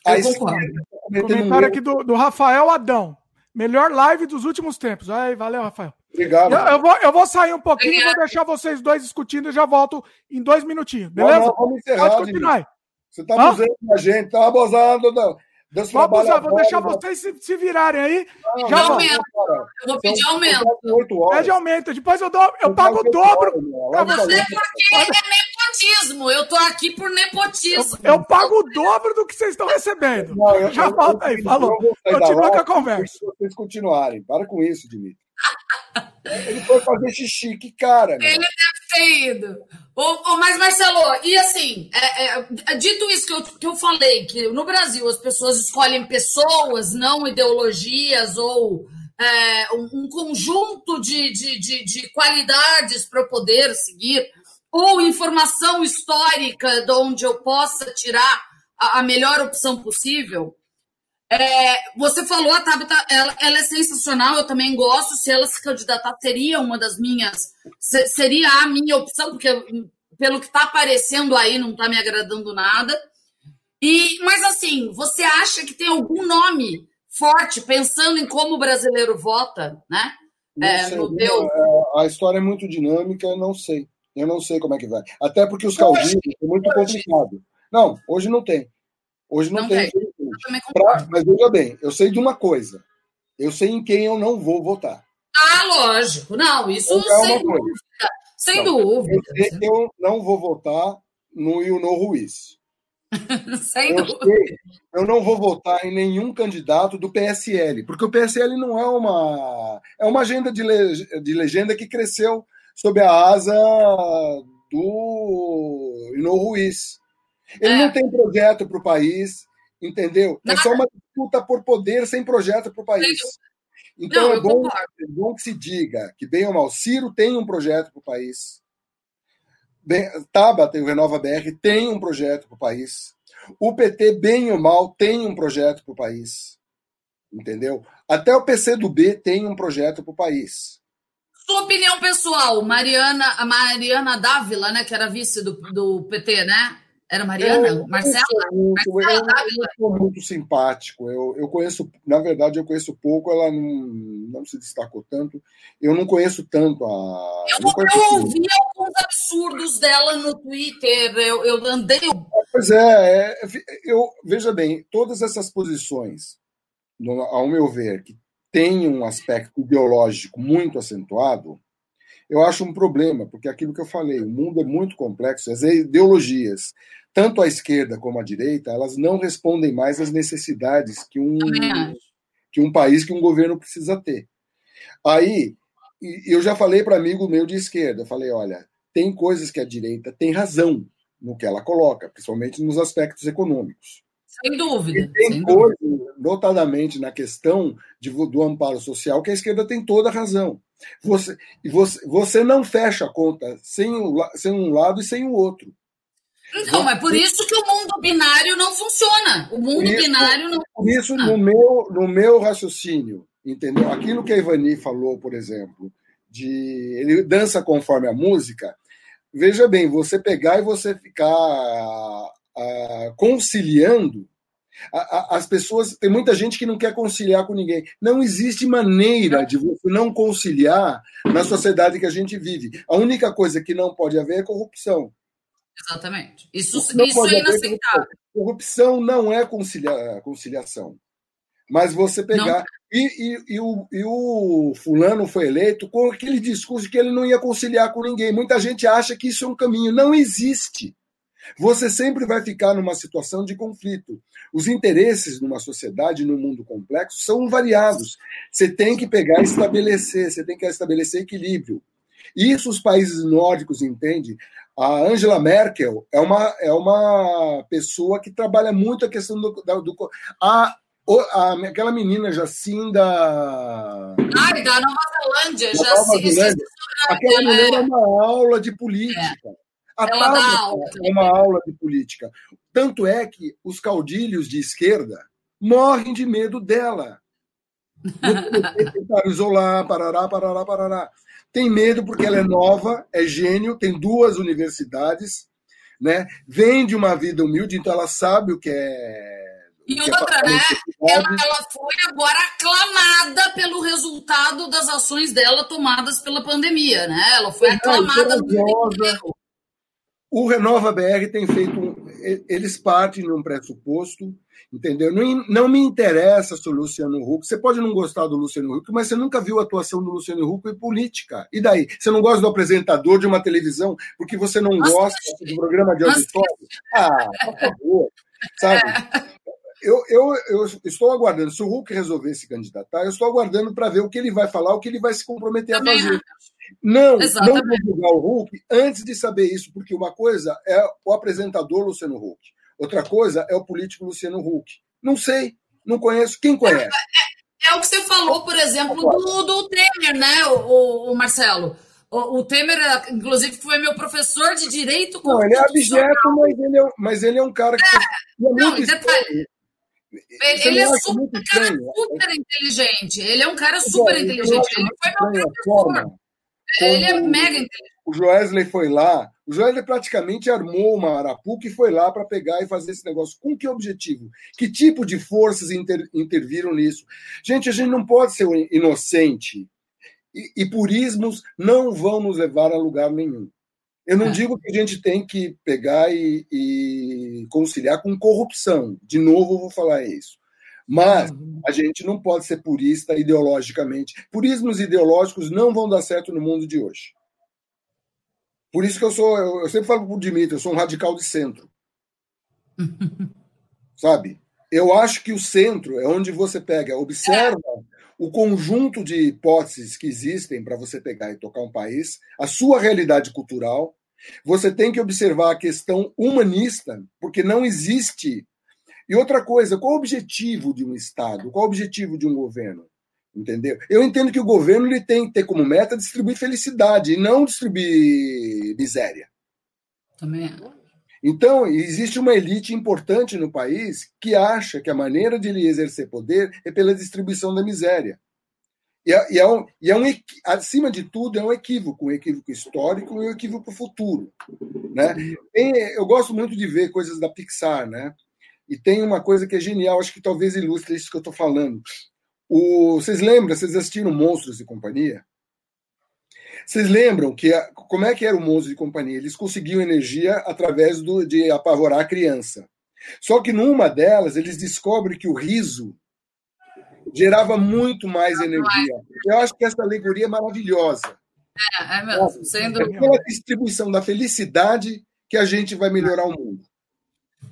[SPEAKER 1] Eu a concordo. Tá Comentário aqui do, do Rafael Adão. Melhor live dos últimos tempos. Aí, valeu, Rafael.
[SPEAKER 3] Obrigado.
[SPEAKER 1] Eu, eu, vou, eu vou sair um pouquinho e vou deixar vocês dois discutindo e já volto em dois minutinhos. Beleza? Não, não,
[SPEAKER 3] vamos encerrar, Pode continuar. Você está abusando da gente, está abusando.
[SPEAKER 1] Deus vou abusar, vou deixar vocês se, se, virarem aí.
[SPEAKER 2] Não, já não, aumento. Eu vou pedir aumento.
[SPEAKER 1] Pede aumento. Depois eu, dou, eu pago o dobro.
[SPEAKER 2] Você, porque é nepotismo. Eu tô aqui por nepotismo.
[SPEAKER 1] Eu, eu pago o dobro do que vocês estão recebendo. Não, eu, já volta aí, falou. Continua com a conversa.
[SPEAKER 3] Se vocês continuarem. Para com isso, Dimitri. Ele foi fazer xixi, que cara.
[SPEAKER 2] Ele deve ter ido. O, mas, Marcelo, e assim, é, é, dito isso que eu, que eu falei, que no Brasil as pessoas escolhem pessoas, não ideologias ou é, um, um, conjunto de, de, de, de qualidades para poder seguir, ou informação histórica de onde eu possa tirar a, a melhor opção possível. É, você falou, a Tabata, ela, ela, é sensacional, eu também gosto. Se ela se candidatar, seria uma das minhas, seria a minha opção, porque pelo que está aparecendo aí, não está me agradando nada. E, mas assim, você acha que tem algum nome forte, pensando em como o brasileiro vota, né?
[SPEAKER 3] É, sei, no teu... É, a história é muito dinâmica, eu não sei. Eu não sei como é que vai. Até porque os caudidos é muito complicado. Não, hoje não tem. Hoje não, não tem. tem. Pra, mas veja bem, eu sei de uma coisa. Eu sei em quem eu não vou votar.
[SPEAKER 2] Ah, lógico. Não, isso é sem dúvida. Sem não, dúvida.
[SPEAKER 3] Eu sei que eu não vou votar no Yuno Ruiz.
[SPEAKER 2] sem
[SPEAKER 3] eu
[SPEAKER 2] dúvida.
[SPEAKER 3] Sei, eu não vou votar em nenhum candidato do PSL, porque o PSL não é uma. É uma agenda de, le, de legenda que cresceu sob a asa do Yuno Ruiz. Ele é. não tem projeto para o país, Entendeu? Nada. É só uma disputa por poder sem projeto para o país. Então Não, é, bom, é bom que se diga que, bem ou mal, Ciro tem um projeto para o país. Bem, Tabata e o Renova BR tem um projeto para o país. O PT, bem ou mal, tem um projeto para o país. Entendeu? Até o PC do B tem um projeto para o país.
[SPEAKER 2] Sua opinião pessoal, Mariana, a Mariana Dávila, né, que era vice do, do PT, né? Era Mariana? Eu, Marcela?
[SPEAKER 3] Muito, Marcela eu, eu muito simpático. Eu, eu conheço, na verdade, eu conheço pouco, ela não, não se destacou tanto. Eu não conheço tanto a.
[SPEAKER 2] Eu, eu ouvi alguns absurdos dela no Twitter. Eu, eu andei.
[SPEAKER 3] Pois é, é, eu veja bem, todas essas posições, ao meu ver, que têm um aspecto ideológico muito acentuado, eu acho um problema, porque aquilo que eu falei, o mundo é muito complexo, as ideologias tanto a esquerda como a direita, elas não respondem mais às necessidades que um, que um país, que um governo precisa ter. Aí, eu já falei para amigo meu de esquerda, falei, olha, tem coisas que a direita tem razão no que ela coloca, principalmente nos aspectos econômicos.
[SPEAKER 2] Sem dúvida. E
[SPEAKER 3] tem
[SPEAKER 2] sem
[SPEAKER 3] coisas, dúvida. notadamente na questão de, do amparo social, que a esquerda tem toda a razão. Você, você, você não fecha a conta sem, sem um lado e sem o outro.
[SPEAKER 2] Então, é por isso que o mundo binário não funciona. O mundo isso, binário não
[SPEAKER 3] Por isso, no meu, no meu raciocínio, entendeu? Aquilo que a Ivani falou, por exemplo, de ele dança conforme a música, veja bem, você pegar e você ficar uh, conciliando. as pessoas. Tem muita gente que não quer conciliar com ninguém. Não existe maneira de você não conciliar na sociedade que a gente vive. A única coisa que não pode haver é corrupção.
[SPEAKER 2] Exatamente. Isso, isso é inaceitável.
[SPEAKER 3] Corrupção não é concilia, conciliação. Mas você pegar. E, e, e, o, e o fulano foi eleito com aquele discurso de que ele não ia conciliar com ninguém. Muita gente acha que isso é um caminho. Não existe. Você sempre vai ficar numa situação de conflito. Os interesses numa sociedade, num mundo complexo, são variados. Você tem que pegar e estabelecer, você tem que estabelecer equilíbrio. Isso os países nórdicos entendem. A Angela Merkel é uma, é uma pessoa que trabalha muito a questão do. do, a, a, aquela menina Jacinda.
[SPEAKER 2] Ai, da Nova Zelândia,
[SPEAKER 3] da Nova Zelândia. Aquela mulher é uma aula de política. É. A Ela é uma aula de política. Tanto é que os caudilhos de esquerda morrem de medo dela. Tentaram isolar, parará, parará, parará. Tem medo porque ela é nova, é gênio, tem duas universidades, né? Vem de uma vida humilde, então ela sabe o que é.
[SPEAKER 2] E é outra, é né? Ela, ela foi agora aclamada pelo resultado das ações dela tomadas pela pandemia, né? Ela foi aclamada inteiro.
[SPEAKER 3] O Renova BR tem feito. Eles partem de um pressuposto Entendeu? Não, não me interessa se o Luciano Huck. Você pode não gostar do Luciano Huck, mas você nunca viu a atuação do Luciano Huck em política. E daí? Você não gosta do apresentador de uma televisão porque você não Nossa, gosta do programa de auditório? Ah, por favor. Sabe? Eu, eu, eu, estou aguardando. Se o Huck resolver se candidatar, eu estou aguardando para ver o que ele vai falar, o que ele vai se comprometer Também. a fazer. Não, Exatamente. não vou julgar o Huck antes de saber isso, porque uma coisa é o apresentador Luciano Huck. Outra coisa é o político Luciano Huck. Não sei, não conheço. Quem conhece?
[SPEAKER 2] É, é, é o que você falou, por exemplo, do, do Temer, né, o, o Marcelo? O, o, Temer, inclusive, foi meu professor de direito.
[SPEAKER 3] Não, ele é abjeto, mas ele é, mas ele é um cara que. É,
[SPEAKER 2] é não, detalhe. Ele, ele é super, cara super inteligente. Ele é um cara super inteligente. Ele foi meu professor. Ele é mega inteligente.
[SPEAKER 3] O Joesley foi lá, o Joesley praticamente armou uma arapuca e foi lá para pegar e fazer esse negócio. Com que objetivo? Que tipo de forças inter, interviram nisso? Gente, a gente não pode ser inocente. E, e purismos não vão nos levar a lugar nenhum. Eu não é. digo que a gente tem que pegar e, e conciliar com corrupção. De novo, eu vou falar isso. Mas uhum. a gente não pode ser purista ideologicamente. Purismos ideológicos não vão dar certo no mundo de hoje. Por isso que eu sou, eu, sempre falo para o Dimitri, eu sou um radical de centro. Sabe? Eu acho que o centro é onde você pega, observa o conjunto de hipóteses que existem para você pegar e tocar um país, a sua realidade cultural. Você tem que observar a questão humanista, porque não existe E outra coisa, qual o objetivo de um Estado? Qual o objetivo de um governo? Entendeu? Eu entendo que o governo ele tem que ter como meta distribuir felicidade e não distribuir miséria.
[SPEAKER 2] Também.
[SPEAKER 3] Então, existe uma elite importante no país que acha que a maneira de ele exercer poder é pela distribuição da miséria. E é, e é, um, e é um, acima de tudo, é um equívoco, um equívoco histórico e um equívoco futuro. Né? Tem, eu gosto muito de ver coisas da Pixar, né? E tem uma coisa que é genial, acho que talvez ilustre isso que eu estou falando. O, vocês lembram, vocês assistiram Monstros e Companhia? Vocês lembram que como é que era o Monstros e Companhia? Eles conseguiam energia através do, de apavorar a criança. Só que numa delas, eles descobrem que o riso gerava muito mais energia. Eu acho que essa alegoria é maravilhosa.
[SPEAKER 2] É, é mesmo. Sendo...
[SPEAKER 3] É pela distribuição da felicidade que a gente vai melhorar o mundo.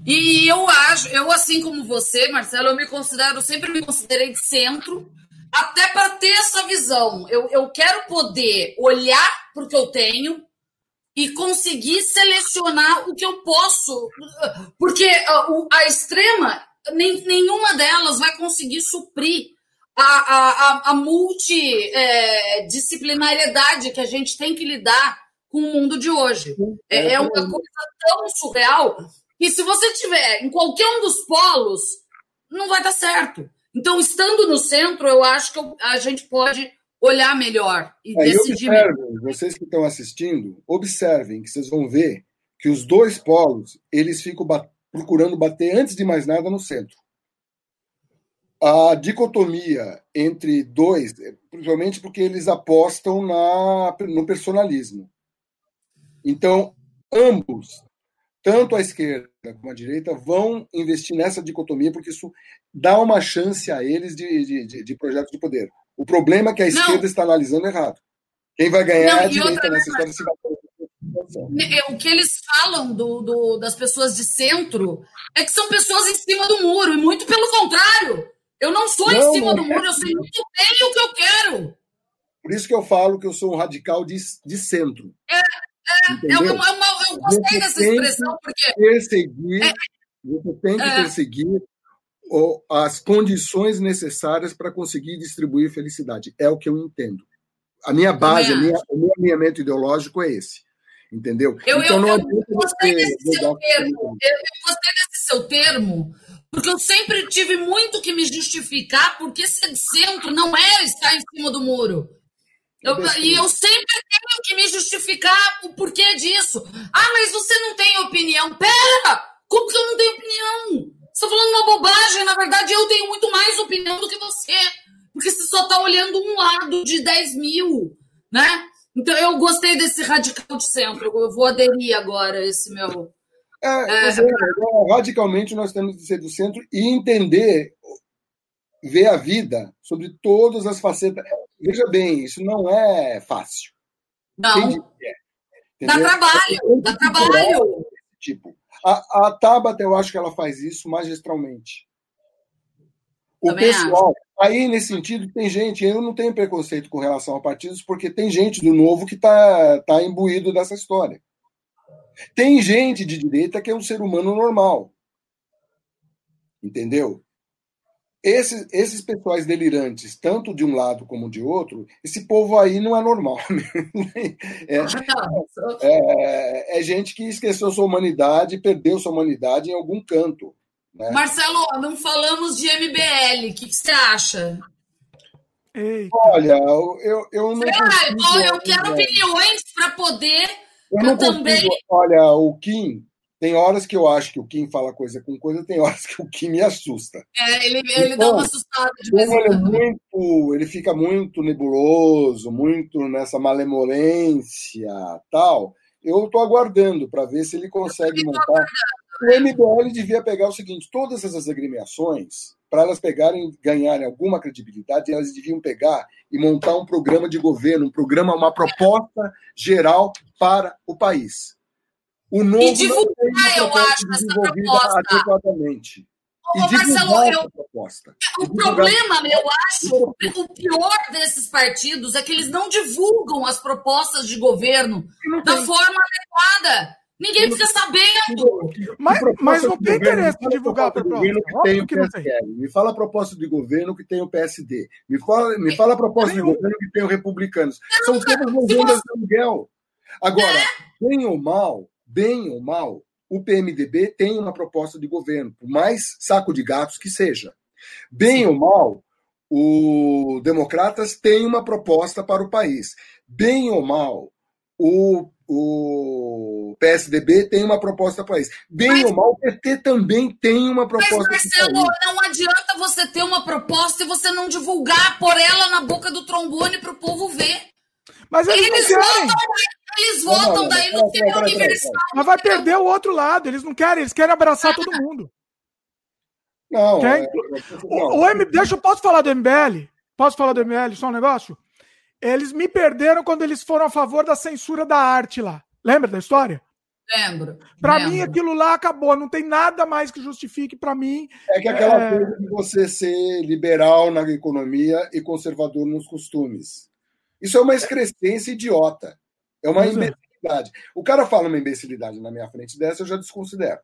[SPEAKER 2] E eu acho, eu assim como você, Marcelo, eu me considero, sempre me considerei de centro, até para ter essa visão. Eu, eu quero poder olhar para o que eu tenho e conseguir selecionar o que eu posso. Porque a, a extrema, nem, nenhuma delas vai conseguir suprir a, a, a multidisciplinariedade é, que a gente tem que lidar com o mundo de hoje. É, é uma coisa tão surreal e se você tiver em qualquer um dos polos, não vai dar certo. Então, estando no centro, eu acho que a gente pode olhar melhor e é, decidir
[SPEAKER 3] observem, Vocês que estão assistindo, observem que vocês vão ver que os dois polos eles ficam bat procurando bater antes de mais nada no centro. A dicotomia entre dois, é, principalmente porque eles apostam na, no personalismo. Então, ambos tanto a esquerda como a direita vão investir nessa dicotomia, porque isso dá uma chance a eles de, de, de projetos de poder. O problema é que a esquerda não. está analisando errado. Quem vai ganhar não, é a direita nessa história. Se
[SPEAKER 2] o que eles falam do, do, das pessoas de centro é que são pessoas em cima do muro, e muito pelo contrário. Eu não sou não, em cima do muro, eu sei muito bem o que eu quero.
[SPEAKER 3] Por isso que eu falo que eu sou um radical de, de centro.
[SPEAKER 2] É, é, eu, eu, eu, gostei dessa expressão, porque. Perseguir,
[SPEAKER 3] é, você tem que é, perseguir as condições necessárias para conseguir distribuir felicidade. É o que eu entendo. A minha base, a minha, o meu alinhamento ideológico é esse. Entendeu?
[SPEAKER 2] Eu, então, eu, não eu gostei desse seu termo. Eu, eu gostei desse seu termo, porque eu sempre tive muito que me justificar porque ser de centro não é estar em cima do muro. Eu, e eu sempre tenho que me justificar o porquê disso. Ah, mas você não tem opinião. Pera! Como que eu não tenho opinião? Você está falando uma bobagem. Na verdade, eu tenho muito mais opinião do que você. Porque você só está olhando um lado de 10 mil, né? Então, eu gostei desse radical de centro. Eu vou aderir agora a esse meu...
[SPEAKER 3] É, é... é, radicalmente nós temos que ser do centro e entender ver a vida sobre todas as facetas. Veja bem, isso não é fácil.
[SPEAKER 2] Não. É, dá trabalho, dá trabalho.
[SPEAKER 3] Tipo, a, a Tabata, eu acho que ela faz isso magistralmente. O Também pessoal, acho. aí nesse sentido, tem gente, eu não tenho preconceito com relação a partidos, porque tem gente do novo que está tá imbuído dessa história. Tem gente de direita que é um ser humano normal. Entendeu? Esses, esses pessoais delirantes, tanto de um lado como de outro, esse povo aí não é normal. é, é, é, gente que esqueceu sua humanidade, perdeu sua humanidade em algum canto. Né?
[SPEAKER 2] Marcelo, não falamos de MBL, o que, que você acha?
[SPEAKER 3] Eita. Olha, eu, eu não.
[SPEAKER 2] Consigo, eu quero opiniões para poder.
[SPEAKER 3] Eu, eu também. Consigo, olha, o Kim, tem horas que eu acho que o Kim fala coisa com coisa, tem horas que o Kim me assusta.
[SPEAKER 2] É, ele, ele então, dá uma assustada de vez
[SPEAKER 3] ele, é muito, ele fica muito nebuloso, muito nessa malemolência tal. Eu estou aguardando para ver se ele consegue montar. O MBL devia pegar o seguinte: todas essas agremiações, para elas pegarem, ganharem alguma credibilidade, elas deviam pegar e montar um programa de governo, um programa, uma proposta geral para o país o novo e
[SPEAKER 2] divulgar, eu acho, essa proposta.
[SPEAKER 3] Adequadamente.
[SPEAKER 2] Ô, Marcelo, eu, proposta. o problema, eu acho, o pior desses partidos é que eles não divulgam as propostas de governo da forma adequada. Ninguém fica sabendo.
[SPEAKER 1] Mas, mas não tem interesse em divulgar a proposta.
[SPEAKER 3] Que tem o PSL. Me fala a proposta de governo que tem o PSD. Me fala, me fala a proposta de governo que tem o Republicanos. São todas legendas de aluguel. Agora, bem ou mal, bem ou mal, o PMDB tem uma proposta de governo, por mais saco de gatos que seja. Bem ou mal, o Democratas tem uma proposta para o país. Bem ou mal, o, o PSDB tem uma proposta para isso. Bem mas, ou mal, o PT também tem uma proposta. Mas,
[SPEAKER 2] Marcelo, não adianta você ter uma proposta e você não divulgar por ela na boca do trombone para o povo ver.
[SPEAKER 1] Mas eles, eles
[SPEAKER 2] não querem. Votam, eles votam daí no TV Universal.
[SPEAKER 1] Mas vai perder o outro lado. Eles não querem, eles querem abraçar todo mundo.
[SPEAKER 3] Não,
[SPEAKER 1] é, o, o M, deixa eu posso falar do MBL? Posso falar do MBL só um negócio? Eles me perderam quando eles foram a favor da censura da arte lá. Lembra da história?
[SPEAKER 2] Lembro.
[SPEAKER 1] Para mim, aquilo lá acabou. Não tem nada mais que justifique para mim.
[SPEAKER 3] É que aquela é... coisa de você ser liberal na economia e conservador nos costumes. Isso é uma excrescência idiota. É uma Mas imbecilidade. É. O cara fala uma imbecilidade na minha frente dessa, eu já desconsidero.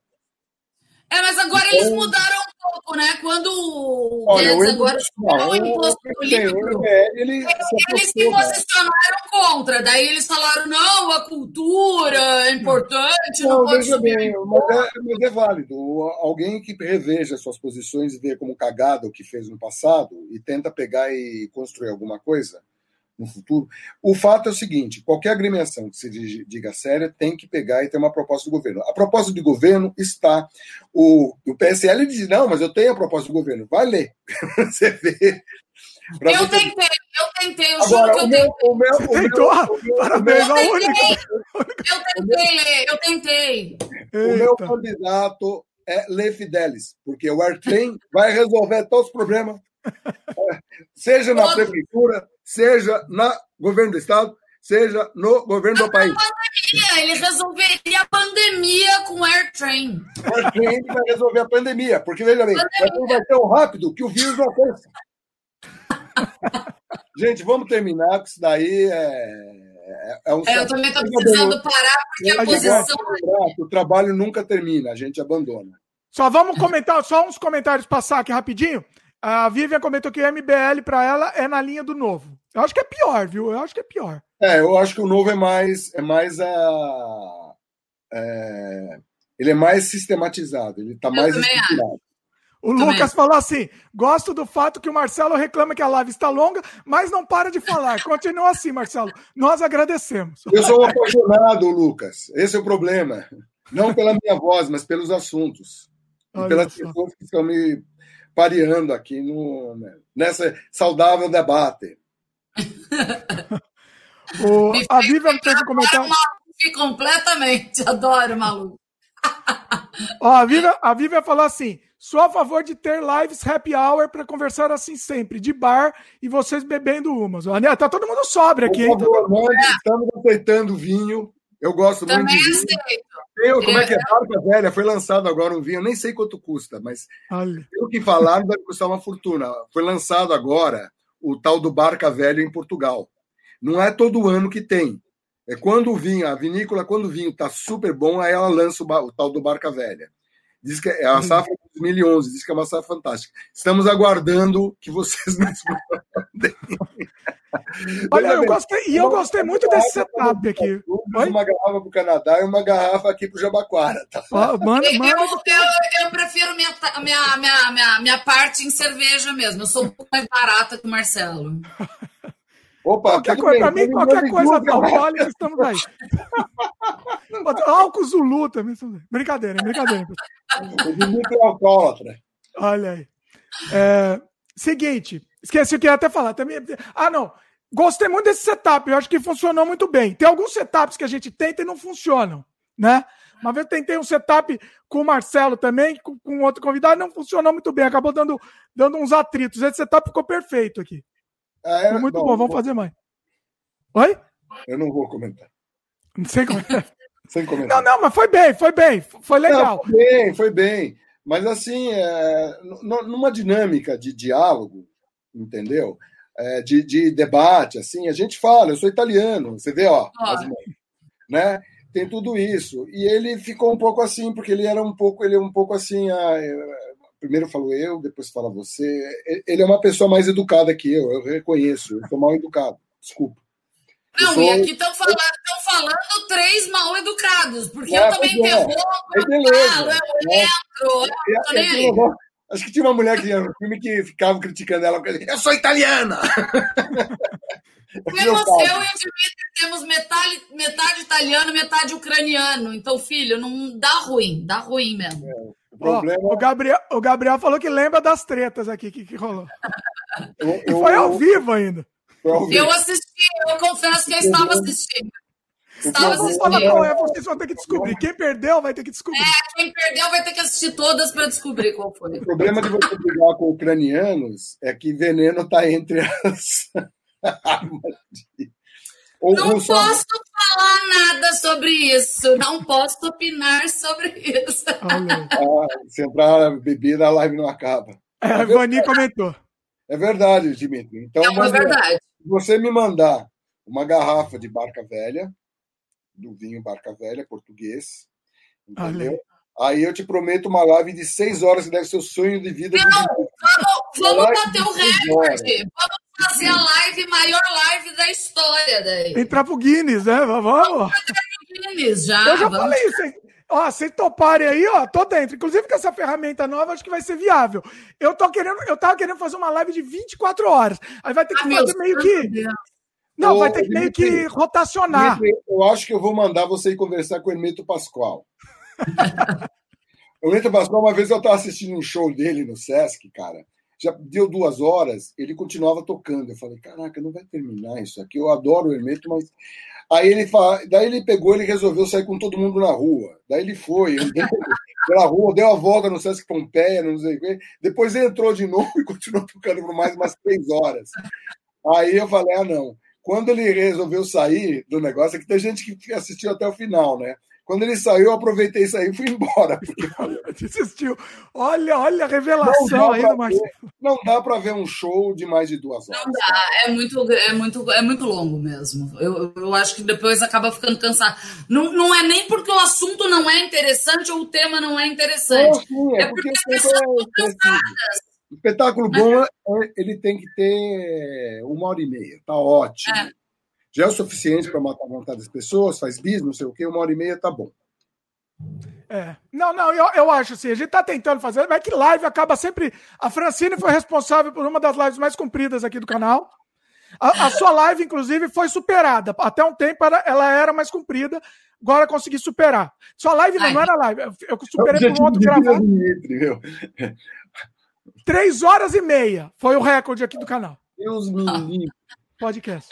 [SPEAKER 2] É, mas agora então, eles mudaram pouco, né? Quando o Guedes agora superou o imposto político, ele eles se posicionaram contra. Daí eles falaram, não, a cultura é importante, não, não pode veja bem,
[SPEAKER 3] mas é, mas é válido. Alguém que reveja suas posições e vê como cagada o que fez no passado e tenta pegar e construir alguma coisa, no futuro. O fato é o seguinte: qualquer agremiação que se diga séria tem que pegar e ter uma proposta do governo. A proposta do governo está. O, o PSL diz: não, mas eu tenho a proposta do governo. Vai ler. Você vê.
[SPEAKER 2] Eu você... tentei, eu tentei, eu Agora, juro que eu tentei.
[SPEAKER 1] O meu, o tentou? Meu, Parabéns,
[SPEAKER 2] eu tentei, eu tentei ler, eu tentei.
[SPEAKER 3] O meu candidato é Lê Fidelis, porque o Airtrain vai resolver todos os problemas, seja na prefeitura, seja no governo do Estado, seja no governo do país.
[SPEAKER 2] Pandemia, ele resolveria a pandemia com o AirTrain.
[SPEAKER 3] O AirTrain vai resolver a pandemia, porque veja bem, vai ser tão rápido que o vírus não alcança. Gente, vamos terminar, porque isso daí é,
[SPEAKER 2] é um. É, eu também estou precisando parar, porque a, a posição.
[SPEAKER 3] O trabalho nunca termina, a gente abandona.
[SPEAKER 1] Só vamos comentar, só uns comentários passar aqui rapidinho. A Vivian comentou que o MBL para ela é na linha do novo. Eu acho que é pior, viu? Eu acho que é pior.
[SPEAKER 3] É, eu acho que o novo é mais é mais a é, ele é mais sistematizado, ele está mais estruturado.
[SPEAKER 1] O Também. Lucas falou assim: gosto do fato que o Marcelo reclama que a live está longa, mas não para de falar. Continua assim, Marcelo. Nós agradecemos.
[SPEAKER 3] Eu sou apaixonado, Lucas. Esse é o problema. Não pela minha voz, mas pelos assuntos. Olha e pelas pessoas que estão me pareando aqui no, né, nessa saudável debate.
[SPEAKER 1] o, a Vivian fez um comentário.
[SPEAKER 2] completamente, adoro, maluco.
[SPEAKER 1] Ó, a, Vivian, a Vivian falou assim: sou a favor de ter lives happy hour para conversar assim sempre, de bar e vocês bebendo umas. Tá todo mundo sobre aqui, hein?
[SPEAKER 3] Favor, Estamos aceitando vinho. Eu gosto Também muito de vinho. Aceito. Tem, como é que é? Barca Velha foi lançado agora um vinho, eu nem sei quanto custa, mas Olha. pelo que falaram, deve custar uma fortuna. Foi lançado agora o tal do Barca Velha em Portugal. Não é todo ano que tem. É quando o vinho, a vinícola, quando o vinho está super bom, aí ela lança o, o, tal do Barca Velha. Diz que é a uhum. safra de 2011, diz que é uma safra fantástica. Estamos aguardando que vocês nos mandem.
[SPEAKER 1] Olha, eu gostei, e eu gostei muito desse setup aqui.
[SPEAKER 3] Uma garrafa para o Canadá e uma garrafa aqui para o Jabaquara. Tá?
[SPEAKER 2] Manda. Eu, eu, eu, prefiro minha, minha, minha, minha, minha parte em cerveja mesmo. Eu sou um pouco mais barata que o Marcelo.
[SPEAKER 1] Opa, qualquer coisa, para mim, qualquer coisa alcoólica, estamos aí. Álcool Zulu também. Brincadeira, brincadeira.
[SPEAKER 3] O é alcoólatra.
[SPEAKER 1] Olha aí. É, seguinte, esqueci o que ia até falar. Também, ah, não. Gostei muito desse setup, eu acho que funcionou muito bem. Tem alguns setups que a gente tenta e não funcionam, né? Uma vez eu tentei um setup com o Marcelo também, com, com outro convidado, não funcionou muito bem, acabou dando, dando uns atritos. Esse setup ficou perfeito aqui. Ah, é? muito bom, bom, vamos vou... fazer mais. Oi?
[SPEAKER 3] Eu não vou comentar.
[SPEAKER 1] Não sei como é.
[SPEAKER 3] Sem comentar.
[SPEAKER 1] Não, não, mas foi bem, foi bem, foi legal. Não,
[SPEAKER 3] foi bem, foi bem. Mas assim, é, numa dinâmica de diálogo, entendeu? É, de, de, debate, assim, a gente fala, eu sou italiano, você vê, ó, as, né? tem tudo isso. E ele ficou um pouco assim, porque ele era um pouco, ele é um pouco assim, ah, primeiro falo eu, depois fala você. Ele é uma pessoa mais educada que eu, eu reconheço, eu sou mal educado, desculpa.
[SPEAKER 2] Não, sou... e aqui estão falando, falando três mal educados, porque é, eu também é. interrompo, é, eu falo, eu é. entro, eu
[SPEAKER 3] não Acho que tinha uma mulher que no filme que ficava criticando ela, eu sou italiana!
[SPEAKER 2] Temos, eu, e o Dimitri temos metade, metade italiano, metade ucraniano. Então, filho, não dá ruim, dá ruim mesmo. É,
[SPEAKER 1] o, problema... o, Gabriel, o Gabriel falou que lembra das tretas aqui que, que rolou. Eu, e foi ao vivo ainda.
[SPEAKER 2] Ao vivo. Eu assisti, eu confesso que eu estava assistindo. Estava assistindo.
[SPEAKER 1] Qual é, vocês vão ter que descobrir. Quem perdeu vai ter que descobrir.
[SPEAKER 2] É, quem perdeu vai ter que assistir todas para descobrir qual foi.
[SPEAKER 3] O problema de você brigar com ucranianos é que veneno está entre as.
[SPEAKER 2] não posso falar nada sobre isso, não posso opinar sobre isso.
[SPEAKER 3] Ah, se entrar bebida, a live não acaba.
[SPEAKER 1] É, a Vani comentou.
[SPEAKER 3] É verdade, Dimitri. Então,
[SPEAKER 2] é uma verdade.
[SPEAKER 3] Se você me mandar uma garrafa de barca velha, do vinho barca velha, português, entendeu? Aí eu te prometo uma live de seis horas, que deve ser o sonho de vida.
[SPEAKER 2] Não, vamos, vamos bater o recorde. Vamos fazer a live, maior live da história daí.
[SPEAKER 1] Entrar pro Guinness, né? Vamos.
[SPEAKER 2] Guinness já.
[SPEAKER 1] Eu já vamos. falei isso, hein? Ó, se toparem aí, ó, tô dentro. Inclusive com essa ferramenta nova, acho que vai ser viável. Eu tô querendo, eu tava querendo fazer uma live de 24 horas. Aí vai ter que ah, fazer meio que. Deus. Não, Ô, vai ter que meio que rotacionar.
[SPEAKER 3] Eu acho que eu vou mandar você ir conversar com o Hermeto Pascoal. o Hermeto Pascoal, uma vez eu estava assistindo um show dele no Sesc, cara já deu duas horas, ele continuava tocando. Eu falei, caraca, não vai terminar isso aqui. Eu adoro o Hermeto, mas. Aí ele fala, daí ele pegou, ele resolveu sair com todo mundo na rua. Daí ele foi, pela rua, deu a volta no Sesc Pompeia, não sei o quê. Depois ele entrou de novo e continuou tocando por mais umas três horas. Aí eu falei, ah, não. Quando ele resolveu sair do negócio, é que tem gente que assistiu até o final, né? Quando ele saiu, eu aproveitei isso aí e fui embora. Porque...
[SPEAKER 1] Desistiu. Olha, olha a revelação aí do Marcelo.
[SPEAKER 3] Não dá para ver um show de mais de duas horas.
[SPEAKER 2] Não dá, é muito, é muito, é muito longo mesmo. Eu, eu acho que depois acaba ficando cansado. Não, não é nem porque o assunto não é interessante ou o tema não é interessante. Não, sim, é, é, porque, porque as pessoas é estão cansadas.
[SPEAKER 3] Espetáculo bom, é, ele tem que ter uma hora e meia, tá ótimo. É já é o suficiente para matar a vontade das pessoas, faz bis, não sei o quê, uma hora e meia tá bom.
[SPEAKER 1] É. Não, não, eu, eu acho assim, a gente tá tentando fazer, mas é que live acaba sempre. A Francine foi responsável por uma das lives mais compridas aqui do canal. A, a sua live, inclusive, foi superada. Até um tempo ela, ela era mais comprida, agora consegui superar. Sua live não, não era live, eu superei por um outro gravado. Três horas e meia foi o recorde aqui do canal.
[SPEAKER 3] Deus me livre
[SPEAKER 1] podcast.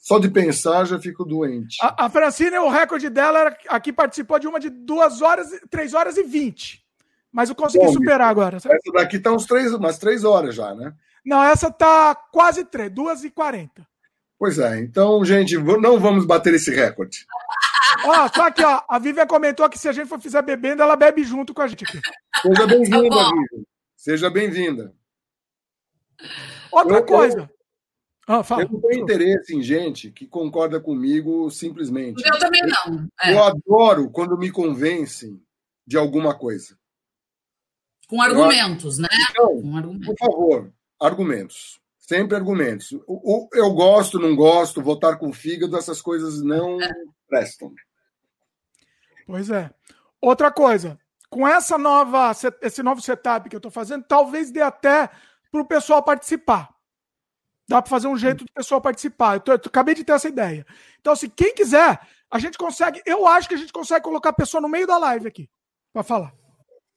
[SPEAKER 3] Só de pensar já fico doente.
[SPEAKER 1] A, a Francine, o recorde dela era, aqui participou de uma de duas horas, três horas e vinte. Mas eu consegui Bom, superar agora.
[SPEAKER 3] Essa daqui tá uns três, umas três horas já, né?
[SPEAKER 1] Não, essa tá quase três, duas e quarenta.
[SPEAKER 3] Pois é, então, gente, não vamos bater esse recorde.
[SPEAKER 1] Ó, só aqui, ó, a Vivian comentou que se a gente for fizer bebendo, ela bebe junto com a gente aqui.
[SPEAKER 3] Seja bem-vinda, tá Vivian. Seja bem-vinda.
[SPEAKER 1] Outra eu, coisa.
[SPEAKER 3] Ah, eu não tenho interesse em gente que concorda comigo simplesmente.
[SPEAKER 2] Eu também não.
[SPEAKER 3] É. Eu adoro quando me convencem de alguma coisa.
[SPEAKER 2] Com argumentos, eu... né?
[SPEAKER 3] Então, Com argumentos. por favor, argumentos. Sempre argumentos. Eu gosto, não gosto, votar com fígado, essas coisas não é. prestam.
[SPEAKER 1] Pois é. Outra coisa, com essa nova, esse novo setup que eu estou fazendo, talvez dê até para o pessoal participar. Dá para fazer um jeito do pessoal participar. Eu, tô, eu acabei de ter essa ideia. Então, se quem quiser, a gente consegue. Eu acho que a gente consegue colocar a pessoa no meio da live aqui para falar.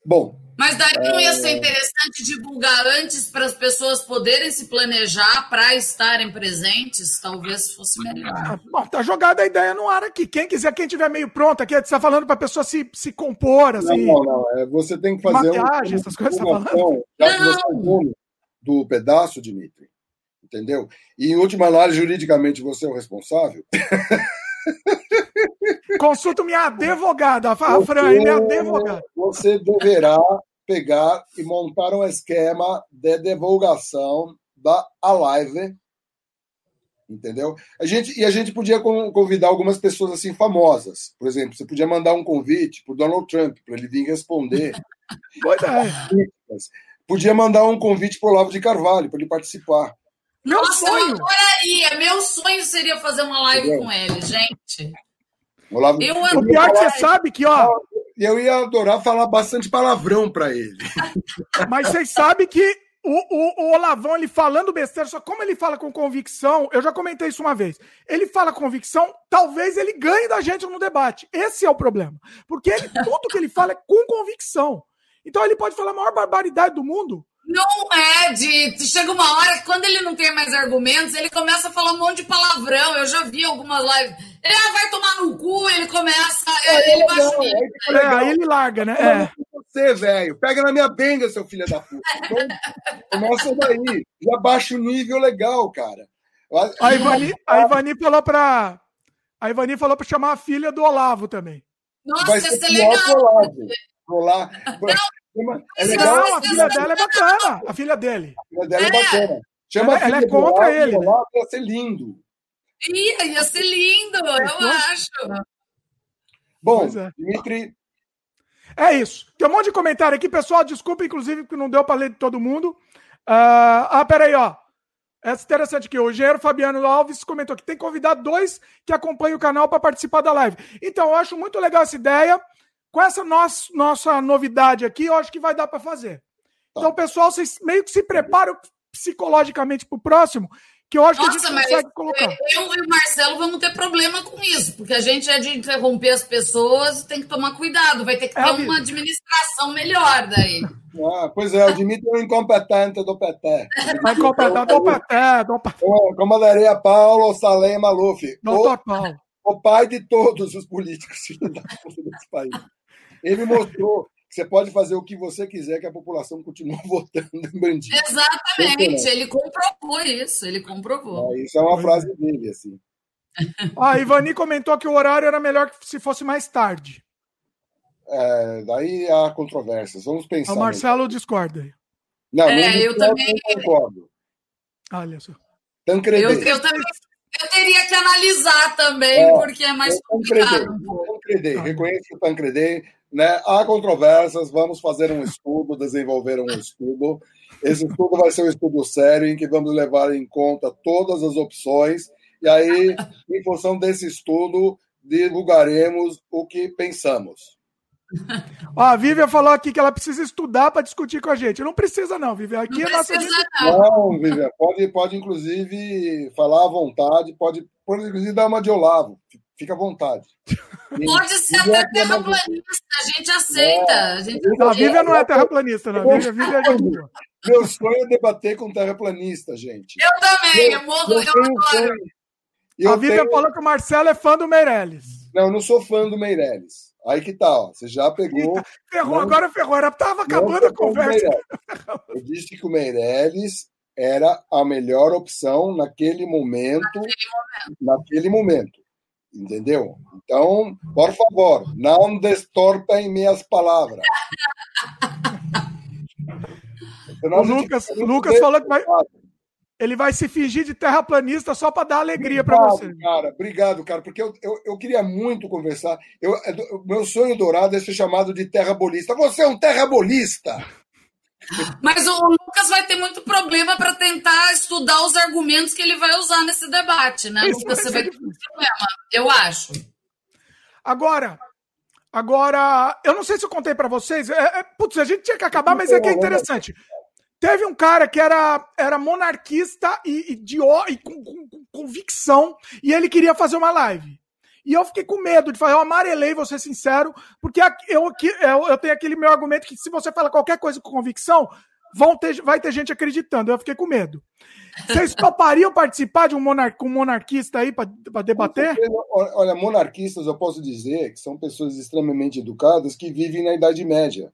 [SPEAKER 3] Bom.
[SPEAKER 2] Mas daí não ia ser interessante divulgar antes para as pessoas poderem se planejar para estarem presentes? Talvez fosse melhor. Ah,
[SPEAKER 1] bom, tá jogada a ideia no ar aqui. Quem quiser, quem tiver meio pronto aqui, você está falando para a pessoa se, se compor. Assim,
[SPEAKER 3] não, não, não. É, você tem que fazer
[SPEAKER 1] maquiagem, um, essas coisas. Tá falando.
[SPEAKER 3] Já que você é dono do pedaço, Dimitri entendeu? E em última análise, juridicamente, você é o responsável.
[SPEAKER 1] Consulto minha advogada, a Fran, é advogada.
[SPEAKER 3] Você deverá pegar e montar um esquema de divulgação da live, Entendeu? A gente, e a gente podia convidar algumas pessoas assim famosas. Por exemplo, você podia mandar um convite para o Donald Trump para ele vir responder.
[SPEAKER 1] Boa ideia.
[SPEAKER 3] Podia mandar um convite para o Olavo de Carvalho para ele participar.
[SPEAKER 2] Meu Nossa, sonho. eu adoraria. Meu sonho seria fazer uma live Entendeu? com ele, gente.
[SPEAKER 1] Olavo, eu o pior que você sabe que, ó.
[SPEAKER 3] Eu ia adorar falar bastante palavrão para ele.
[SPEAKER 1] Mas vocês sabem que o, o, o, Olavão, ele falando besteira, só como ele fala com convicção, eu já comentei isso uma vez. Ele fala com convicção, talvez ele ganhe da gente no debate. Esse é o problema. Porque ele, tudo que ele fala é com convicção. Então ele pode falar a maior barbaridade do mundo.
[SPEAKER 2] Não é, de. Chega uma hora que quando ele não tem mais argumentos, ele começa a falar um monte de palavrão. Eu já vi algumas lives. Ele ah, vai tomar no cu, ele começa. É, ele baixa o nível.
[SPEAKER 1] É, aí ele larga, né? É.
[SPEAKER 3] Você, velho. Pega na minha benga, seu filho da puta. Então, começa daí. Já baixa o nível legal, cara.
[SPEAKER 1] A Ivani, a Ivani falou pra. A Ivani falou pra chamar a filha do Olavo também.
[SPEAKER 2] Nossa, vai ser, ser legal.
[SPEAKER 3] Olavo.
[SPEAKER 1] É legal. Não, a filha dela é bacana. A filha dele.
[SPEAKER 3] A filha dela é, é bacana. Chama
[SPEAKER 1] ela, ela é contra ele.
[SPEAKER 3] Olavo ia ser lindo.
[SPEAKER 2] Ia, ia ser lindo, eu acho.
[SPEAKER 3] Bom, é. Dimitri.
[SPEAKER 1] É isso. Tem um monte de comentário aqui, pessoal. Desculpa, inclusive, que não deu para ler de todo mundo. Uh, ah, peraí, ó. É interessante aqui. O engenheiro Fabiano Alves comentou que tem que convidar dois que acompanham o canal para participar da live. Então, eu acho muito legal essa ideia. Com essa nossa, nossa novidade aqui, eu acho que vai dar para fazer. Tá. Então, pessoal, vocês meio que se preparam psicologicamente para o próximo, que eu acho Nossa, que a gente consegue colocar.
[SPEAKER 2] Eu e o Marcelo vamos ter problema com isso, porque a gente é de interromper as pessoas e tem que tomar cuidado, vai ter que é ter uma administração melhor daí.
[SPEAKER 3] Ah, pois é, o Dimitri é um incompetente do PT.
[SPEAKER 1] incompetente do PT. Do PT.
[SPEAKER 3] Como daria Paulo Salem Maluf.
[SPEAKER 1] Doutor o, Paulo.
[SPEAKER 3] O pai de todos os políticos desse país. Ele mostrou você pode fazer o que você quiser, que a população continua votando em bandido.
[SPEAKER 2] Exatamente, ele comprovou isso, ele comprovou.
[SPEAKER 3] É, isso é uma frase dele, assim.
[SPEAKER 1] A Ivani comentou que o horário era melhor que se fosse mais tarde.
[SPEAKER 3] É, daí há controvérsias. Vamos pensar.
[SPEAKER 1] O Marcelo discorda.
[SPEAKER 2] Não, é, eu também
[SPEAKER 3] concordo.
[SPEAKER 1] Olha só.
[SPEAKER 2] Tancredê. Eu, eu também eu teria que analisar também, é, porque é mais complicado.
[SPEAKER 3] Tancredê, reconheço o Tancredê né? Há controvérsias, vamos fazer um estudo, desenvolver um estudo. Esse estudo vai ser um estudo sério em que vamos levar em conta todas as opções e aí, em função desse estudo, divulgaremos o que pensamos.
[SPEAKER 1] Ó, a Vivian falou aqui que ela precisa estudar para discutir com a gente. Não precisa, não, Vivian. Aqui não é nossa
[SPEAKER 3] gente... Não, Vivian, pode, pode inclusive falar à vontade, pode, pode inclusive dar uma de Olavo. Fica à vontade.
[SPEAKER 2] Pode ser até terraplanista, a gente aceita. A, gente
[SPEAKER 1] a Vivian não é terraplanista, não. A Vivian, Vivian é de
[SPEAKER 3] Meu sonho é debater com terraplanista, gente.
[SPEAKER 2] Eu também, eu morro, eu, eu adoro.
[SPEAKER 1] Eu a Vivian tenho... falou que o Marcelo é fã do Meirelles.
[SPEAKER 3] Não, eu não sou fã do Meirelles. Aí que tá, ó. Você já pegou.
[SPEAKER 1] Ferrou, não... agora ferrou. Era, tava acabando a conversa.
[SPEAKER 3] Eu disse que o Meirelles era a melhor opção naquele momento. Naquele momento. Naquele momento. Entendeu? Então, por favor, não destorpem minhas palavras.
[SPEAKER 1] o Lucas, Lucas falou que vai, ele vai se fingir de terraplanista só para dar alegria para você.
[SPEAKER 3] Cara, obrigado, cara, porque eu, eu, eu queria muito conversar. Eu, meu sonho dourado é ser chamado de terrabolista. Você é um terrabolista!
[SPEAKER 2] Mas o Lucas vai ter muito problema para tentar estudar os argumentos que ele vai usar nesse debate, né, Isso Lucas? Você vai ter muito problema, eu acho.
[SPEAKER 1] Agora, agora, eu não sei se eu contei para vocês. É, é, putz, a gente tinha que acabar, mas é que é interessante. Teve um cara que era, era monarquista e, e de, e com, com, com convicção, e ele queria fazer uma live. E eu fiquei com medo de falar, eu amarelei, vou ser sincero, porque eu, eu, eu tenho aquele meu argumento que se você fala qualquer coisa com convicção, vão ter, vai ter gente acreditando. Eu fiquei com medo. Vocês topariam participar de um, monar, um monarquista aí para debater?
[SPEAKER 3] Olha, monarquistas eu posso dizer que são pessoas extremamente educadas que vivem na Idade Média.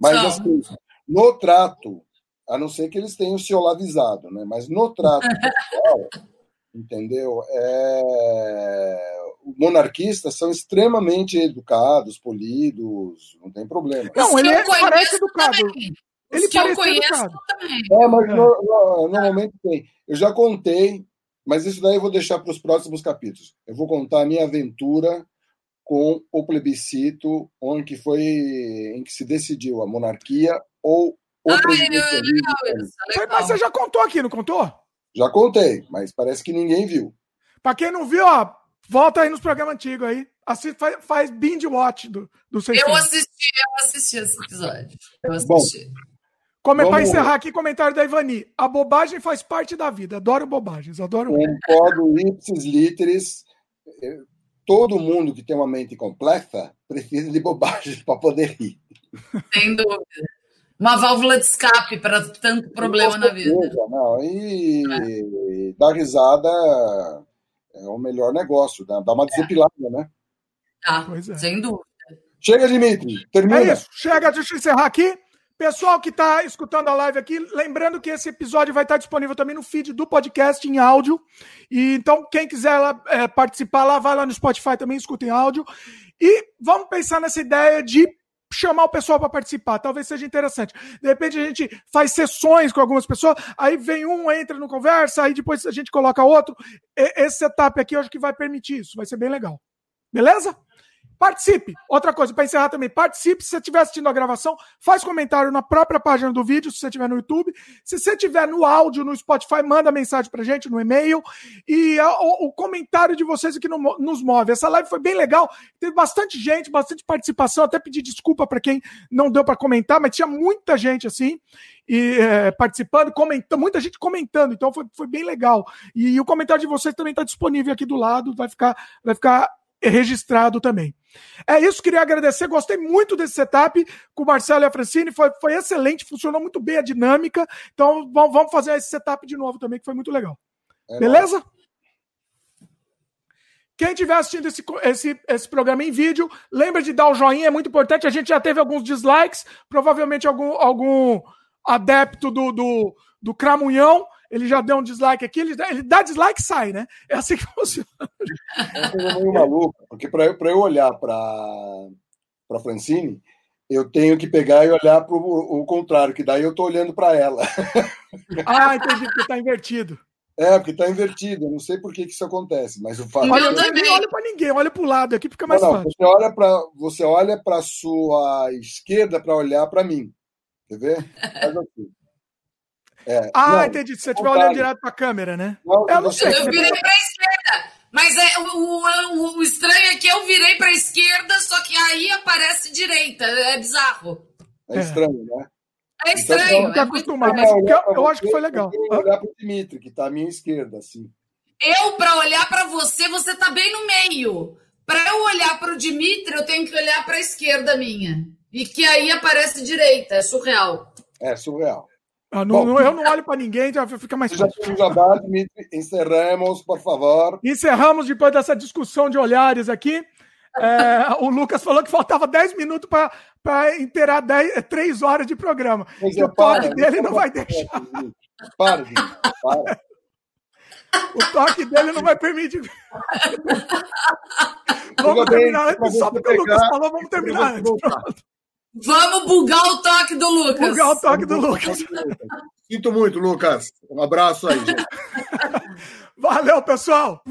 [SPEAKER 3] Mas assim, no trato, a não ser que eles tenham se olavizado, né? Mas no trato pessoal, entendeu? É monarquistas são extremamente educados, polidos, não tem problema.
[SPEAKER 1] Não, ele é, parece educado. Também. Ele
[SPEAKER 2] que eu conheço educado. também. É,
[SPEAKER 3] mas no, no, normalmente tem. Eu já contei mas isso daí eu vou deixar para os próximos capítulos. Eu vou contar a minha aventura com o plebiscito, onde que foi em que se decidiu a monarquia ou o
[SPEAKER 2] isso,
[SPEAKER 1] Mas você já contou aqui, não contou?
[SPEAKER 3] Já contei, mas parece que ninguém viu.
[SPEAKER 1] Pra quem não viu, ó, volta aí nos programas antigos aí. Assiste, faz, faz binge watch do, do
[SPEAKER 2] Eu assisti, eu assisti esse episódio. Eu
[SPEAKER 3] Bom,
[SPEAKER 2] assisti.
[SPEAKER 1] Como é
[SPEAKER 3] vamos-
[SPEAKER 1] encerrar aqui, comentário da Ivani. A bobagem faz parte da vida. Adoro bobagens, adoro.
[SPEAKER 3] Concordo, ipsis literis. eh, Todo mundo que tem uma mente complexa precisa de bobagem para poder rir.
[SPEAKER 2] Sem dúvida. Uma válvula de escape para tanto problema na vida.
[SPEAKER 3] Não, e dar risada é o melhor negócio, dá dá uma desepilada, né?
[SPEAKER 2] Tá,
[SPEAKER 1] Pois é.
[SPEAKER 2] sem dúvida.
[SPEAKER 3] Chega, Dimitri, termina.
[SPEAKER 1] É isso. Chega, deixa eu encerrar aqui. Pessoal que está escutando a live aqui, lembrando que esse episódio vai estar disponível também no feed do podcast em áudio. E então, quem quiser lá, é, participar lá, vai lá no Spotify também, escuta em áudio. E vamos pensar nessa ideia de chamar o pessoal para participar. Talvez seja interessante. De repente a gente faz sessões com algumas pessoas, aí vem um, entra no conversa, aí depois a gente coloca outro. E- Esse setup aqui eu acho que vai permitir isso. Vai ser bem legal. Beleza? Participe. Outra coisa, para encerrar também, participe. Se você estiver assistindo a gravação, faz comentário na própria página do vídeo, se você estiver no YouTube. Se você estiver no áudio, no Spotify, manda mensagem pra gente no e-mail. E o, o comentário de vocês no- nos move. Essa live foi bem legal. Teve bastante gente, bastante participação. Até pedir desculpa para quem não deu para comentar, mas tinha muita gente assim e é, participando, comentando, muita gente comentando. Então foi, foi bem legal. E, o comentário de vocês também está disponível aqui do lado. Vai ficar, vai ficar registrado também. É isso, queria agradecer. Gostei muito desse setup com o Marcelo e a Francine. Foi, foi excelente, funcionou muito bem a dinâmica. Então vamos, vamos fazer esse setup de novo também, que foi muito legal.
[SPEAKER 3] É
[SPEAKER 1] Beleza? Quem estiver assistindo esse, esse, esse programa em vídeo, lembra de dar o joinha, é muito importante. A gente já teve alguns dislikes, provavelmente algum, algum adepto do, do, do Cramunhão. Ele já deu um dislike aqui, ele, dá- ele dá dislike e sai, né? É assim que funciona.
[SPEAKER 3] É meio maluca, porque para eu, pra eu olhar para a Francine, eu tenho que pegar e olhar para o contrário, que daí eu estou olhando para ela.
[SPEAKER 1] Ah, entendi, porque tá invertido.
[SPEAKER 3] É, porque está invertido, eu não sei por que, que isso acontece, mas o fato
[SPEAKER 2] Eu
[SPEAKER 1] Olha,
[SPEAKER 3] é
[SPEAKER 2] também.
[SPEAKER 1] não olha pra ninguém, olha pro lado aqui, fica mais
[SPEAKER 3] não, não,
[SPEAKER 1] fácil.
[SPEAKER 3] você olha para você olha para sua esquerda para olhar para mim. Quer ver? Faz assim. É,
[SPEAKER 1] Ah,
[SPEAKER 3] não,
[SPEAKER 1] entendi. Se você estiver olhando direto pra câmera, né?
[SPEAKER 3] não,
[SPEAKER 1] Eu não sei.
[SPEAKER 2] Eu virei para a esquerda. Mas é, o, o, o estranho é que eu virei para a esquerda, só que aí aparece direita. É bizarro.
[SPEAKER 3] É estranho, né?
[SPEAKER 2] É
[SPEAKER 3] Então,
[SPEAKER 2] estranho.
[SPEAKER 1] não tá
[SPEAKER 2] é muito
[SPEAKER 1] acostumado, mas- eu- eu acho que foi legal.
[SPEAKER 3] eu tenho que
[SPEAKER 1] Hã?
[SPEAKER 3] olhar para o Dimitri, que está à minha esquerda, assim.
[SPEAKER 2] Eu, para olhar para você, você tá bem no meio. Para eu olhar para o Dimitri, eu tenho que olhar para a esquerda minha. E que aí aparece direita. É surreal.
[SPEAKER 3] É surreal.
[SPEAKER 1] Ah, não-
[SPEAKER 3] Bom.
[SPEAKER 1] eu não olho pra ninguém, já fica mais
[SPEAKER 3] Já
[SPEAKER 1] fácil.
[SPEAKER 3] jabá, Dimitri. Encerramos, por favor.
[SPEAKER 1] Encerramos depois dessa discussão de olhares aqui. É, o Lucas falou que faltava 10 minutos para inteirar 10, 3 horas de programa.
[SPEAKER 3] Pois
[SPEAKER 1] E
[SPEAKER 3] é,
[SPEAKER 1] o toque
[SPEAKER 3] para,
[SPEAKER 1] dele não vai
[SPEAKER 3] para,
[SPEAKER 1] deixar.
[SPEAKER 3] Para, para.
[SPEAKER 1] O toque dele não vai permitir. Vamos terminar antes. Só porque o Lucas falou, vamos terminar antes.
[SPEAKER 3] voltar.
[SPEAKER 2] Vamos bugar o toque do Lucas.
[SPEAKER 1] Bugar o toque do Lucas.
[SPEAKER 3] Sinto muito, Lucas. Um abraço aí, gente.
[SPEAKER 1] Valeu, pessoal.